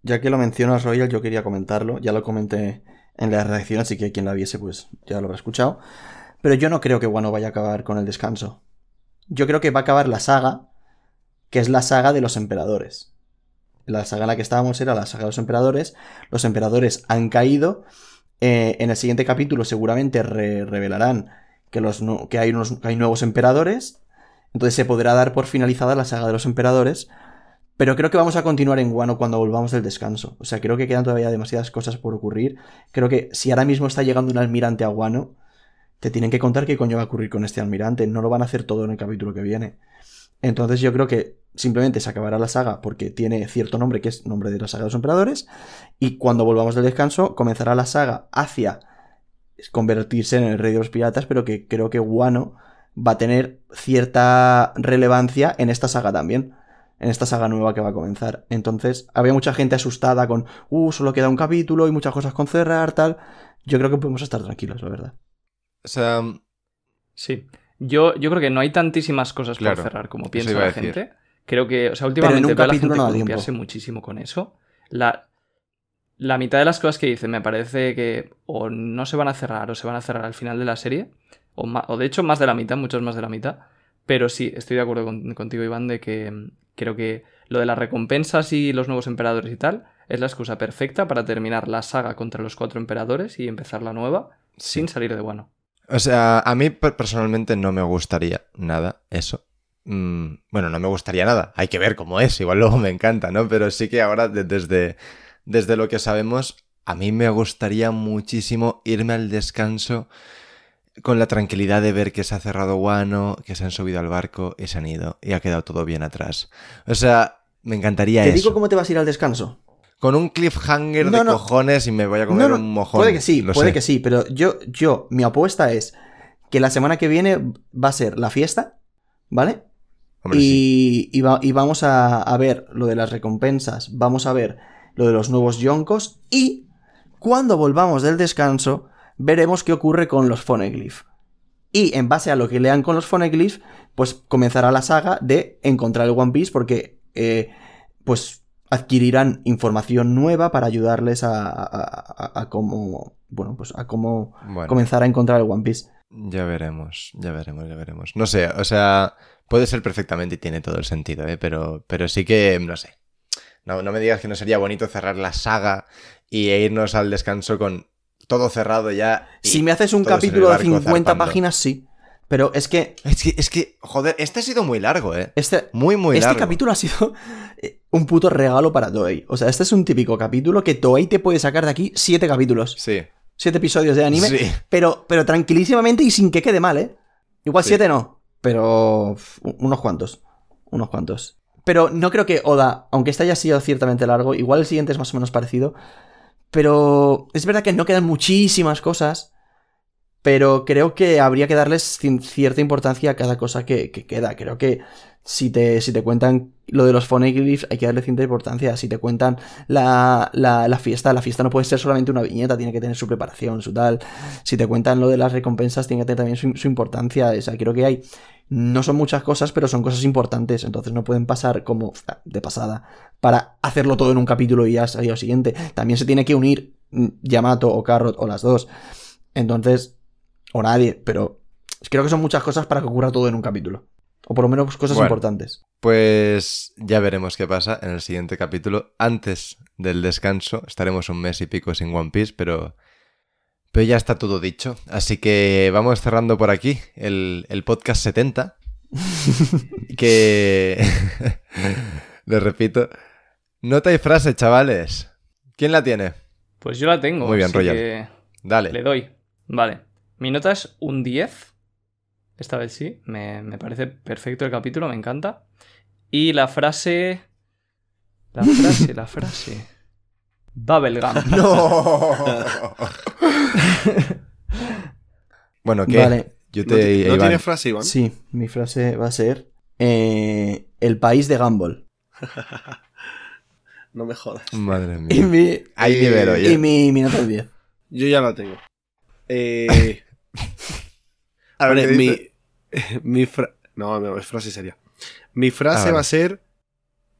ya que lo mencionas, Royal, yo quería comentarlo. Ya lo comenté en la redacción, así que quien la viese, pues ya lo habrá escuchado. Pero yo no creo que Wano vaya a acabar con el descanso. Yo creo que va a acabar la saga, que es la saga de los emperadores. La saga en la que estábamos era la saga de los emperadores. Los emperadores han caído. Eh, en el siguiente capítulo seguramente re- revelarán que, hay, unos, hay nuevos emperadores. Entonces se podrá dar por finalizada la saga de los emperadores. Pero creo que vamos a continuar en Guano cuando volvamos del descanso. O sea, creo que quedan todavía demasiadas cosas por ocurrir. Creo que si ahora mismo está llegando un almirante a Guano, te tienen que contar qué coño va a ocurrir con este almirante. No lo van a hacer todo en el capítulo que viene. Entonces yo creo que simplemente se acabará la saga porque tiene cierto nombre que es nombre de la saga de los emperadores. Y cuando volvamos del descanso, comenzará la saga hacia convertirse en el rey de los piratas, pero que creo que Guano va a tener cierta relevancia en esta saga también. En esta saga nueva que va a comenzar. Entonces, había mucha gente asustada con, uh, solo queda un capítulo y muchas cosas con cerrar, tal. Yo creo que podemos estar tranquilos, la verdad. O sea, Sí. Yo, yo creo que no hay tantísimas cosas Claro, por cerrar como piensa la decir. gente. Creo que, o sea, en últimamente veo a la gente no muchísimo con eso. La, la mitad de las cosas que dice me parece que o no se van a cerrar o se van a cerrar al final de la serie. O, de hecho más de la mitad, muchos más de la mitad. Pero sí, estoy de acuerdo con- contigo, Iván, de que mm, creo que lo de las recompensas y los nuevos emperadores y tal es la excusa perfecta para terminar la saga contra los cuatro emperadores y empezar la nueva sin salir de bueno. O sea, a mí per- personalmente no me gustaría nada eso. Mm, bueno, no me gustaría nada. Hay que ver cómo es. Igual luego me encanta, ¿no? Pero sí que ahora, de- desde, desde lo que sabemos, a mí me gustaría muchísimo irme al descanso con la tranquilidad de ver que se ha cerrado Guano, que se han subido al barco y se han ido. Y ha quedado todo bien atrás. O sea, me encantaría ¿Te eso. digo cómo te vas a ir al descanso? Con un cliffhanger No, de no. cojones y me voy a comer No, un mojón. Puede que sí, lo puede sé. que sí, pero yo, yo, mi apuesta es que la semana que viene va a ser la fiesta, ¿vale? Hombre, sí. y, y va- y vamos a, a ver lo de las recompensas, vamos a ver lo de los nuevos yonkos y cuando volvamos del descanso veremos qué ocurre con los Phoneglyph. Y en base a lo que lean con los Phoneglyph, pues comenzará la saga de encontrar el One Piece porque eh, pues adquirirán información nueva para ayudarles a, a- a- a cómo bueno pues a cómo Bueno. comenzar a encontrar el One Piece. Ya veremos, ya veremos, ya veremos. No sé, o sea, Puede ser perfectamente y tiene todo el sentido, ¿eh? pero, pero sí que, no sé. No, no me digas que no sería bonito cerrar la saga y e irnos al descanso con todo cerrado ya. Si me haces un capítulo de barco 50 zarpando. páginas, sí. Pero es que Es que, es que, joder, este ha sido muy largo, ¿eh? este, Muy, muy este largo. capítulo ha sido eh, un puto regalo para Toei. O sea, este es un típico capítulo que Toei te puede sacar de aquí siete capítulos. Sí. Siete episodios de anime. Sí. Pero, pero tranquilísimamente y sin que quede mal, ¿eh? Igual Sí. siete no. Pero unos cuantos. Unos cuantos. Pero no creo que Oda, aunque este haya sido ciertamente largo, igual el siguiente es más o menos parecido. Pero es verdad que no quedan muchísimas cosas. Pero creo que habría que darles cierta importancia a cada cosa que, que queda. Creo que si te, si te cuentan lo de los phoneglyphs, hay que darle cierta importancia. Si te cuentan la, la, fiesta, la fiesta no puede ser solamente una viñeta, tiene que tener su preparación, su tal. Si te cuentan lo de las recompensas, tiene que tener también su, importancia. O sea, creo que hay. No son muchas cosas, pero son cosas importantes. Entonces no pueden pasar como de pasada para hacerlo todo en un capítulo y ya al día siguiente. También se tiene que unir mm, Yamato o Carrot o las dos. Entonces, o nadie, pero creo que son muchas cosas para que ocurra todo en un capítulo. O por lo menos cosas Bueno. importantes. Pues ya veremos qué pasa en el siguiente capítulo. Antes del descanso, estaremos un mes y pico sin One Piece, pero, pero ya está todo dicho. Así que vamos cerrando por aquí el, el podcast 70. que... Les repito. Nota y frase, chavales. ¿Quién la tiene? Pues yo la tengo. Muy bien, que Dale. Le doy. Vale. Mi nota es un 10. Esta vez sí. Me, me parece perfecto el capítulo, me encanta. Y la frase. La frase, la frase. Bubblegum. ¡No! bueno, ¿qué? Vale. Yo No, te... ti- no Iván. tiene frase, Iván. Sí, mi frase va a ser eh, el país de Gumball. No me jodas. Madre Y mía. mi, Hay nivel, oye. y mi, mi nota es 10. Yo ya la tengo. Eh, A ver, vale, ¿qué mi, mi fra- No, no, es frase seria. Mi frase va a ser.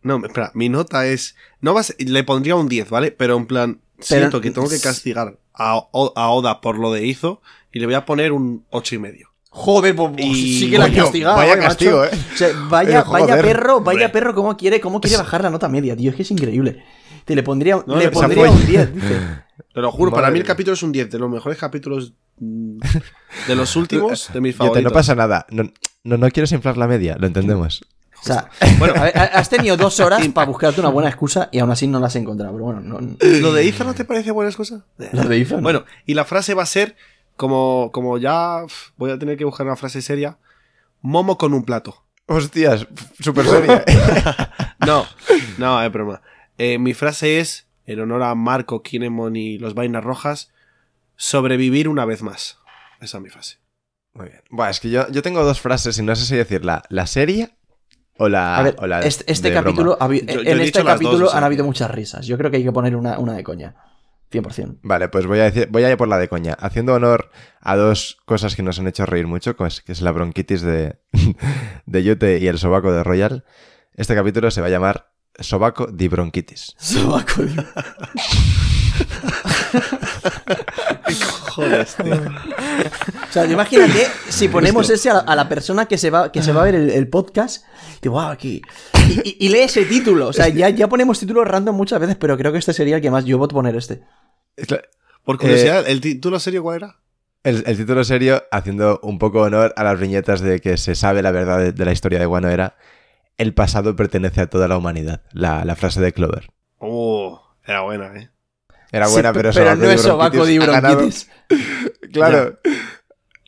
No, espera, mi nota es. No va a ser- Le pondría un 10, ¿vale? Pero en plan. siento que tengo que castigar a, a Oda por lo de hizo y le voy a poner un 8 y medio. Joder, pues Y- sí que la castigado. vaya eh, castigo, eh. O sea, vaya, Eh, vaya perro, vaya Hombre. perro, cómo quiere, cómo quiere bajar la nota media, tío. Es que es increíble. Te le pondría, No, le pondría un 10, dice. Te lo juro, para mí el capítulo es un 10, de los mejores capítulos de los últimos, de mis Yete, favoritos. no pasa nada. No, no, no quieres inflar la media, lo entendemos. O sea, bueno, a ver, has tenido dos horas para buscarte una buena excusa y aún así no la has encontrado. Pero bueno, no, ¿Lo de Iza no te parece buena cosa? lo de no. Bueno, y la frase va a ser, como, como ya voy a tener que buscar una frase seria, Momo con un plato. Hostias, súper seria. No, no, es broma. Eh, mi frase es, en honor a Marco, Kinemon y los Vainas Rojas, sobrevivir una vez más. Esa es mi frase. Muy bien. Buah, es que yo, yo tengo dos frases y no sé si decirla. ¿La seria o la, a ver, o la este, este de capítulo, broma? ha habi- Yo- yo en este capítulo dos, o sea han habido muchas risas. Yo creo que hay que poner una, una de coña. 100%. Vale, pues voy a, decir, voy a ir por la de coña. Haciendo honor a dos cosas que nos han hecho reír mucho, pues, que es la bronquitis de, de Yute y el sobaco de Royal. Este capítulo se va a llamar Sobaco di Bronquitis. Sobaco, tío. Joder, tío. O sea, imagínate si ponemos ese a la, a la persona que se va, que se va a ver el, el podcast. Que, wow, aquí. Y, y- y lee ese título. O sea, ya, ya ponemos títulos random muchas veces, pero creo que este sería el que más yo voto poner este. Por curiosidad, ¿el título serio cuál era? El, el título serio, haciendo un poco honor a las viñetas de que se sabe la verdad de, de la historia de Wano, era El pasado pertenece a toda la humanidad. La, la frase de Clover. Oh, era buena, ¿eh? Era buena, Sí, pero, pero no es Sobaco di de Bronquitis. Claro.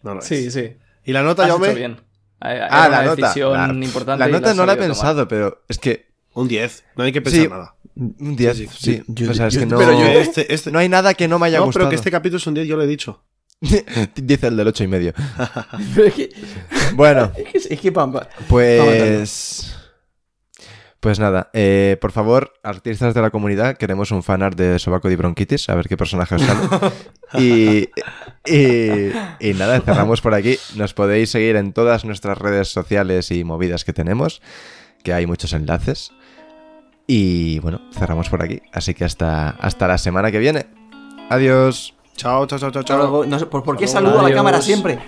No lo es. Sí, sí. ¿Y la nota, Has yo me bien. Hay Ah, una la nota. decisión La, importante la nota has no la he sabido tomar. pensado, pero es que Un 10, no hay que pensar Sí. nada. un 10, Sí, sí. sí. Yo- o sea, es yo- que no, pero yo- Este, este- no hay nada que no me haya no, gustado. pero que este capítulo es un 10, yo lo he dicho. Dice el del ocho y medio. Pero es que, Bueno, es que, es que pam, pam. pues... Pues nada, eh, por favor, artistas de la comunidad, queremos un fanart de Sobaco di Bronquitis, a ver qué personaje os sale. y, y, y nada, cerramos por aquí. Nos podéis seguir en todas nuestras redes sociales y movidas que tenemos, que hay muchos enlaces. Y bueno, cerramos por aquí. Así que hasta, hasta la semana que viene. Adiós. Chao, chao, chao, chao, chao. No sé, ¿por, por qué saludo a la cámara siempre?